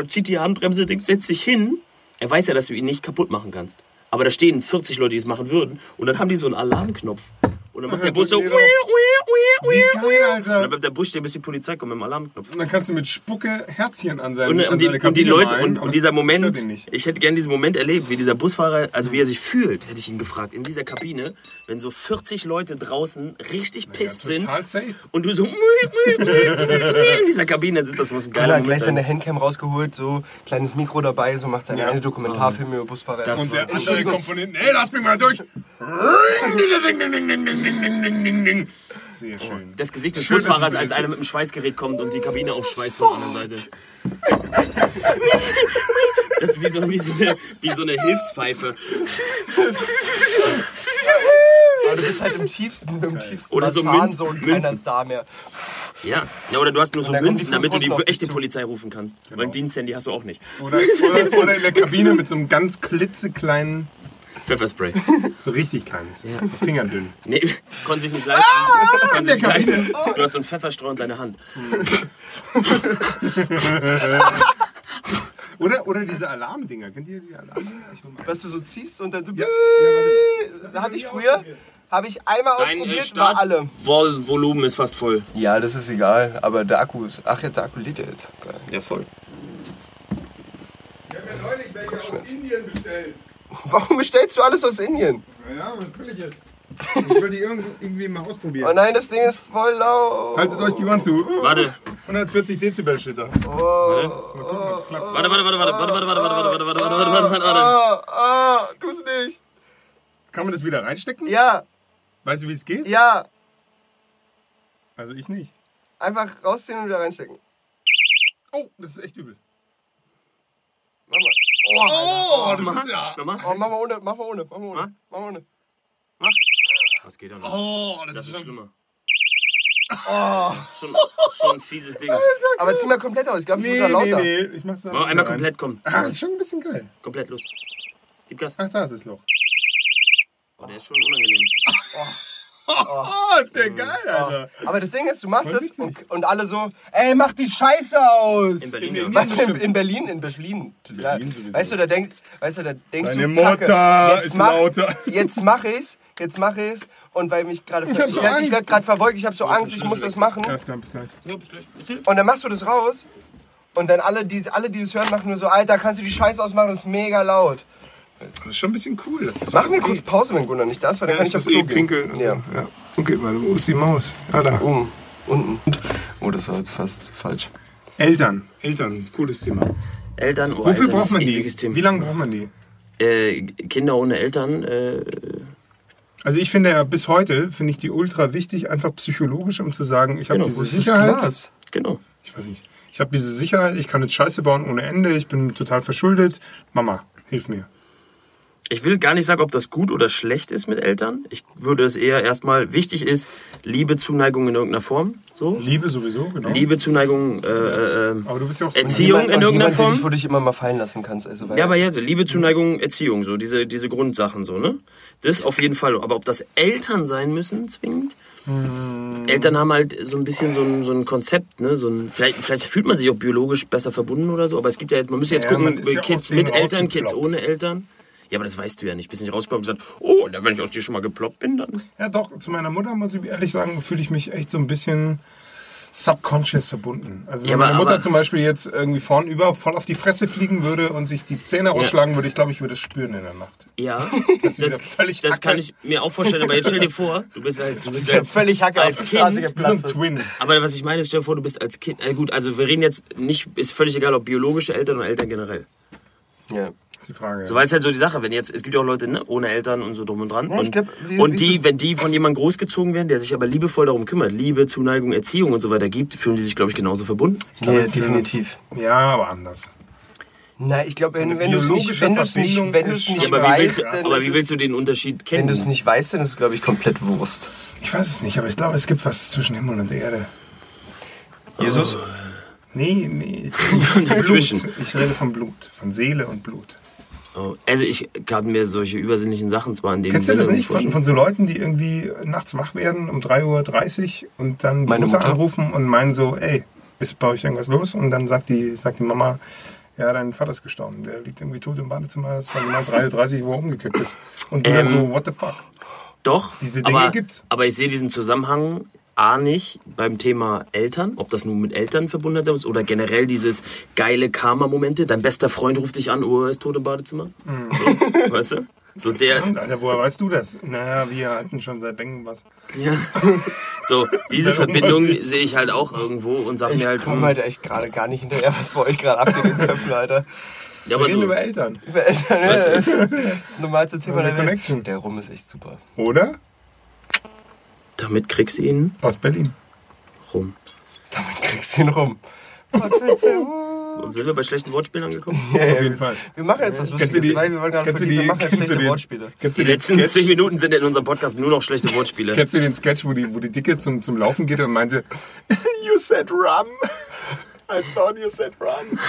zieht die Handbremse, setzt sich hin. Er weiß ja, dass du ihn nicht kaputt machen kannst. Aber da stehen 40 Leute, die es machen würden. Und dann haben die so einen Alarmknopf. Und dann macht der Bus so. Wie geil, Alter. dann bleibt der Bus stehen, bis die Polizei kommt mit dem Alarmknopf. Und dann kannst du mit Spucke Herzchen an seine, Und, an und, die, und die Leute, malen, und, dieser Moment, ich hätte gerne diesen Moment erlebt, wie dieser Busfahrer, also wie er sich fühlt, hätte ich ihn gefragt, in dieser Kabine, wenn so 40 Leute draußen richtig pisst sind Total safe. und du so in dieser Kabine sitzt, das muss ein geiler hat gleich Moment seine sein. Handcam rausgeholt, so kleines Mikro dabei, so macht seine Ja. eine Dokumentarfilm über Busfahrer. Das Und der war andere so- Komponenten, ey, lass mich mal durch. Sehr schön. Das Gesicht des Busfahrers, als einer mit dem Schweißgerät kommt und die Kabine aufschweißt von der anderen Seite. Das ist wie so, wie so, eine, wie so eine Hilfspfeife. Aber du bist halt im tiefsten, im tiefsten Oder so Marzahn Münz- so und keiner Münzen. ist da mehr. Ja. ja, oder du hast nur so dann kommen die Münzen, damit du die echte. Polizei rufen kannst. Weil ein Diensthandy hast du auch nicht. Oder, oder, oder in der Kabine mit so einem ganz klitzekleinen Pfefferspray. So richtig kleines. So fingerdünn. Nee, konnte sich nicht leisten. Ah, konnte sich nicht leisten. Du hast so einen Pfefferstreu in deiner Hand. Oder, oder diese Alarmdinger. Kennt ihr die Alarmdinger? Was du so ziehst und dann du. Ja, ja. Da hatte ich früher, habe ich einmal Dein ausprobiert, war alle. Startvolumen ist fast voll. Ja, das ist egal, aber der Akku ist. Ach ja, der Akku lädt ja jetzt. Geil. Ja, voll. Ich habe mir neulich welche aus Indien bestellt. Warum bestellst du alles aus Indien? Ja, was billig ist. Ich will die irgend- irgendwie mal ausprobieren. Oh nein, das Ding ist voll laut. Haltet euch die Ohren zu. Warte, 140 Dezibel steht da. Oh, warte, warte, warte, warte, warte, warte, warte, warte, warte, warte, warte, warte, warte, warte, warte. Ah, ah, tu's nicht. Kann man das wieder reinstecken? Ja, Weißt du, wie es geht? ja. Also ich nicht. Einfach rausziehen und wieder reinstecken. Oh, das ist echt übel. Mach mal. Oh, Oh, das ist ja... Nochmal? oh mach mal ohne, mach mal ohne, mach mal ohne. Was? Mach mal ohne. Das geht ja noch. Oh, das, Das ist ist schlimmer. Schon, schon ein fieses Ding. Aber zieh mal komplett aus, ich glaube, es Nee, wird da nee, lauter. nee. Ich mach's da Oh, einmal rein. komplett, komm. Ah, das ist schon ein bisschen geil. Komplett los. Gib Gas. Ach, da ist das Loch. Oh, der ist schon unangenehm. Oh, ist der geil, Alter. Aber das Ding ist, du machst das und, und alle so, ey, mach die Scheiße aus. In Berlin, ja. Weißt du, in, in Berlin, in Berlin. Ja. Berlin sowieso. Weißt du, da denk, weißt du, da denkst Deine du, Mutter Kacke, ist mach, lauter. Jetzt mach ich's, jetzt mach ich's und weil mich gerade ich, so ich Angst. werd gerade verfolgt, ich habe so Angst, ich muss das machen Ja, ist klar. Ja. Bis gleich. und dann machst du das raus und dann alle die alle die das hören machen nur so, Alter, kannst du die Scheiße ausmachen, das ist mega laut. Das ist schon ein bisschen cool. Machen wir so kurz. Pause, wenn Gunnar nicht da ist, weil dann Ja, kann ich aufs Klo eh gehen. pinkeln. und Ja. ja. Okay, warte, wo ist die Maus? Ja, da. Oben, unten. Oh, das war jetzt fast falsch. Eltern. Eltern, cooles Thema. Eltern, oh, Wofür Alter, das braucht man die? Wie lange braucht man die? Äh, Kinder ohne Eltern, äh, Also ich finde ja bis heute, finde ich die ultra wichtig, einfach psychologisch, um zu sagen, ich habe Genau, diese das Das ist Sicherheit. Genau. Ich weiß nicht. Ich habe diese Sicherheit, ich kann jetzt Scheiße bauen ohne Ende, ich bin total verschuldet. Mama, hilf mir. Ich will gar nicht sagen, ob das gut oder schlecht ist mit Eltern. Ich würde es eher erstmal, wichtig ist, Liebe, Zuneigung in irgendeiner Form. So. Liebe sowieso, genau. Liebe, Zuneigung, äh, äh, Aber du bist ja auch so Erziehung Niemand- in irgendeiner will Form. dich, wo du dich immer mal fallen lassen kannst. Also, Ja, aber jetzt, Liebe, Zuneigung, Erziehung, so diese, diese Grundsachen, so, ne? Das auf jeden Fall. Aber ob das Eltern sein müssen, zwingend? Eltern haben halt so ein bisschen so ein, so ein Konzept, ne? So ein, vielleicht, vielleicht fühlt man sich auch biologisch besser verbunden oder so, aber es gibt ja jetzt, man müsste jetzt Ja, gucken, ja Kids denen mit Eltern, Kids ohne Eltern. Ja, aber das weißt du ja nicht. Bist nicht rausgekommen und gesagt, oh, wenn ich aus dir schon mal geploppt bin, dann. Ja, doch, zu meiner Mutter, muss ich ehrlich sagen, fühle ich mich echt so ein bisschen subconscious verbunden. Also wenn Ja, aber- meine Mutter aber- zum Beispiel jetzt irgendwie vornüber voll auf die Fresse fliegen würde und sich die Zähne ausschlagen würde, ich glaube, ich würde es spüren in der Nacht. Ja, Das das, völlig das kann ich mir auch vorstellen. Aber jetzt stell dir vor, du bist als, du bist ja als, völlig Hacke als Kind. Ist. Twin. Aber was ich meine, ist, stell dir vor, du bist als Kind. Äh, gut, also wir reden jetzt nicht, ist völlig egal, ob biologische Eltern oder Eltern generell. Ja. Die Frage. So, weil es halt so die Sache, wenn jetzt, es gibt ja auch Leute ne, ohne Eltern und so drum und dran. Ja, ich und glaub, wie- und die, wenn die von jemandem großgezogen werden, der sich aber liebevoll darum kümmert, Liebe, Zuneigung, Erziehung und so weiter gibt, fühlen die sich, glaube ich, genauso verbunden. Ja, wir fühlen definitiv. Ja, aber anders. Na, ich glaube, wenn, wenn du es nicht, wenn du's nicht, wenn du's nicht Ja, aber willst, weißt, du- dann aber ist wie es- willst du den Unterschied kennen? wenn du es nicht weißt, dann ist es, glaube ich, komplett Wurst. Ich weiß es nicht, aber ich glaube, es gibt was zwischen Himmel und Erde. Jesus? Nee, nee. Dazwischen. Ich rede von Blut, von Seele und Blut. Oh, also ich kann mir solche übersinnlichen Sachen zwar in dem Kennst du Sinne das nicht von, von so Leuten, die irgendwie nachts wach werden um 3.30 Uhr und dann die Meine Mutter, Mutter. anrufen und meinen so, ey, ist bei euch irgendwas los? Und dann sagt die, sagt die Mama, ja, dein Vater ist gestorben. Der liegt irgendwie tot im Badezimmer. Es war genau 3.30 Uhr, wo er umgekippt ist. Und du dann Ähm, so, what the fuck? Doch, Diese Dinge aber, gibt's. aber ich sehe diesen Zusammenhang A nicht beim Thema Eltern, ob das nun mit Eltern verbunden sein muss oder generell dieses geile Karma-Momente. Dein bester Freund ruft dich an, oh, er ist tot im Badezimmer. Mhm. So, weißt du? So der, Alter, woher weißt du das? Naja, wir hatten schon seit Denken was. ja. So, diese Verbindung sehe ich halt auch irgendwo und sag Ich mir halt, komme hm, halt echt gerade gar nicht hinterher, was bei euch gerade abgeht in den Köpfen, Alter. ja, Wir aber reden so, über Eltern, Über Eltern, ne? Das ist das normalste Thema der Welt. Connection. Der Rum ist echt super. oder? Damit kriegst du ihn Aus Berlin. rum. Damit kriegst du ihn rum. Was willst du? Sind wir bei schlechten Wortspielen angekommen? Auf jeden Fall. Wir machen jetzt was Kennst du Lustiges, die, weil wir wollen gerade kennst du vergessen, die, wir machen jetzt schlechte den, Wortspiele. Die letzten Sketch? 10 Minuten sind in unserem Podcast nur noch schlechte Wortspiele. Kennst du den Sketch, wo die, wo die Dicke zum, zum Laufen geht und meinte, You said rum? I thought you said rum.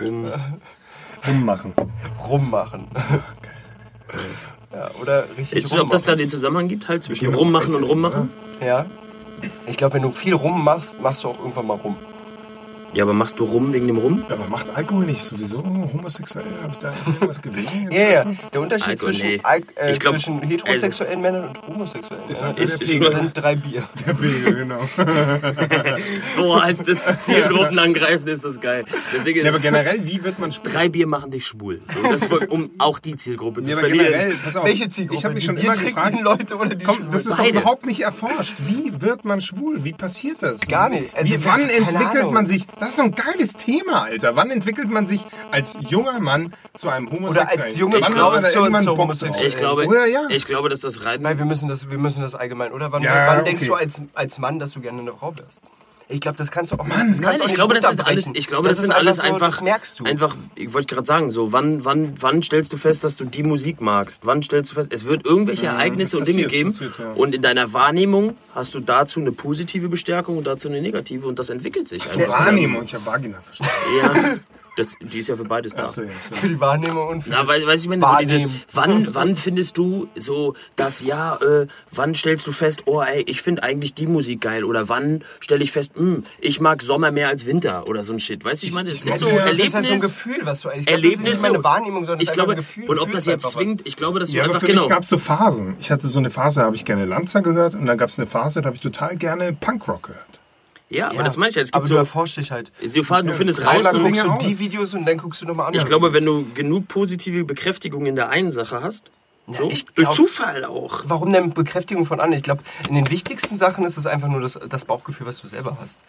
Rum. Rummachen. Rummachen. Ja, oder richtig Weißt du, ob das da rummachen. den Zusammenhang gibt, halt zwischen rummachen und rummachen? Ja. Ich glaube, wenn du viel rummachst, machst du auch irgendwann mal rum. Ja, aber machst du rum wegen dem Rum? Aber macht Alkohol nicht sowieso homosexuell? Habe ich da irgendwas gelesen? jetzt Ja, ja. Der Unterschied Alkohol, zwischen, nee. Al äh, Ich glaub, zwischen heterosexuellen Männern und homosexuellen Ist Männern Ist- ist sind drei Bier. Der Pegel, genau. Boah, als das Zielgruppen angreifen, ist das geil. Das Ding ist, Ja, aber generell, wie wird man schwul? drei Bier machen dich schwul. So, das, um auch die Zielgruppe zu Ja, aber verlieren. generell, pass auf. Welche Zielgruppe? Ich habe mich Die schon immer gefragt. Leute oder die Komm, Schwulen? das ist doch Beide. überhaupt nicht erforscht. Wie wird man schwul? Wie passiert das? Gar nicht. Also, Wie, wann entwickelt Ahnung. man sich? Das ist so ein geiles Thema, Alter. Wann entwickelt man sich als junger Mann zu einem Homosexuellen? als junge Wann Frau man zur Bock Homosexuellen? Ich glaube, Oder ja. ich glaube, dass das rein. Nein, wir müssen das, wir müssen das allgemein. Oder wann, Ja, wann okay. denkst du als, als Mann, dass du gerne eine Frau wärst? Ich glaube, das kannst du auch Mann, das Nein, ich glaube, das ist alles. Ich glaube, das, ist sind alles so, einfach. Das merkst du. Einfach, ich wollte gerade sagen, so, wann, wann, wann stellst du fest, dass du die Musik magst? Wann stellst du fest, es wird irgendwelche Ereignisse und Dinge geben passiert, ja. und in deiner Wahrnehmung hast du dazu eine positive Bestärkung und dazu eine negative und das entwickelt sich. Zur Wahrnehmung. Ich habe Vagina verstanden. Ja, das, die ist ja für beides da. Achso, ja. so. Für die Wahrnehmung und für Na, das weil, weiß ich meine, so dieses, wann, wann findest du so, dass ja, äh, wann stellst du fest, oh ey, ich finde eigentlich die Musik geil oder wann stelle ich fest, hm, ich mag Sommer mehr als Winter oder so ein Shit, weißt du, wie ich meine, es ist so das das Erlebnis, ist ja so ein Gefühl, was du eigentlich. Ich glaub, das ist Erlebnis nicht meine Wahrnehmung, sondern ich glaube, ein Gefühl. und ob das jetzt was. zwingt, ich glaube, dass du Ja, aber einfach, für genau, mich gab es so Phasen. Ich hatte so eine Phase, da habe ich gerne Lanza gehört und dann gab es eine Phase, da habe ich total gerne Punkrock gehört. Ja, aber Ja, das meine ich ja, es Aber gibt du so, erforschst dich halt. du, du findest raus, und, guckst du die. Videos und dann guckst du nochmal andere. ich glaube, wenn du genug positive Bekräftigung in der einen Sache hast, so, ich durch glaub- Zufall auch, Warum denn Bekräftigung von anderen? Ich glaube, in den wichtigsten Sachen ist es einfach nur das, das Bauchgefühl, was du selber hast.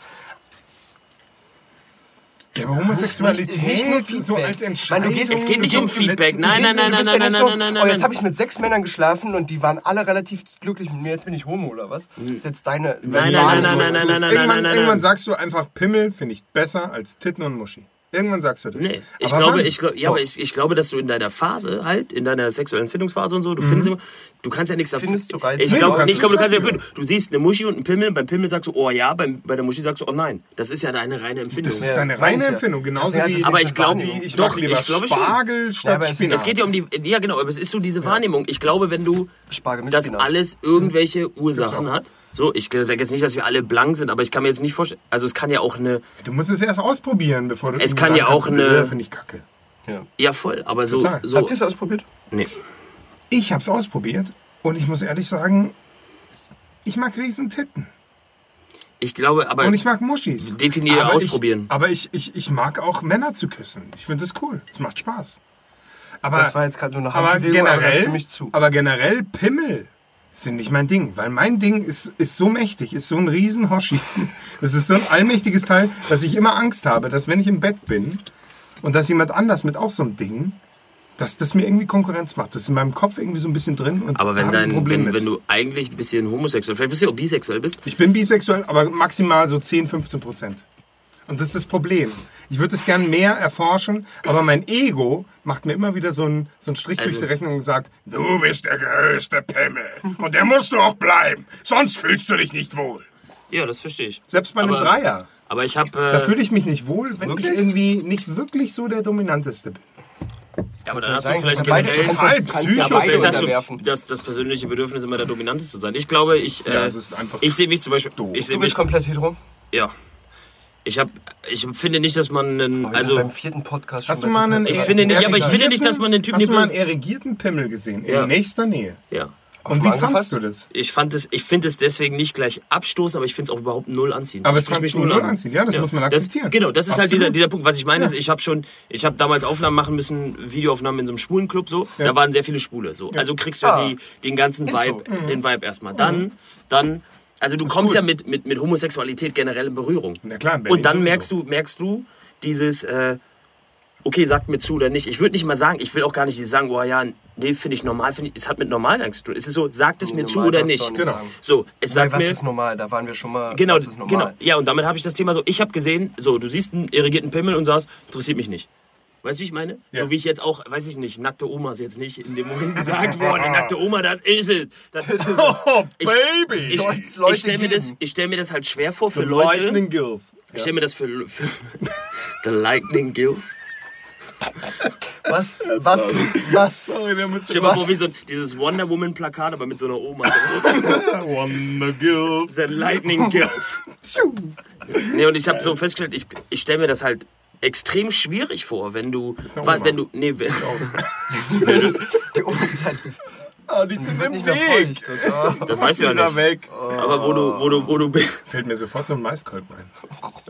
Ja, aber Homosexualität Nicht nur so als Mann, Entscheidung. du gehst- Es geht nicht um Feedback. Nein, nein, nein, nein, nein, nicht nein, so, nein, oh, nein, jetzt nein. habe ich mit sechs Männern geschlafen und die waren alle relativ glücklich mit mir. Jetzt bin ich Homo oder was? Das ist jetzt deine. Nein, nein, nein, nein, nein, nein, nein, nein, irgendwann, nein, nein, irgendwann nein. sagst du einfach, Pimmel finde ich besser als Titten und Muschi. Irgendwann sagst du das. Nee, ich Aber glaube, wann? ich, glaub, ja, aber ich, ich glaube, dass du in deiner Phase halt, in deiner sexuellen Findungsphase und so, du findest immer, du kannst ja nichts dafür. Findest du? Ich Nee, glaube, du kannst nee, ich glaube, du kannst ja dafür. Du siehst eine Muschi und einen Pimmel, beim Pimmel sagst du, oh ja, beim, bei der Muschi sagst du, oh nein. Das ist ja deine reine Empfindung. Das ist Ja, deine reine ja. Empfindung. Genauso ja wie Aber ist ich glaube, ich doch, ich glaube schon. Spargel Ja, statt ist- Spinat. Es geht ja um die, ja genau, aber es ist so diese Wahrnehmung. Ich glaube, wenn du Spargel mit das Spinat. alles irgendwelche Ursachen hat, so, ich sage jetzt nicht, dass wir alle blank sind, aber ich kann mir jetzt nicht vorstellen, also es kann ja auch eine, Du musst es erst ausprobieren, bevor du Es kann ja auch kannst, eine- finde ich kacke. Ja. ja voll, aber so, Total. so Habt ihr es ausprobiert? nee. Ich habe es ausprobiert und ich muss ehrlich sagen, ich mag Riesentitten. Ich glaube, aber Und ich mag Muschis. Definiere Aber ausprobieren. Ich, aber ich, ich, ich mag auch Männer zu küssen. Ich finde das cool. Es macht Spaß. Aber, Das war jetzt gerade nur eine aber Handbewegung, aber da generell, stimme ich zu. aber generell Pimmel sind nicht mein Ding. Weil mein Ding ist, ist so mächtig, ist so ein riesen Hoshi. Das ist so ein allmächtiges Teil, dass ich immer Angst habe, dass wenn ich im Bett bin und dass jemand anders mit auch so einem Ding, dass das mir irgendwie Konkurrenz macht. Das ist in meinem Kopf irgendwie so ein bisschen drin und Aber da wenn, habe ich ein dein, Problem wenn, mit. wenn du eigentlich ein bisschen homosexuell, vielleicht bist du auch bisexuell bist, Ich bin bisexuell, aber maximal so 10, 15 Prozent. Und das ist das Problem. Ich würde es gern mehr erforschen, aber mein Ego macht mir immer wieder so einen, so einen Strich durch Also- die Rechnung und sagt, du bist der größte Pimmel. Und der musst du auch bleiben. Sonst fühlst du dich nicht wohl. ja, das verstehe ich. Selbst bei einem Aber- Dreier. Aber ich habe. Da Äh, fühle ich mich nicht wohl, wenn Wirklich? ich irgendwie nicht wirklich so der Dominanteste bin. ja, aber dann hast du vielleicht generell. total psycho, Vielleicht hast du unterwerfen. das, das persönliche Bedürfnis, immer der Dominanteste zu sein. Ich glaube, ich. Äh, Ja, es ist einfach ich sehe mich zum Beispiel. doof. Ich sehe Du mich. bist komplett hetero? Ja. Ich habe. Ich finde nicht, dass man einen. Also beim vierten Podcast schon Hast du mal einen Ich finde nicht- aber ich finde nicht, dass man den Typen Hast du mal einen erregierten Pimmel gesehen? Ja. In nächster Nähe. Ja. Und wie angefasst? fandst du das? Ich fand es, ich finde es deswegen nicht gleich abstoßen, aber ich finde es auch überhaupt null anziehen. Aber es fandst mich du null null an. anziehen. Ja, das muss man akzeptieren. Das, genau, das ist halt Absolut. dieser, dieser Punkt. Was ich meine, ist, ich habe schon, ich habe damals Aufnahmen machen müssen, Videoaufnahmen in so einem Schwulenclub so. Da waren sehr viele Schwule so. Also kriegst du ja Ah. die, den ganzen Ist Vibe, so. den Vibe erstmal. Dann, dann, also du kommst gut. ja mit, mit, mit Homosexualität generell in Berührung. Na klar, in Und dann sowieso. merkst du, merkst du dieses, äh, okay, sagt mir zu oder nicht. Ich würde nicht mal sagen, ich will auch gar nicht sagen, oh ja, nee, finde ich normal, finde ich, es hat mit normal nichts zu tun. Es ist so, sagt es Nee, mir zu oder nicht. nicht Genau. sagen. So, es Wobei, sagt was mir, ist normal? Da waren wir schon mal. Genau, was ist normal? genau. Ja, und damit habe ich das Thema so, ich habe gesehen, so, du siehst einen irrigierten Pimmel und sagst, interessiert mich nicht. Weißt du, wie ich meine? Ja. So wie ich jetzt auch, weiß ich nicht, nackte Omas jetzt nicht in dem Moment gesagt, boah, eine nackte Oma, das ist es. Das, Oh, ich, Baby! ich, ich stelle mir, das- ich stell mir das halt schwer vor für Leute. Lightning Gilf. Ich stelle mir das für, für The Lightning Guild. Was? Was? Was? Sorry, der muss Stell dir mal vor, wie so ein, dieses Wonder Woman Plakat, aber mit so einer Oma. Wonder Gilf. The Lightning Guild. Nee, und ich habe so festgestellt, ich, ich stelle mir das halt extrem schwierig vor, wenn du, wa- wenn du, nee, wenn, nee das, Die Ohren sind Oh, die sind im Weg. feucht. Oh. das weißt du ja nicht. weg. Aber wo du, wo du, wo du, Fällt mir sofort so ein Maiskolben ein.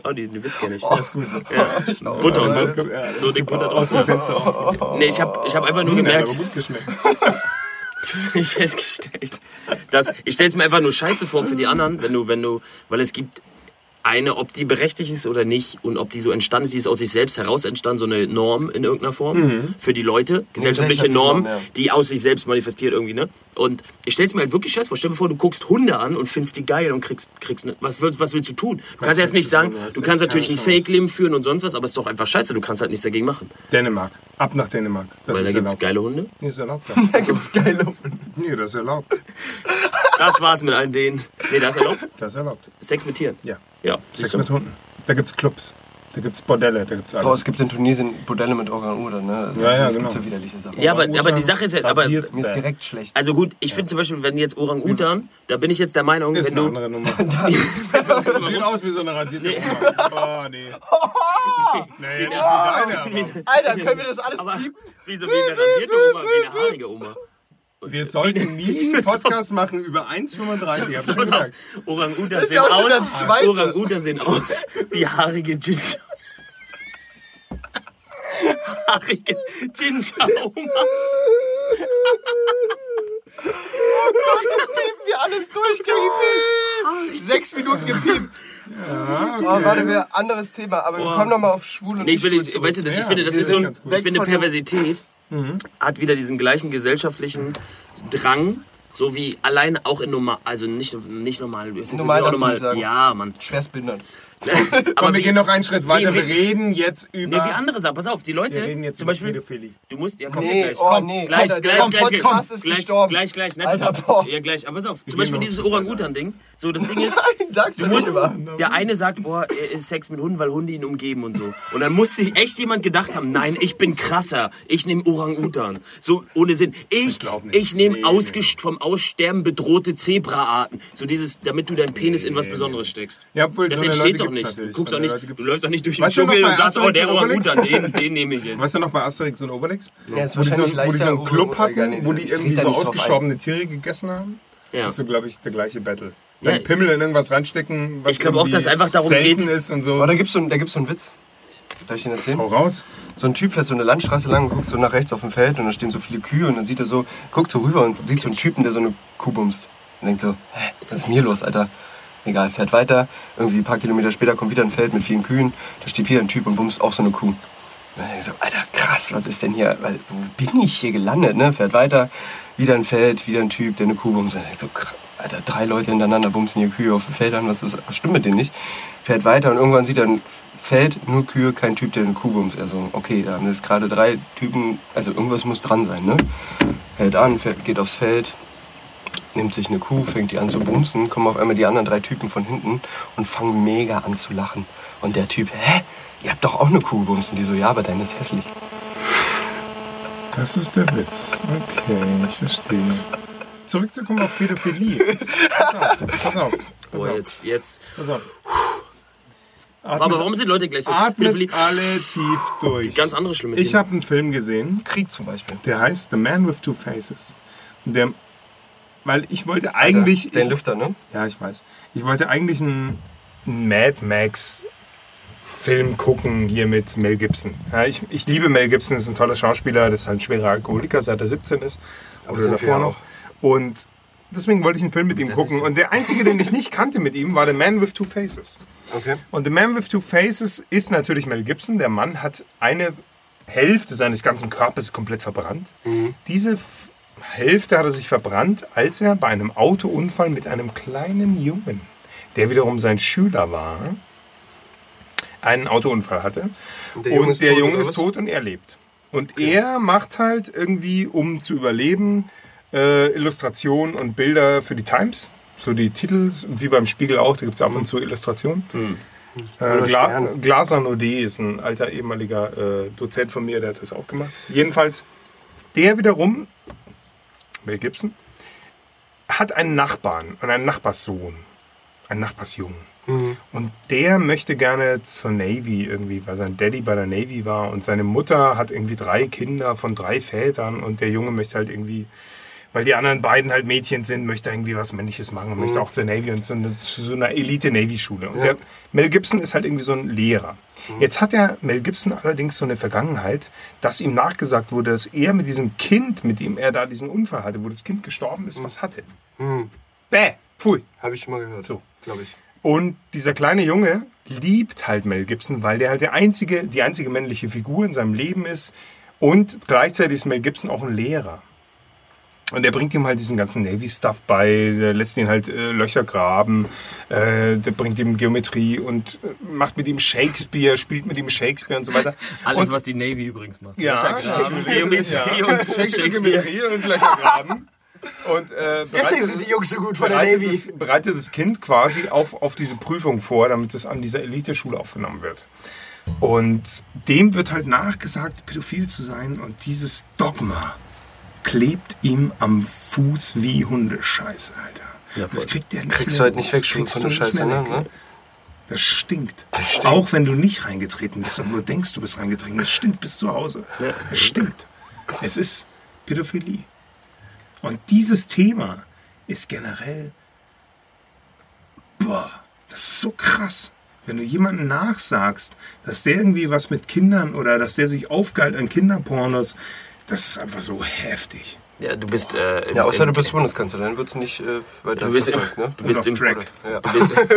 oh, die, den Witz kenne ich. Das ist gut. Ja. Butter und so. Ja, das So dick Butter drauf. Fenster raus. Nee, ich habe ich hab einfach nur gemerkt, aber gut geschmeckt. ich festgestellt, dass ich stelle es mir einfach nur scheiße vor für die anderen, wenn du, wenn du, weil es gibt eine, ob die berechtigt ist oder nicht und ob die so entstanden ist, die ist aus sich selbst heraus entstanden, so eine Norm in irgendeiner Form für die Leute, gesellschaftliche gesellschaftliche Norm, Norm, ja. die aus sich selbst manifestiert irgendwie, ne? Und ich stelle es mir halt wirklich scheiße vor. Stell dir vor, du guckst Hunde an und findest die geil und kriegst, kriegst ne, was, was willst du tun? Du kannst ja jetzt nicht sagen, Du kannst natürlich ein. Fake-Leben führen und sonst was, aber es ist doch einfach scheiße, du kannst halt nichts dagegen machen. Dänemark. Ab nach Dänemark. Das Weil da ist gibt es erlaubt. geile Hunde. Nee, ist erlaubt. Da gibt's geile Hunde. Nee, das ist erlaubt. Das war's mit all denen. Nee, das ist erlaubt. Das ist erlaubt. Sex mit Tieren. Ja. Ja, Sex siehst du. mit Hunden. Da gibt's Clubs. Da gibt's Bordelle. Da gibt's Boah, alles. es gibt in Tunesien Bordelle mit Orang-Utan, ne? Also, Ja, ja, es genau. gibt so widerliche Sachen. Ja, aber, aber die Sache ist ja, aber, Mir ist direkt schlecht. also gut, ich finde zum Beispiel, wenn jetzt Orang-Utan, da bin ich jetzt der Meinung, Ist wenn eine du, andere Nummer. Sieht aus wie so eine rasierte Oma. Oh, nee. Nee, das ist deine, aber. Alter, können wir das alles piepen? wie so wie eine rasierte Oma, wie eine haarige Oma. Wir sollten nie einen Podcast machen über 1,35. Hab ich schon Pass auf, gesagt. Orang-Utan ist sehen ja aus. Orang-Utan sehen aus wie haarige Ginger. haarige Ginger-Omas. Piepen wir alles durch. Sechs Minuten gepiept. Oh, warte, wir, anderes Thema. Aber wir kommen nochmal auf Schwul und Nee, ich, will, ich, weißt du, ich Ja, finde, das ist so ein, ich finde Weg Perversität hat wieder diesen gleichen gesellschaftlichen Drang, so wie allein auch in normal, also nicht, nicht normal, Normal sagen. ja, Mann. Schwerstbehindert. Aber Komm, wir wie, gehen noch einen Schritt weiter. Wir reden jetzt nee, über. wie andere Sachen, pass auf, die Leute, wir reden jetzt zum über Beispiel, Pädophilie. du musst, ja, komm, Nee, gleich, oh komm, nee. gleich, Alter, gleich, der gleich, gleich, Podcast ist gleich, gestorben. gleich, gleich, ne, Alter, pass auf, boah. ja, gleich, aber pass auf, zum Beispiel noch dieses. Orang-Utan-Ding, so, das Ding ist, Nein, sagst du nicht immer. der eine sagt, oh, er ist Sex mit Hunden, weil Hunde ihn umgeben und so. Und dann muss sich echt jemand gedacht haben, nein, ich bin krasser. Ich nehme Orang-Utan. So ohne Sinn. Ich, glaub nicht. ich nehme Nee, ausgest vom Aussterben bedrohte Zebraarten. So dieses, damit du deinen Penis in was Besonderes steckst. Ja, obwohl, das so eine entsteht Leute doch gibt's nicht. Du, guckst So doch nicht du läufst doch nicht durch den Dschungel und sagst, oh, der? Orang-Utan, den, den nehme ich jetzt. Weißt du noch bei Asterix und Obelix? Ja, ist Wo die, so, wo die so einen Club hatten, wo die irgendwie so ausgestorbene Tiere gegessen haben? Ja. Das ist so, glaube ich, der gleiche Battle. Ja. Dann Pimmel in irgendwas reinstecken, was Ich glaube auch, dass es einfach darum geht- ist und so. Aber da gibt's so, einen- da gibt's so einen Witz. Darf ich den erzählen? Hau raus. So ein Typ fährt so eine Landstraße lang und guckt so nach rechts auf dem Feld und da stehen so viele Kühe und dann sieht er so, guckt so rüber und sieht so einen Typen, der so eine Kuh bumst. Und denkt so, hä, was ist denn hier los, Alter? Egal, fährt weiter. Irgendwie ein paar Kilometer später kommt wieder ein Feld mit vielen Kühen. Da steht wieder ein Typ und bumst auch so eine Kuh. Und denkt so, Alter, krass, was ist denn hier? Wo bin ich hier gelandet, ne? Fährt weiter, wieder ein Feld, wieder ein Typ, der eine Kuh bumst. Denkt so, Alter, drei Leute hintereinander bumsen hier Kühe auf den Feldern, was, ist, was stimmt mit denen nicht? Fährt weiter und irgendwann sieht er ein Feld, nur Kühe, kein Typ, der eine Kuh bumst. Also, okay, da haben jetzt gerade drei Typen, also irgendwas muss dran sein, ne? Hält an, fährt, geht aufs Feld, nimmt sich eine Kuh, fängt die an zu bumsen, kommen auf einmal die anderen drei Typen von hinten und fangen mega an zu lachen. Und der Typ, hä? Ihr habt doch auch eine Kuh bumsen. Die so, ja, aber deine ist hässlich. Das ist der Witz. Okay, ich verstehe. Zurückzukommen auf Pädophilie. Pass auf, pass auf. Pass Boah, auf, jetzt, jetzt. pass auf. Aber warum sind Leute gleich so Atmet Pädophilie? alle tief durch. Ganz andere schlimme Ich Themen. habe einen Film gesehen, Krieg zum Beispiel. der heißt The Man with Two Faces. Der, weil ich wollte eigentlich... Den ich, Lüfter, ne? Ja, ich weiß. Ich wollte eigentlich einen, Mad Max Film gucken hier mit Mel Gibson. Ja, ich, ich liebe Mel Gibson, ist ein toller Schauspieler, das ist halt ein schwerer Alkoholiker, seit er 17 ist. Oder sind wir davor noch. Und deswegen wollte ich einen Film mit ihm gucken. 16. Und der einzige, den ich nicht kannte mit ihm, war The Man with Two Faces. Okay. Und The Man with Two Faces ist natürlich Mel Gibson. Der Mann hat eine Hälfte seines ganzen Körpers komplett verbrannt. Diese F Hälfte hat er sich verbrannt, als er bei einem Autounfall mit einem kleinen Jungen, der wiederum sein Schüler war, einen Autounfall hatte. Und der Junge ist tot, Junge ist tot und er lebt. Und er macht halt irgendwie, um zu überleben, äh, Illustrationen und Bilder für die Times. So die Titel, wie beim Spiegel auch, da gibt es ab und zu Illustrationen. Äh, Gla Sterne. Glaser Nodé ist ein alter ehemaliger äh, Dozent von mir, der hat das auch gemacht. Jedenfalls, der wiederum, Mel Gibson, hat einen Nachbarn und einen Nachbarssohn, einen Nachbarsjungen. Und der möchte gerne zur Navy irgendwie, weil sein Daddy bei der Navy war und seine Mutter hat irgendwie drei Kinder von drei Vätern und der Junge möchte halt irgendwie, weil die anderen beiden halt Mädchen sind, möchte irgendwie was Männliches machen und möchte auch zur Navy und zu so einer Elite-Navy-Schule. Und der Mel Gibson ist halt irgendwie so ein Lehrer. Jetzt hat der Mel Gibson allerdings so eine Vergangenheit, dass ihm nachgesagt wurde, dass er mit diesem Kind, mit dem er da diesen Unfall hatte, wo das Kind gestorben ist, was hatte. Bäh, pfui. Habe ich schon mal gehört. So. Glaube ich. Und dieser kleine Junge liebt halt Mel Gibson, weil der halt der einzige, die einzige männliche Figur in seinem Leben ist. Und gleichzeitig ist Mel Gibson auch ein Lehrer. Und er bringt ihm halt diesen ganzen Navy-Stuff bei, der lässt ihn halt äh, Löcher graben, äh, der bringt ihm Geometrie und äh, macht mit ihm Shakespeare, spielt mit ihm Shakespeare und so weiter. Alles, und, was die Navy übrigens macht. ja, Löchergraben, Shakespeare, Geometrie ja. und Shakespeare. Geometrie und Löcher graben. Und, äh, Deswegen sind die Jungs so gut von der Navy. das, bereitet das Kind quasi auf, auf diese Prüfung vor, damit es an dieser Eliteschule aufgenommen wird. Und dem wird halt nachgesagt, pädophil zu sein und dieses Dogma klebt ihm am Fuß wie Hundescheiße, Alter. Ja, das kriegt der nicht Kriegst du halt nicht weg, schon Kriegst von du der nicht Scheiße, mehr ne? weg. ne? Das stinkt. Das stinkt. Auch wenn du nicht reingetreten bist und nur denkst, du bist reingetreten. Das stinkt bis zu Hause. Es stinkt. Es ist Pädophilie. Und dieses Thema ist generell, boah, das ist so krass. Wenn du jemandem nachsagst, dass der irgendwie was mit Kindern oder dass der sich aufgeilt an Kinderpornos, das ist einfach so heftig. Ja, du bist. Äh, im- Ja, außer im- du bist Bundeskanzler, dann wird es nicht äh, weiter Du bist, verfolgt, ne? du bist auf im Track. Ja. Du bist, Oder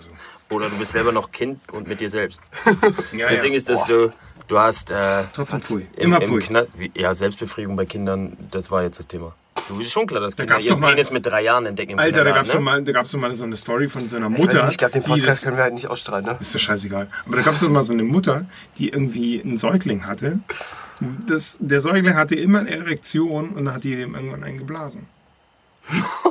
so. oder du bist selber noch Kind und mit dir selbst. Ja, Das Ding ist, dass du, du hast. Äh, Trotzdem pfui. im, Immer im pfui. Ja, Selbstbefriedigung bei Kindern, das war jetzt das Thema. Du ist schon klar, dass Kinder ihren mal- Penis mit drei Jahren entdecken im Alter, da gab es ne? mal, da gab's doch mal so eine Story von so einer Ich, Mutter. nicht, ich glaube, den Podcast das- können wir halt nicht ausstrahlen, ne? Ist doch scheißegal. Aber da gab es mal so eine Mutter, die irgendwie einen Säugling hatte. Das, der Säugling hatte immer eine Erektion und dann hat die dem irgendwann eingeblasen.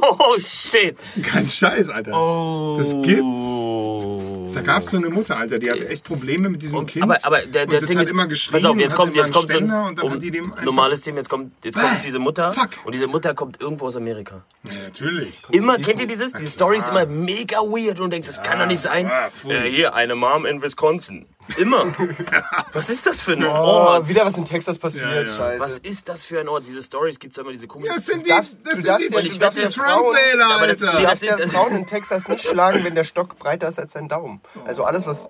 Oh shit! Kein Scheiß, Alter. Oh. Das gibt's. Da gab es so eine Mutter, Alter, die hatte echt Probleme mit diesem Und, Kind. aber, aber der, der und das Ding hat ist, immer geschrien. pass auf, jetzt kommt, jetzt kommt so ein Ständer und dann um, hat die dem normales Thema, jetzt kommt, jetzt kommt diese Mutter Fuck. und diese Mutter kommt irgendwo aus Amerika. Ja, natürlich. Immer, kennt ihr dieses? Die Story ist immer mega weird und du denkst, das kann doch nicht sein. ja. Äh, hier, eine Mom in Wisconsin. Immer. Was ist das für ein Oh, Ort? wieder was in Texas passiert, Ja, ja. scheiße. Was ist das für ein Ort? Diese Stories gibt es immer diese komischen... Das sind die, darfst- das du sind darfst die, ja- du die darfst ja Trump-Wähler, Aber das- Alter. nee, Du das darfst ja sind- Frauen in Texas nicht schlagen, wenn der Stock breiter ist als dein Daumen. Also alles, was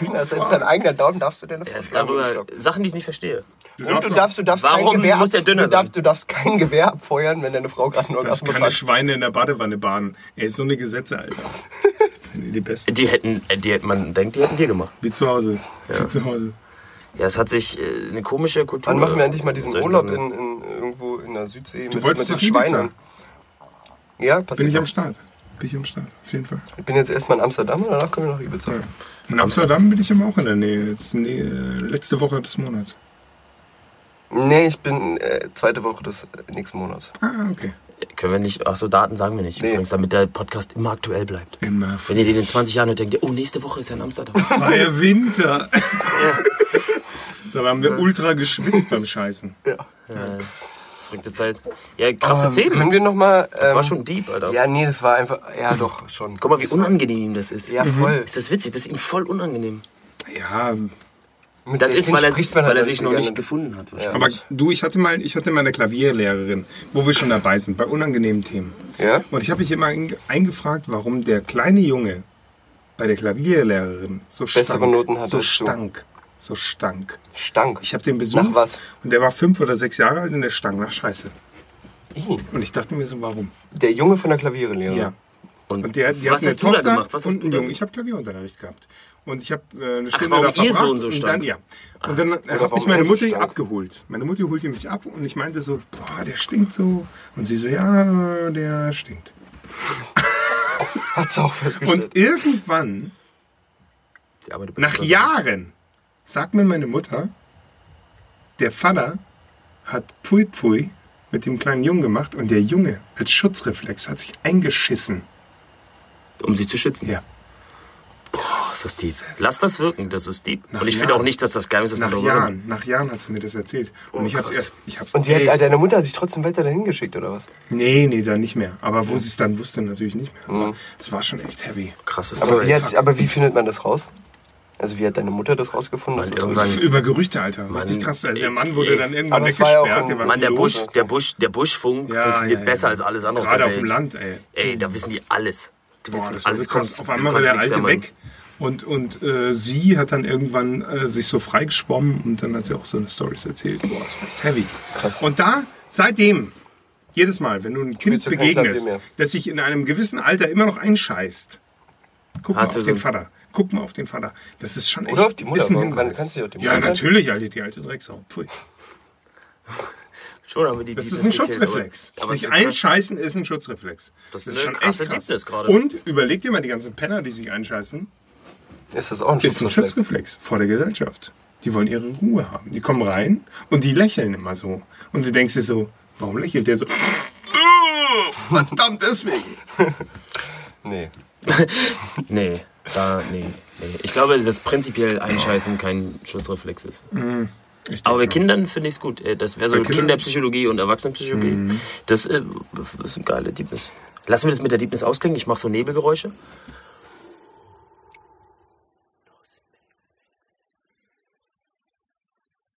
dünner ist als dein eigener Daumen, darfst du deine Frau Ja, schlagen mit dem darüber, Stock. Sachen, die ich nicht verstehe. Und du darfst, du darfst Warum kein Gewehr muss der ab- dünner du darfst, sein? du darfst kein Gewehr abfeuern, wenn deine Frau gerade einen Das Orgasmus keine hat. Schweine in der Badewanne baden. Ey, so eine Gesetze, Alter. Die, die besten. Die hätten, äh, die hätten, man denkt, die hätten wir gemacht. Wie zu Hause. Wie zu Hause. Ja, es hat sich äh, eine komische Kultur... Wann machen wir endlich mal diesen Urlaub in, in, irgendwo in der Südsee mit, wolltest mit den? Schweinen? Ja, passiert. Bin ich am. Start. Bin ich am Start, auf jeden Fall. Ich bin jetzt erstmal in Amsterdam und danach kommen wir nach Ibiza. Ja. In Amsterdam bin ich aber auch in der Nähe. Jetzt, nee, letzte Woche des Monats. Nee, ich bin äh, zweite Woche des äh, nächsten Monats. Ah, okay. Können wir nicht... Ach so, Daten sagen wir nicht. Nee. Übrigens, damit der Podcast immer aktuell bleibt. Immer. Wenn ihr den in 20 Jahren hört, denkt ihr, oh, nächste Woche ist er in Amsterdam. War ja Winter. da haben wir ultra geschwitzt beim Scheißen. Äh, verrückte Zeit. Ja, krasse Ähm, Themen. Können wir noch mal? das war ähm, schon deep, Alter. Ja, nee, das war einfach. Ja, doch schon. Guck mal, wie unangenehm ihm das ist. Ja, voll. Ist das witzig? Das ist ihm voll unangenehm. Ja, Mit Das ist, 16 weil er, sich, man halt weil er noch sich noch nicht gefunden hat. Ja. aber du, ich hatte mal, ich hatte mal eine Klavierlehrerin, wo wir schon dabei sind, bei unangenehmen Themen. Ja? Und ich habe mich immer einge- eingefragt, warum der kleine Junge bei der Klavierlehrerin so stank. Bessere Noten hatte so stank. So stank. Stank. Ich habe den besucht. Nach was? Und der war fünf oder sechs Jahre alt und der stank nach Scheiße. Ih, Und ich dachte mir so, warum? Der Junge von der Klavierlehrerin. Ja. Und, Und der, die was hat eine hast du da Tochter gemacht? Was und einen Jungen. Ich habe Klavierunterricht gehabt. Und ich habe äh, eine Stunde warum da verbracht. Sohn so und dann, ja. Und dann warum mich meine er so Mutter stank? abgeholt. Meine Mutter holte mich ab und ich meinte so, boah, der stinkt so. Und sie so, ja, der stinkt. Hat's auch festgestellt. Und irgendwann Nach Jahren sagt mir meine Mutter, der Vater hat Pfui Pfui mit dem kleinen Jungen gemacht und der Junge als Schutzreflex hat sich eingeschissen. Um sie zu schützen. Ja. Das ist deep. Lass das wirken, das ist deep. Nach Und ich finde auch nicht, dass das geheim ist, dass man Nach darüber Jahren, nach Jahren hat sie mir das erzählt. Und Oh, ich hab's krass. erst. Ich hab's Und sie hat, deine Mutter hat dich trotzdem weiter dahin geschickt, oder was? Nee, nee, dann nicht mehr. Aber wo sie es dann wusste, natürlich nicht mehr. Es war schon echt heavy. Krasses Aber Story. wie, hat, aber wie findet man das raus? Also wie hat deine Mutter das rausgefunden? Mann, das irgendwann-? Über Gerüchte, Alter. Richtig Mann, krass. Also der Mann wurde ey. dann irgendwann Aber es war ja auch weggesperrt. ein- der Mann, der. Busch, der Busch, der Buschfunk Ja, funktioniert ja, ja. besser als alles andere Gerade auf dem. Land, ey. Ey, da wissen die alles. Boah, das war alles. so krass. Auf einmal war der Alte weg. Und, und äh, sie hat dann irgendwann äh, sich so freigeschwommen und dann hat sie auch so eine Stories erzählt. Boah, das war echt heavy. Krass. Und da, seitdem, jedes Mal, wenn du ein Kind begegnest, das sich in einem gewissen Alter immer noch einscheißt, guck Hast mal auf so den Vater. Guck mal auf den Vater. Das ist schon echt Oder auf die Mutter. ist ein Warum kann- Hinweis. kannst du nicht auf die Ja, Mutter sein? natürlich, Alter, die alte Drecksau. Pfui. Schon haben wir die Das ist ein Schutzreflex. Aber, aber sich ist krass. einscheißen ist ein Schutzreflex. Das ist eine krasse Deepness gerade. Und überleg dir mal die ganzen Penner, die sich einscheißen. Ist das auch ein ist ein Schutzreflex? Schutzreflex vor der Gesellschaft. Die wollen ihre Ruhe haben. Die kommen rein und die lächeln immer so. Und du denkst dir so, warum lächelt der so? Verdammt, deswegen. Nee. Nee, da, nee, nee. Ich glaube, dass prinzipiell Einscheißen kein Schutzreflex ist. Denk Aber bei schon. Kindern finde ich es gut. Äh, Das wäre so? Kinderpsychologie und Erwachsenenpsychologie. Das äh, ist eine geile Deepness. Lassen wir das mit der Deepness ausklingen. Ich mache so Nebelgeräusche.